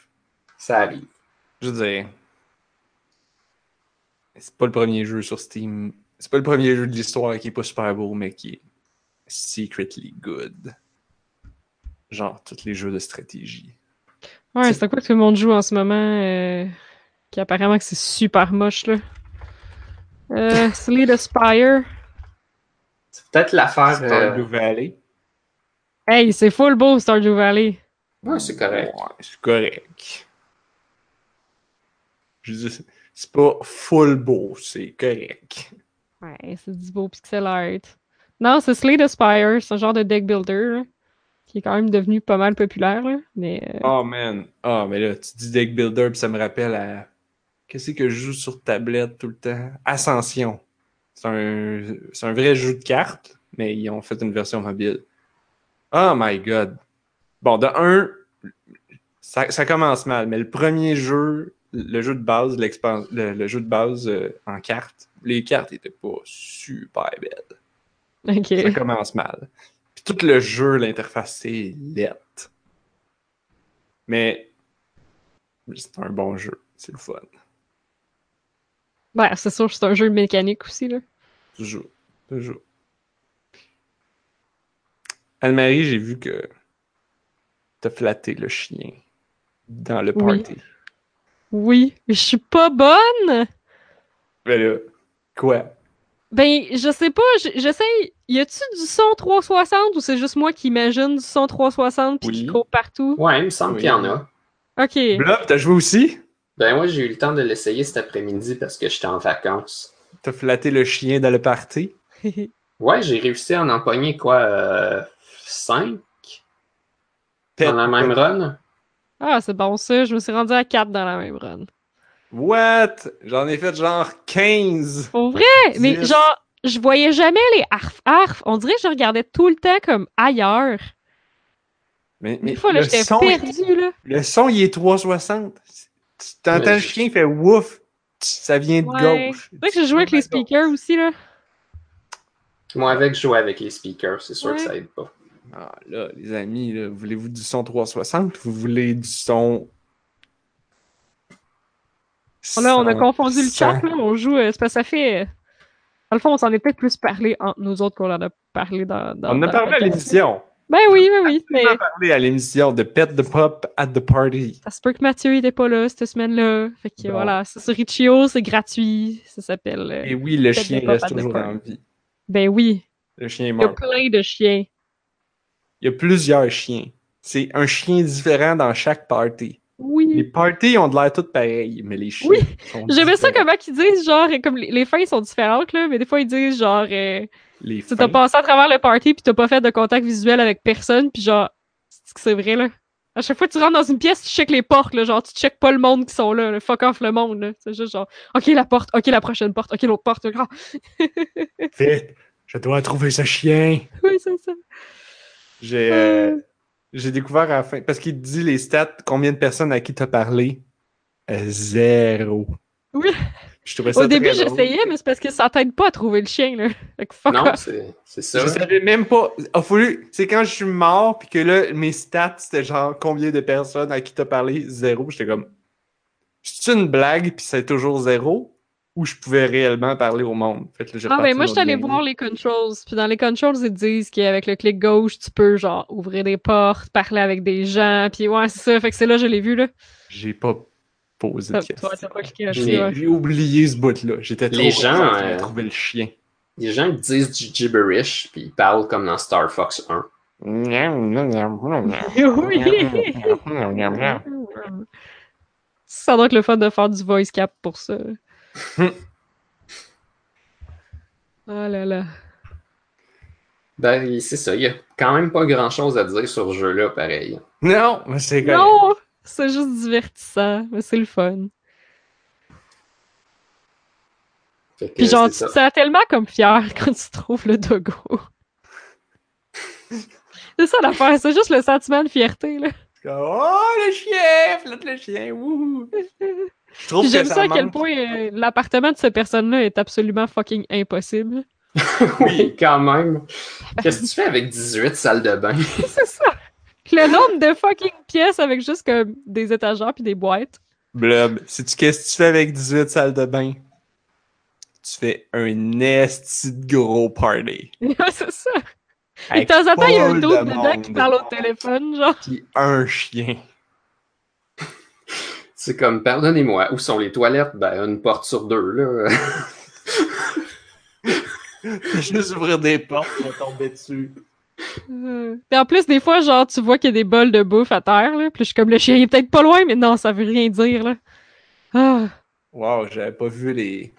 Ça arrive. Je veux dire. C'est pas le premier jeu sur Steam. C'est pas le premier jeu de l'histoire qui est pas super beau, mais qui est secretly good. Genre tous les jeux de stratégie. Ouais, c'est à quoi que tout le monde joue en ce moment? euh, qui apparemment que c'est super moche, là. Euh, Slay Spire. C'est peut-être l'affaire. Stardew euh, Valley. Hey, c'est full beau, Stardew Valley. Ouais, c'est correct. Ouais, c'est correct. Je dire, c'est pas full beau, c'est correct. Ouais, c'est du beau pixel art. Non, c'est Slay the Spire, c'est un genre de deck builder. là. qui est quand même devenu pas mal populaire, là. Mais Oh man. Oh, mais là, tu dis deck builder, puis ça me rappelle à. Qu'est-ce que je joue sur tablette tout le temps? Ascension. C'est un, un vrai jeu de cartes, mais ils ont fait une version mobile. Oh my god. Bon, de un, ça, ça commence mal, mais le premier jeu, le jeu de base, le, le jeu de base euh, en cartes, les cartes étaient pas super belles. Ça commence mal. Puis tout le jeu, l'interface, c'est lettre. Mais c'est un bon jeu. C'est le fun. Ben, c'est sûr, c'est un jeu mécanique aussi, là. Toujours. Toujours. Anne-Marie, j'ai vu que t'as flatté le chien dans le party. Oui, mais je suis pas bonne! Mais là, quoi? Ben, je sais pas, j'essaye. Y a-tu du son 360 ou c'est juste moi qui imagine du son 360 puis qui Oui. court partout? Ouais, il me semble Oui. qu'il y en a. Ok. Blob, t'as joué aussi? Ben moi, j'ai eu le temps de l'essayer cet après-midi parce que j'étais en vacances. T'as flatté le chien dans le party? Ouais, j'ai réussi à en empoigner quoi, euh, 5 dans la même run? Ah, c'est bon ça, je me suis rendu à 4 dans la même run. What? J'en ai fait genre 15! Pour vrai? Mais genre, je voyais jamais les arf arf. On dirait que je regardais tout le temps comme ailleurs. Mais, mais Des fois, là, le j'étais son, perdue, là. Le son, il est 360. Tu t'entends Mais le chien, il fait wouf. Ça vient de Ouais. gauche. C'est vrai que j'ai joué avec les speakers aussi, là. Moi, avec, je jouais avec les speakers, c'est sûr Ouais. que ça aide pas. Ah là, les amis, là, voulez-vous du son 360? Vous voulez du son. Là, on a 100, confondu le chat, 100. là. On joue. euh, c'est parce que ça fait. euh, Dans le fond, on s'en est peut-être plus parlé entre nous autres qu'on en a parlé dans. dans On en a dans parlé à l'émission. Ben oui, ben oui. Mais On a parlé à l'émission de Pet the Pop at the Party. ça se peut que Mathieu était pas là cette semaine-là. Fait que Bon. voilà, c'est sur Richio, c'est gratuit. Ça s'appelle. euh, Et oui, le Pet chien reste toujours en vie. Ben oui. Le chien est Il y a mort. plein de chiens. Il y a plusieurs chiens. C'est un chien différent dans chaque party. Les Oui. parties ont de l'air toutes pareilles, mais les chiens Oui. J'aimais ça comment ils disent, genre, comme les, les fins sont différentes, là, mais des fois ils disent, genre, euh, Les tu t'as passé à travers le party puis t'as pas fait de contact visuel avec personne, puis genre, c'est que c'est vrai, là. À chaque fois que tu rentres dans une pièce, tu checkes les portes, là, genre, tu checkes pas le monde qui sont là, fuck off le monde, là. C'est juste genre, ok, la porte, ok, la prochaine porte, ok, l'autre porte, ah, Vite, je dois trouver ce chien. oui, c'est ça. J'ai euh, j'ai découvert à la fin, parce qu'il te dit les stats, combien de personnes à qui t'as parlé? Euh, zéro. Oui. Je trouvais ça Au début, j'essayais, mais c'est parce que ça t'aide pas à trouver le chien, là. Fait que fuck Non, c'est ça. Je savais même pas. A fallu. C'est quand je suis mort, puis que là, mes stats, c'était genre combien de personnes à qui t'as parlé? Zéro. J'étais comme. C'est une blague, puis c'est toujours zéro. Ou je pouvais réellement parler au monde. Fait que là, j'ai Non, mais moi, je suis le voir les controls. Puis dans les controls, ils disent qu'avec le clic gauche, tu peux, genre, ouvrir des portes, parler avec des gens. Puis ouais, c'est ça. Fait que c'est là, je l'ai vu, là. J'ai pas posé de questions. J'ai oublié ce bout-là. J'étais trop Les gens, euh, trouver le chien. Les gens disent du gibberish, puis ils parlent comme dans Star Fox 1. Ça doit être le fun de faire du voice cap pour ça. Oh là là. Ben, c'est ça. Il y a quand même pas grand chose à dire sur ce jeu-là, pareil. Non, mais c'est. Non! C'est juste divertissant, mais c'est le fun. Que, Puis genre, tu c'est te sens tellement comme fier quand tu trouves le doggo. c'est ça l'affaire, c'est juste le sentiment de fierté, là. Oh, le chien! Flotte le chien! Wouhou! Je trouve Puis que j'aime ça à quel manque- point euh, l'appartement de cette personne-là est absolument fucking impossible. oui, quand même. Qu'est-ce que tu fais avec 18 salles de bain? c'est ça! Le nombre de fucking pièces avec juste comme des étagères puis des boîtes. Blob, sais-tu qu'est-ce que tu fais avec 18 salles de bain? Tu fais un esti de gros party. c'est ça! Et de temps en temps, il y a un de dedans qui parle au téléphone, genre. Puis un chien. C'est comme, pardonnez-moi, où sont les toilettes? Ben, une porte sur deux, là. Juste ouvrir des portes pour tomber dessus. Euh, Puis en plus, des fois, genre, tu vois qu'il y a des bols de bouffe à terre, là. Puis je suis comme, le chien il est peut-être pas loin, mais non, ça veut rien dire, là. Ah, Wow, j'avais pas vu les.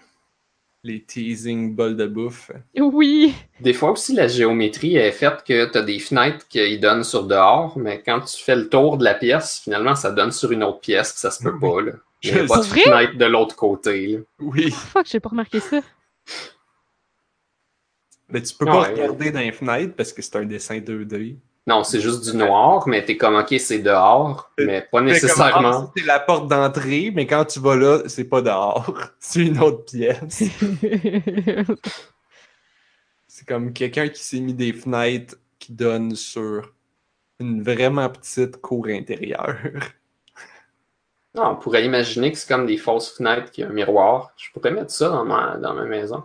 Les teasing bols de bouffe. Oui. Des fois aussi, la géométrie est faite que tu as des fenêtres qui donnent sur dehors, mais quand tu fais le tour de la pièce, finalement, ça donne sur une autre pièce, ça se peut pas. Là. Il n'y a pas de fenêtre de l'autre côté. là. Oui. Fuck, j'ai pas remarqué ça. Mais tu peux Ah pas ouais. regarder dans les fenêtres parce que c'est un dessin 2D. Non, c'est juste du noir, mais t'es comme, ok, c'est dehors, mais pas nécessairement. ah, C'est la porte d'entrée, mais quand tu vas là, c'est pas dehors. c'est une autre pièce. C'est comme quelqu'un qui s'est mis des fenêtres qui donnent sur une vraiment petite cour intérieure. Non, on pourrait imaginer que c'est comme des fausses fenêtres qui ont un miroir. Je pourrais mettre ça dans ma, dans ma maison. Ça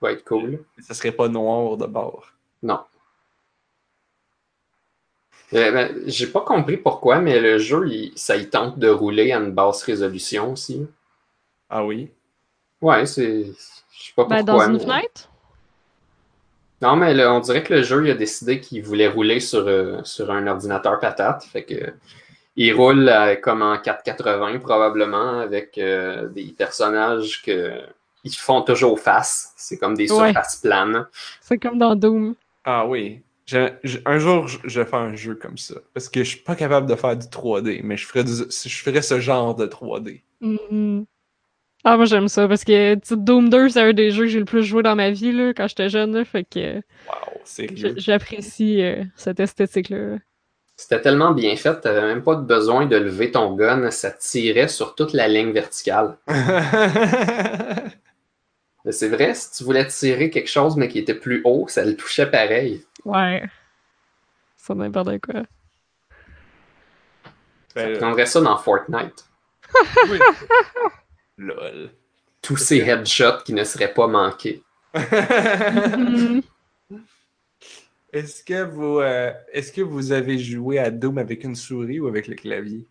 va être cool. Ça serait pas noir de bord. Non. Euh, ben, J'ai pas compris pourquoi, mais le jeu, il- ça y tente de rouler à une basse résolution aussi. Ah oui? Ouais, c'est. Je sais pas ben, pourquoi. dans une mais- fenêtre? Non, mais là, on dirait que le jeu il a décidé qu'il voulait rouler sur, euh, sur un ordinateur patate. Fait que il roule euh, comme en 480 probablement avec euh, des personnages que ils font toujours face. C'est comme des Ouais. surfaces planes. C'est comme dans Doom. Ah oui. Je- je- un jour, je, je vais faire un jeu comme ça. Parce que je suis pas capable de faire du 3D, mais je ferais, du, je ferais ce genre de 3D. Mhm. Ah, moi j'aime ça parce que tu sais, Doom 2, c'est un des jeux que j'ai le plus joué dans ma vie là, quand j'étais jeune. là, fait que Wow, sérieux? j'apprécie euh, cette esthétique-là. C'était tellement bien fait, t'avais même pas besoin de lever ton gun, ça tirait sur toute la ligne verticale. Mais C'est vrai, si tu voulais tirer quelque chose mais qui était plus haut, ça le touchait pareil. Ouais. Ça n'importe quoi. Ça Ben, prendrait ça dans Fortnite. oui. Lol. Tous ces headshots qui ne seraient pas manqués. Est-ce que vous euh, est-ce que vous avez joué à Doom avec une souris ou avec le clavier?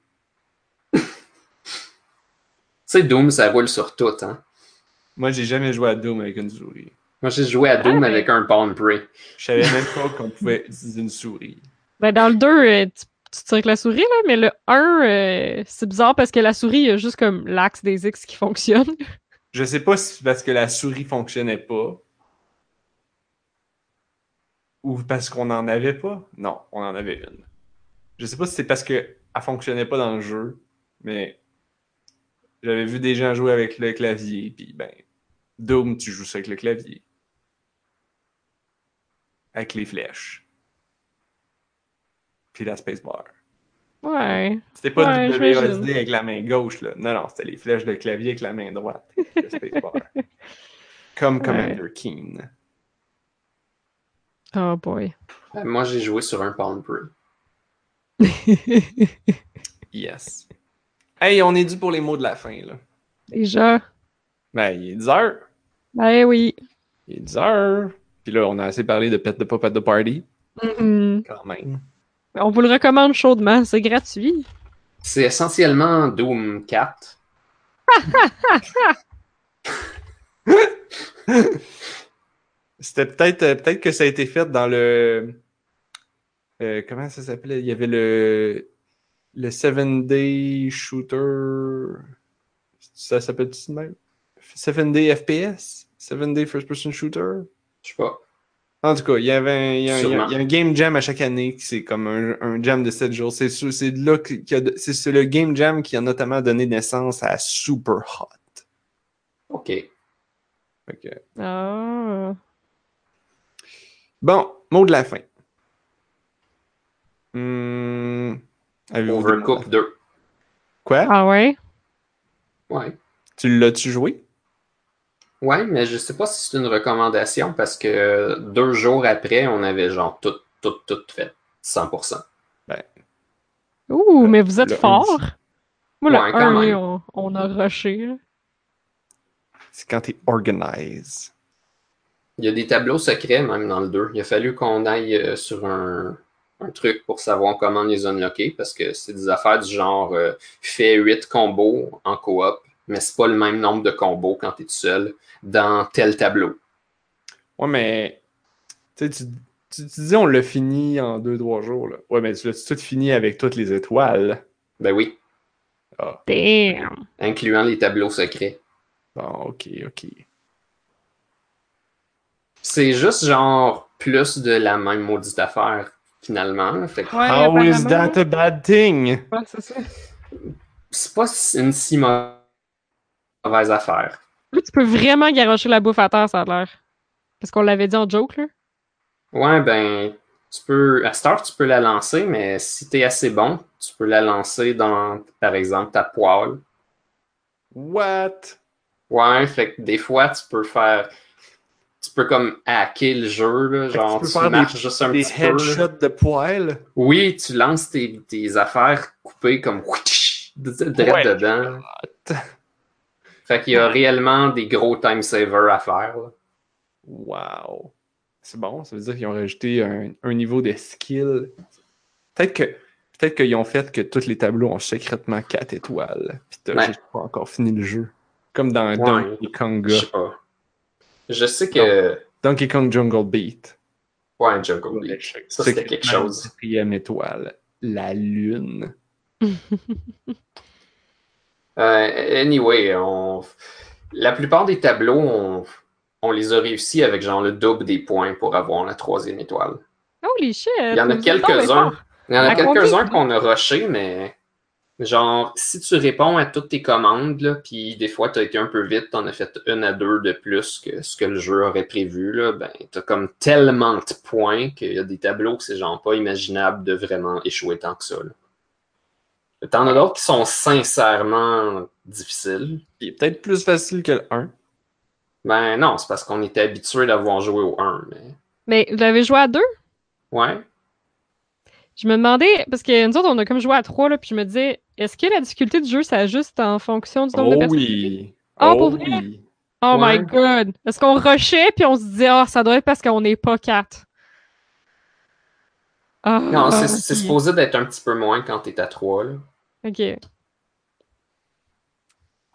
Tu sais, Doom, ça roule sur tout, hein. Moi, j'ai jamais joué à Doom avec une souris. Moi, j'ai joué à Doom Ah, mais- avec un Palm Pre. Je savais même pas qu'on pouvait utiliser une souris. Ben, dans le 2, euh, tu, tu tires avec la souris, là, mais le 1, euh, c'est bizarre parce que la souris, il y a juste comme l'axe des X qui fonctionne. Je sais pas si c'est parce que la souris fonctionnait pas. Ou parce qu'on en avait pas. Non, on en avait une. Je sais pas si c'est parce que elle fonctionnait pas dans le jeu, mais j'avais vu des gens jouer avec le clavier, puis ben, Doom, tu joues ça avec le clavier. Avec les flèches. Puis la spacebar. Ouais. C'était pas Ouais, le j'imagine. WSD avec la main gauche, là. Non, non, c'était les flèches de clavier avec la main droite. Le spacebar. Comme Ouais. Commander Keen. Oh boy. Euh, Moi, j'ai joué sur un Palm Pre. Yes. Hey, on est dû pour les mots de la fin, là. Déjà. Ben, il est 10 heures. Ben oui. Il est 10 heures. Puis là, on a assez parlé de Pet de Pop at the Party, Mhm. quand même. On vous le recommande chaudement, c'est gratuit. C'est essentiellement Doom 4. C'était peut-être euh, peut-être que ça a été fait dans le. euh, comment ça s'appelait? Il y avait le. Le 7 Day Shooter. Ça s'appelle-tu de même? 7 Day FPS 7 Day First Person Shooter? Je sais pas. En tout cas, il y avait un, il y a un- il y a- Sûrement. il y a un game jam à chaque année qui c'est comme un, un jam de 7 jours. C'est c'est le game jam qui a notamment donné naissance à Super Hot. OK. Fait que- Ah. Bon, mot de la fin. Hmm, la Overcooked fin? 2. Quoi? Ah ouais? Ouais. Tu l'as-tu joué? Ouais, mais je sais pas si c'est une recommandation parce que deux jours après, on avait genre tout, tout, tout fait. 100%. Ouh, mais vous êtes le fort. Moi, le Ouais, quand 1, même. on, on a rushé. C'est quand t'es organize. Il y a des tableaux secrets même dans le 2. Il a fallu qu'on aille euh, sur un, un truc pour savoir comment les unlocker parce que c'est des affaires du genre euh, fais 8 combos en coop, mais c'est pas le même nombre de combos quand t'es tout seul dans tel tableau. Ouais, mais tu tu, tu, tu dis on l'a fini en 2-3 jours. Là. Ouais, mais tu l'as tout fini avec toutes les étoiles. Ben oui, Ah, Damn. incluant les tableaux secrets. bon, ok, ok. C'est juste genre plus de la même maudite affaire, finalement. Fait que Ouais, How is that a bad thing? Ouais, c'est pas une si mauvaise affaire. Là, tu peux vraiment garocher la bouffe à terre, ça a l'air. Parce qu'on l'avait dit en joke, là. Ouais, ben, tu peux. À Star, tu peux la lancer, mais si t'es assez bon, tu peux la lancer dans, par exemple, ta poêle. What? Ouais, fait que des fois, tu peux faire. Tu peux comme hacker le jeu, là, genre tu peux tu faire des- marches juste un Des petit peu. là. headshots de poêle? Oui, tu lances tes, tes affaires coupées comme direct Ouais. dedans. Fait qu'il y a réellement des gros time savers à faire. là. Wow. C'est bon, ça veut dire qu'ils ont rajouté un, un niveau de skill. Peut-être que peut-être qu'ils ont fait que tous les tableaux ont secrètement 4 étoiles. Puis t'as Ouais. juste pas encore fini le jeu. Comme dans Ouais. Donkey Konga. Je sais pas. Je sais que. Donkey Kong Jungle Beat. Ouais, Jungle Beat. Ça, c'était quelque chose. Quatrième étoile. La lune. Euh, anyway, on... la plupart des tableaux, on... on les a réussi avec genre le double des points pour avoir la troisième étoile. Holy shit! Il y en a quelques-uns. Il y en a quelques-uns qu'on a rushés, mais genre, si tu réponds à toutes tes commandes, puis des fois tu as été un peu vite, t'en as fait une à deux de plus que ce que le jeu aurait prévu, là, ben t'as comme tellement de points qu'il y a des tableaux que c'est genre pas imaginable de vraiment échouer tant que ça. là. T'en as d'autres qui sont sincèrement difficiles. Il est peut-être plus facile que le 1. Ben non, c'est parce qu'on était habitué d'avoir joué au 1, mais. Mais vous l'avez joué à deux? Ouais. Je me demandais, parce que nous autres, on a comme joué à trois, là, puis je me disais, est-ce que la difficulté du jeu s'ajuste en fonction du nombre de Oh personnes? oui. Ah, oh pour vrai? oui. Oh Ouais. my god! Est-ce qu'on rushait, puis on se disait, ah, ça doit être parce qu'on n'est pas quatre? Ah, Non, c'est supposé d'être un petit peu moins quand t'es à 3, là. Ok.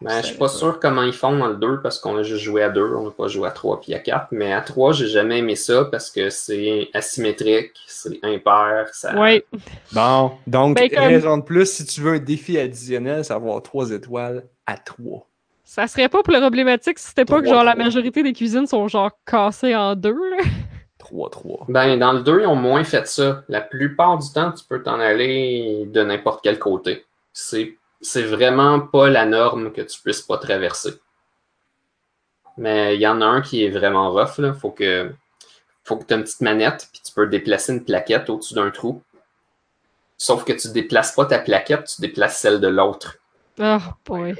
Ben, je suis pas sûr comment ils font dans le 2 parce qu'on a juste joué à 2, on n'a pas joué à 3 puis à 4. Mais à 3, j'ai jamais aimé ça parce que c'est asymétrique, c'est impair. Ça... Ouais. Bon, donc, Ben, comme- raison de plus, si tu veux un défi additionnel, c'est avoir 3 étoiles à 3. Ça serait pas pour le problématique si c'était pas que genre la trois. majorité des cuisines sont genre cassées en deux, là. 3, 3. Ben, dans le 2, ils ont moins fait ça. La plupart du temps, tu peux t'en aller de n'importe quel côté. C'est vraiment pas la norme que tu puisses pas traverser. Mais il y en a un qui est vraiment rough, là. Faut que, faut que tu aies une petite manette, puis tu peux déplacer une plaquette au-dessus d'un trou. Sauf que tu déplaces pas ta plaquette, tu déplaces celle de l'autre. Oh boy.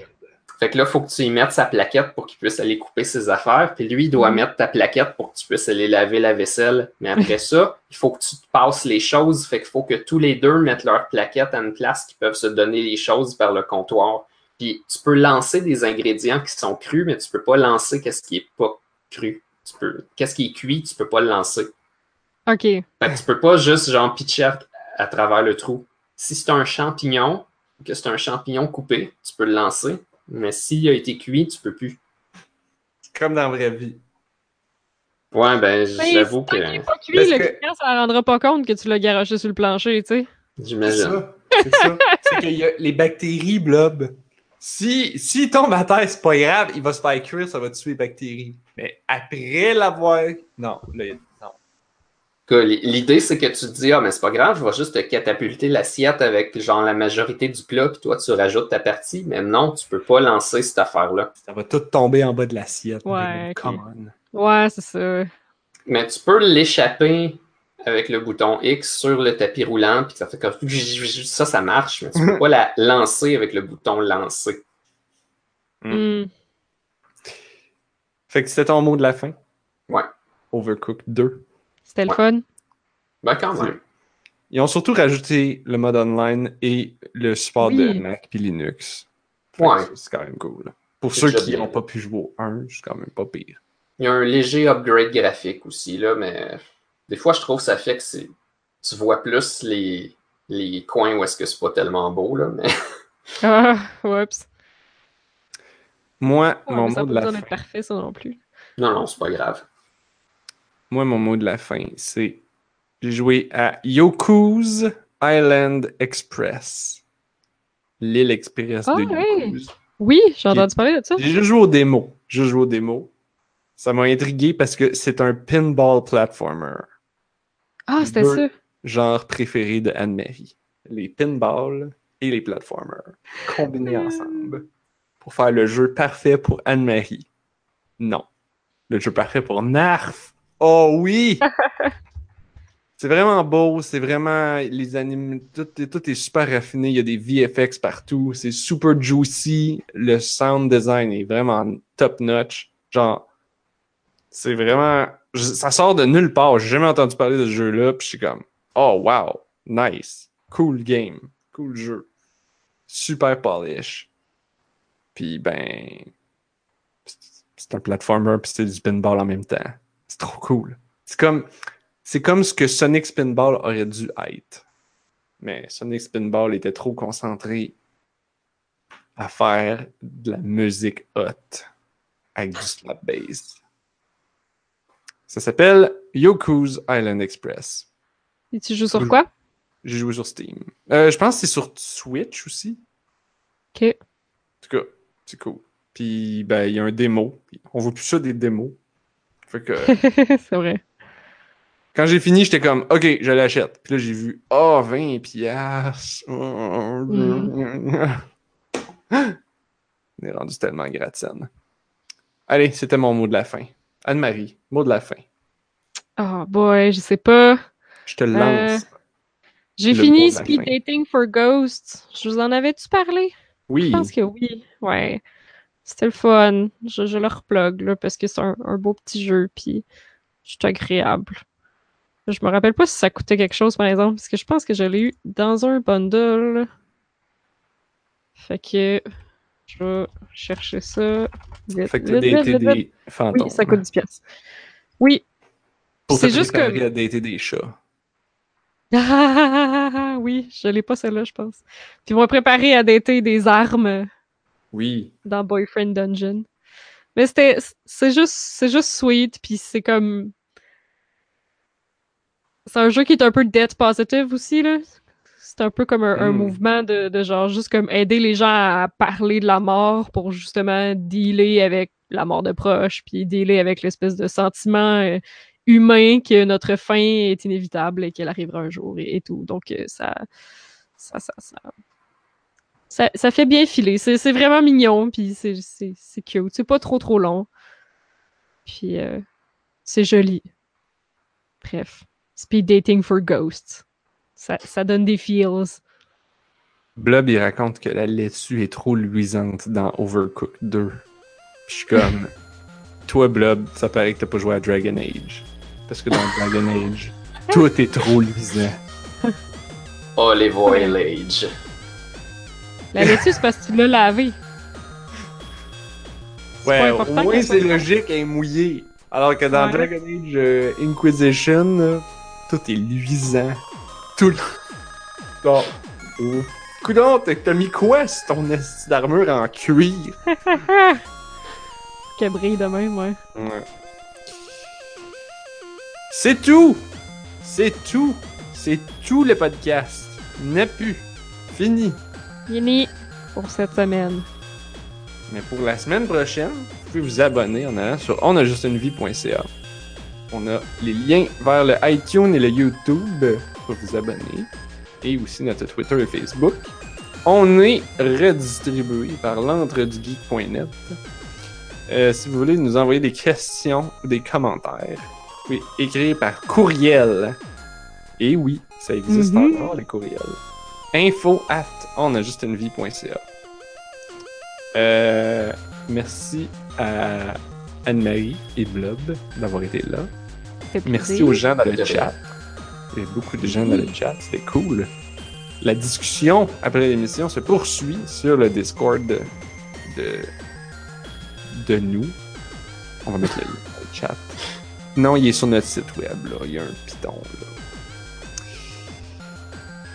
Fait que là, il faut que tu y mettes sa plaquette pour qu'il puisse aller couper ses affaires. Puis lui, il doit Mhm. mettre ta plaquette pour que tu puisses aller laver la vaisselle. Mais après ça, il faut que tu te passes les choses. Fait qu'il faut que tous les deux mettent leur plaquette à une place qui peuvent se donner les choses vers le comptoir. Puis tu peux lancer des ingrédients qui sont crus, mais tu peux pas lancer qu'est-ce qui est pas cru. Tu peux, qu'est-ce qui est cuit, tu peux pas le lancer. Ok. Fait que tu peux pas juste genre pitcher à, à travers le trou. Si c'est un champignon, que c'est un champignon coupé, tu peux le lancer. Mais s'il a été cuit, tu peux plus. C'est comme dans la vraie vie. Ouais, ben j'avoue que est pas cuit, Parce le que- client, ça ne rendra pas compte que tu l'as garoché sur le plancher, tu sais. C'est j'imagine. ça. C'est ça. C'est qu'il y a les bactéries blob. Si, s'il tombe à terre, c'est pas grave, il va se faire cuire, ça va tuer les bactéries. Mais après l'avoir. Non, là, il-. Que l- L'idée, c'est que tu te dis, ah, mais c'est pas grave, je vais juste te catapulter l'assiette avec genre la majorité du plat, puis toi, tu rajoutes ta partie. Mais non, tu peux pas lancer cette affaire-là. Ça va tout tomber en bas de l'assiette. Ouais, on. Ouais, c'est ça. Mais tu peux l'échapper avec le bouton X sur le tapis roulant, puis ça fait comme ça, ça marche, mais tu peux pas la lancer avec le bouton lancer. Mm. Hmm. Fait que c'était ton mot de la fin? Ouais. Overcooked 2. C'était le Ouais. fun? Ben quand même. Ils ont surtout rajouté le mode online et le support de. Mac puis Linux. Ouais. C'est quand même cool. Pour ceux qui n'ont pas pu jouer au 1, c'est quand même pas pire. Il y a un léger upgrade graphique aussi, là, mais des fois, je trouve que ça fait que c'est. Tu vois plus les, les coins où est-ce que c'est pas tellement beau, là, mais. Ah, oups. Moi, Ouais, mon mot pas de la fin. d'être parfait, ça non plus. Non, non, c'est pas grave. Moi, mon mot de la fin, c'est j'ai joué à Yoku's Island Express. L'île express Ah, de. Yoku's. Oui, j'ai entendu parler de ça. J'ai juste joué aux démos. J'ai juste joué aux démos. Ça m'a intrigué parce que c'est un pinball platformer. Ah, c'était ça. Genre préféré de Anne-Marie. Les pinballs et les platformers combinés Hmm. ensemble pour faire le jeu parfait pour Anne-Marie. Non. Le jeu parfait pour Narf. Oh oui! c'est vraiment beau, c'est vraiment les animes, tout, est- tout est super raffiné, il y a des VFX partout, c'est super juicy, le sound design est vraiment top notch. Genre, c'est vraiment, je- ça sort de nulle part. J'ai jamais entendu parler de ce jeu-là, puis je suis comme, oh wow, nice, cool game, cool jeu, super polish. Puis ben, c'est- c'est un platformer, puis c'est du pinball en même temps. C'est trop cool. C'est comme, c'est comme ce que Sonic Spinball aurait dû être. Mais Sonic Spinball était trop concentré à faire de la musique hot avec du slap bass. Ça s'appelle Yoku's Island Express. Et tu joues sur quoi? J'ai joué sur Steam. Euh, je pense que c'est sur Switch aussi. Ok. En tout cas, c'est cool. Puis, ben, il y a un démo. On voit plus ça des démos. Fait que, c'est vrai. quand j'ai fini, j'étais comme, OK, je l'achète. Puis là, j'ai vu, oh, 20 piastres. On est rendu tellement gratienne. Allez, c'était mon mot de la fin. Anne-Marie, mot de la fin. Oh boy, je sais pas. Je te lance. J'ai Le fini Speed. Dating for Ghosts. Je vous en avais-tu parlé? Oui. Je pense que oui. Ouais. C'était le fun. Je, je le replug là, parce que c'est un, un beau petit jeu, puis c'est agréable. Je me rappelle pas si ça coûtait quelque chose, par exemple, parce que je pense que je l'ai eu dans un bundle. Fait que je vais chercher ça. Vite, Fait que vite, vite, des fantômes. Oui, ça coûte 10 pièces. Oui. C'est te juste que... à dater des chats. Ah, oui, je l'ai pas celle-là, je pense. Puis ils vont préparer à dater des armes Oui. dans Boyfriend Dungeon. Mais c'était, c'est juste, c'est juste sweet, puis c'est comme, c'est un jeu qui est un peu death positive aussi là. C'est un peu comme un, un Mm. mouvement de, de genre juste comme aider les gens à parler de la mort pour justement dealer avec la mort de proches, puis dealer avec l'espèce de sentiment euh, humain que notre fin est inévitable et qu'elle arrivera un jour et, et tout. Donc euh, ça, ça, ça, ça, ça, ça fait bien filer. C'est c'est vraiment mignon, puis c'est c'est- c'est cute. C'est pas trop trop long. Puis euh, c'est joli. Bref. Speed dating for ghosts. Ça, ça donne des feels. Blob, il raconte que la laitue est trop luisante dans Overcooked 2. Puis je suis comme, toi, Blob, ça paraît que t'as pas joué à Dragon Age. Parce que dans Dragon Age, tout est trop luisant. Olive Oil Age. La laitue, c'est parce que tu l'as lavé. C'est Ouais, au moins c'est logique, elle est mouillée. Alors que dans Ouais. Dragon Age euh, Inquisition, là, tout est luisant. Tout le... Bon. Oh. Coudon, t'as mis quoi sur ton esti d'armure en cuir? Qu'elle brille de même, ouais. Ouais. C'est tout! C'est tout! C'est tout le podcast. N'a plus. Fini. Fini pour cette semaine. Mais pour la semaine prochaine, vous pouvez vous abonner en allant sur onajustunevie.ca. On a les liens vers le iTunes et le YouTube pour vous abonner. Et aussi notre Twitter et Facebook. On est redistribué par l'entredugeek.net. Euh, si vous voulez nous envoyer des questions ou des commentaires, vous pouvez écrire par courriel. Et oui, ça existe Mhm. encore, les courriels. Info at onajustunevie.ca. Euh, merci à Anne-Marie et Blob d'avoir été là. Merci plaisir. aux gens dans le chat. Il y a beaucoup de gens dans le chat, c'était cool. La discussion après l'émission se poursuit sur le Discord de, de, de nous. On va mettre le lien dans le chat. Non, il est sur notre site web, là. Il y a un piton, là.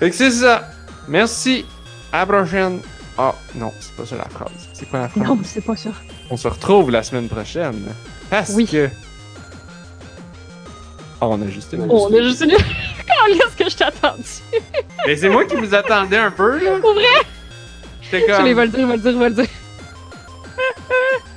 Fait que c'est ça. Merci. À la prochaine. Ah, non, c'est pas ça la phrase. C'est quoi la phrase? Non, c'est pas ça. On se retrouve la semaine prochaine. Parce Oui. que. Ah, on a juste une. Oh, on a juste une. Qu'est-ce que je t'ai attendu? Mais c'est moi qui vous attendais un peu, là. Pour vrai? J'étais Je comme. les vais le dire, je vais le dire, je vais le dire.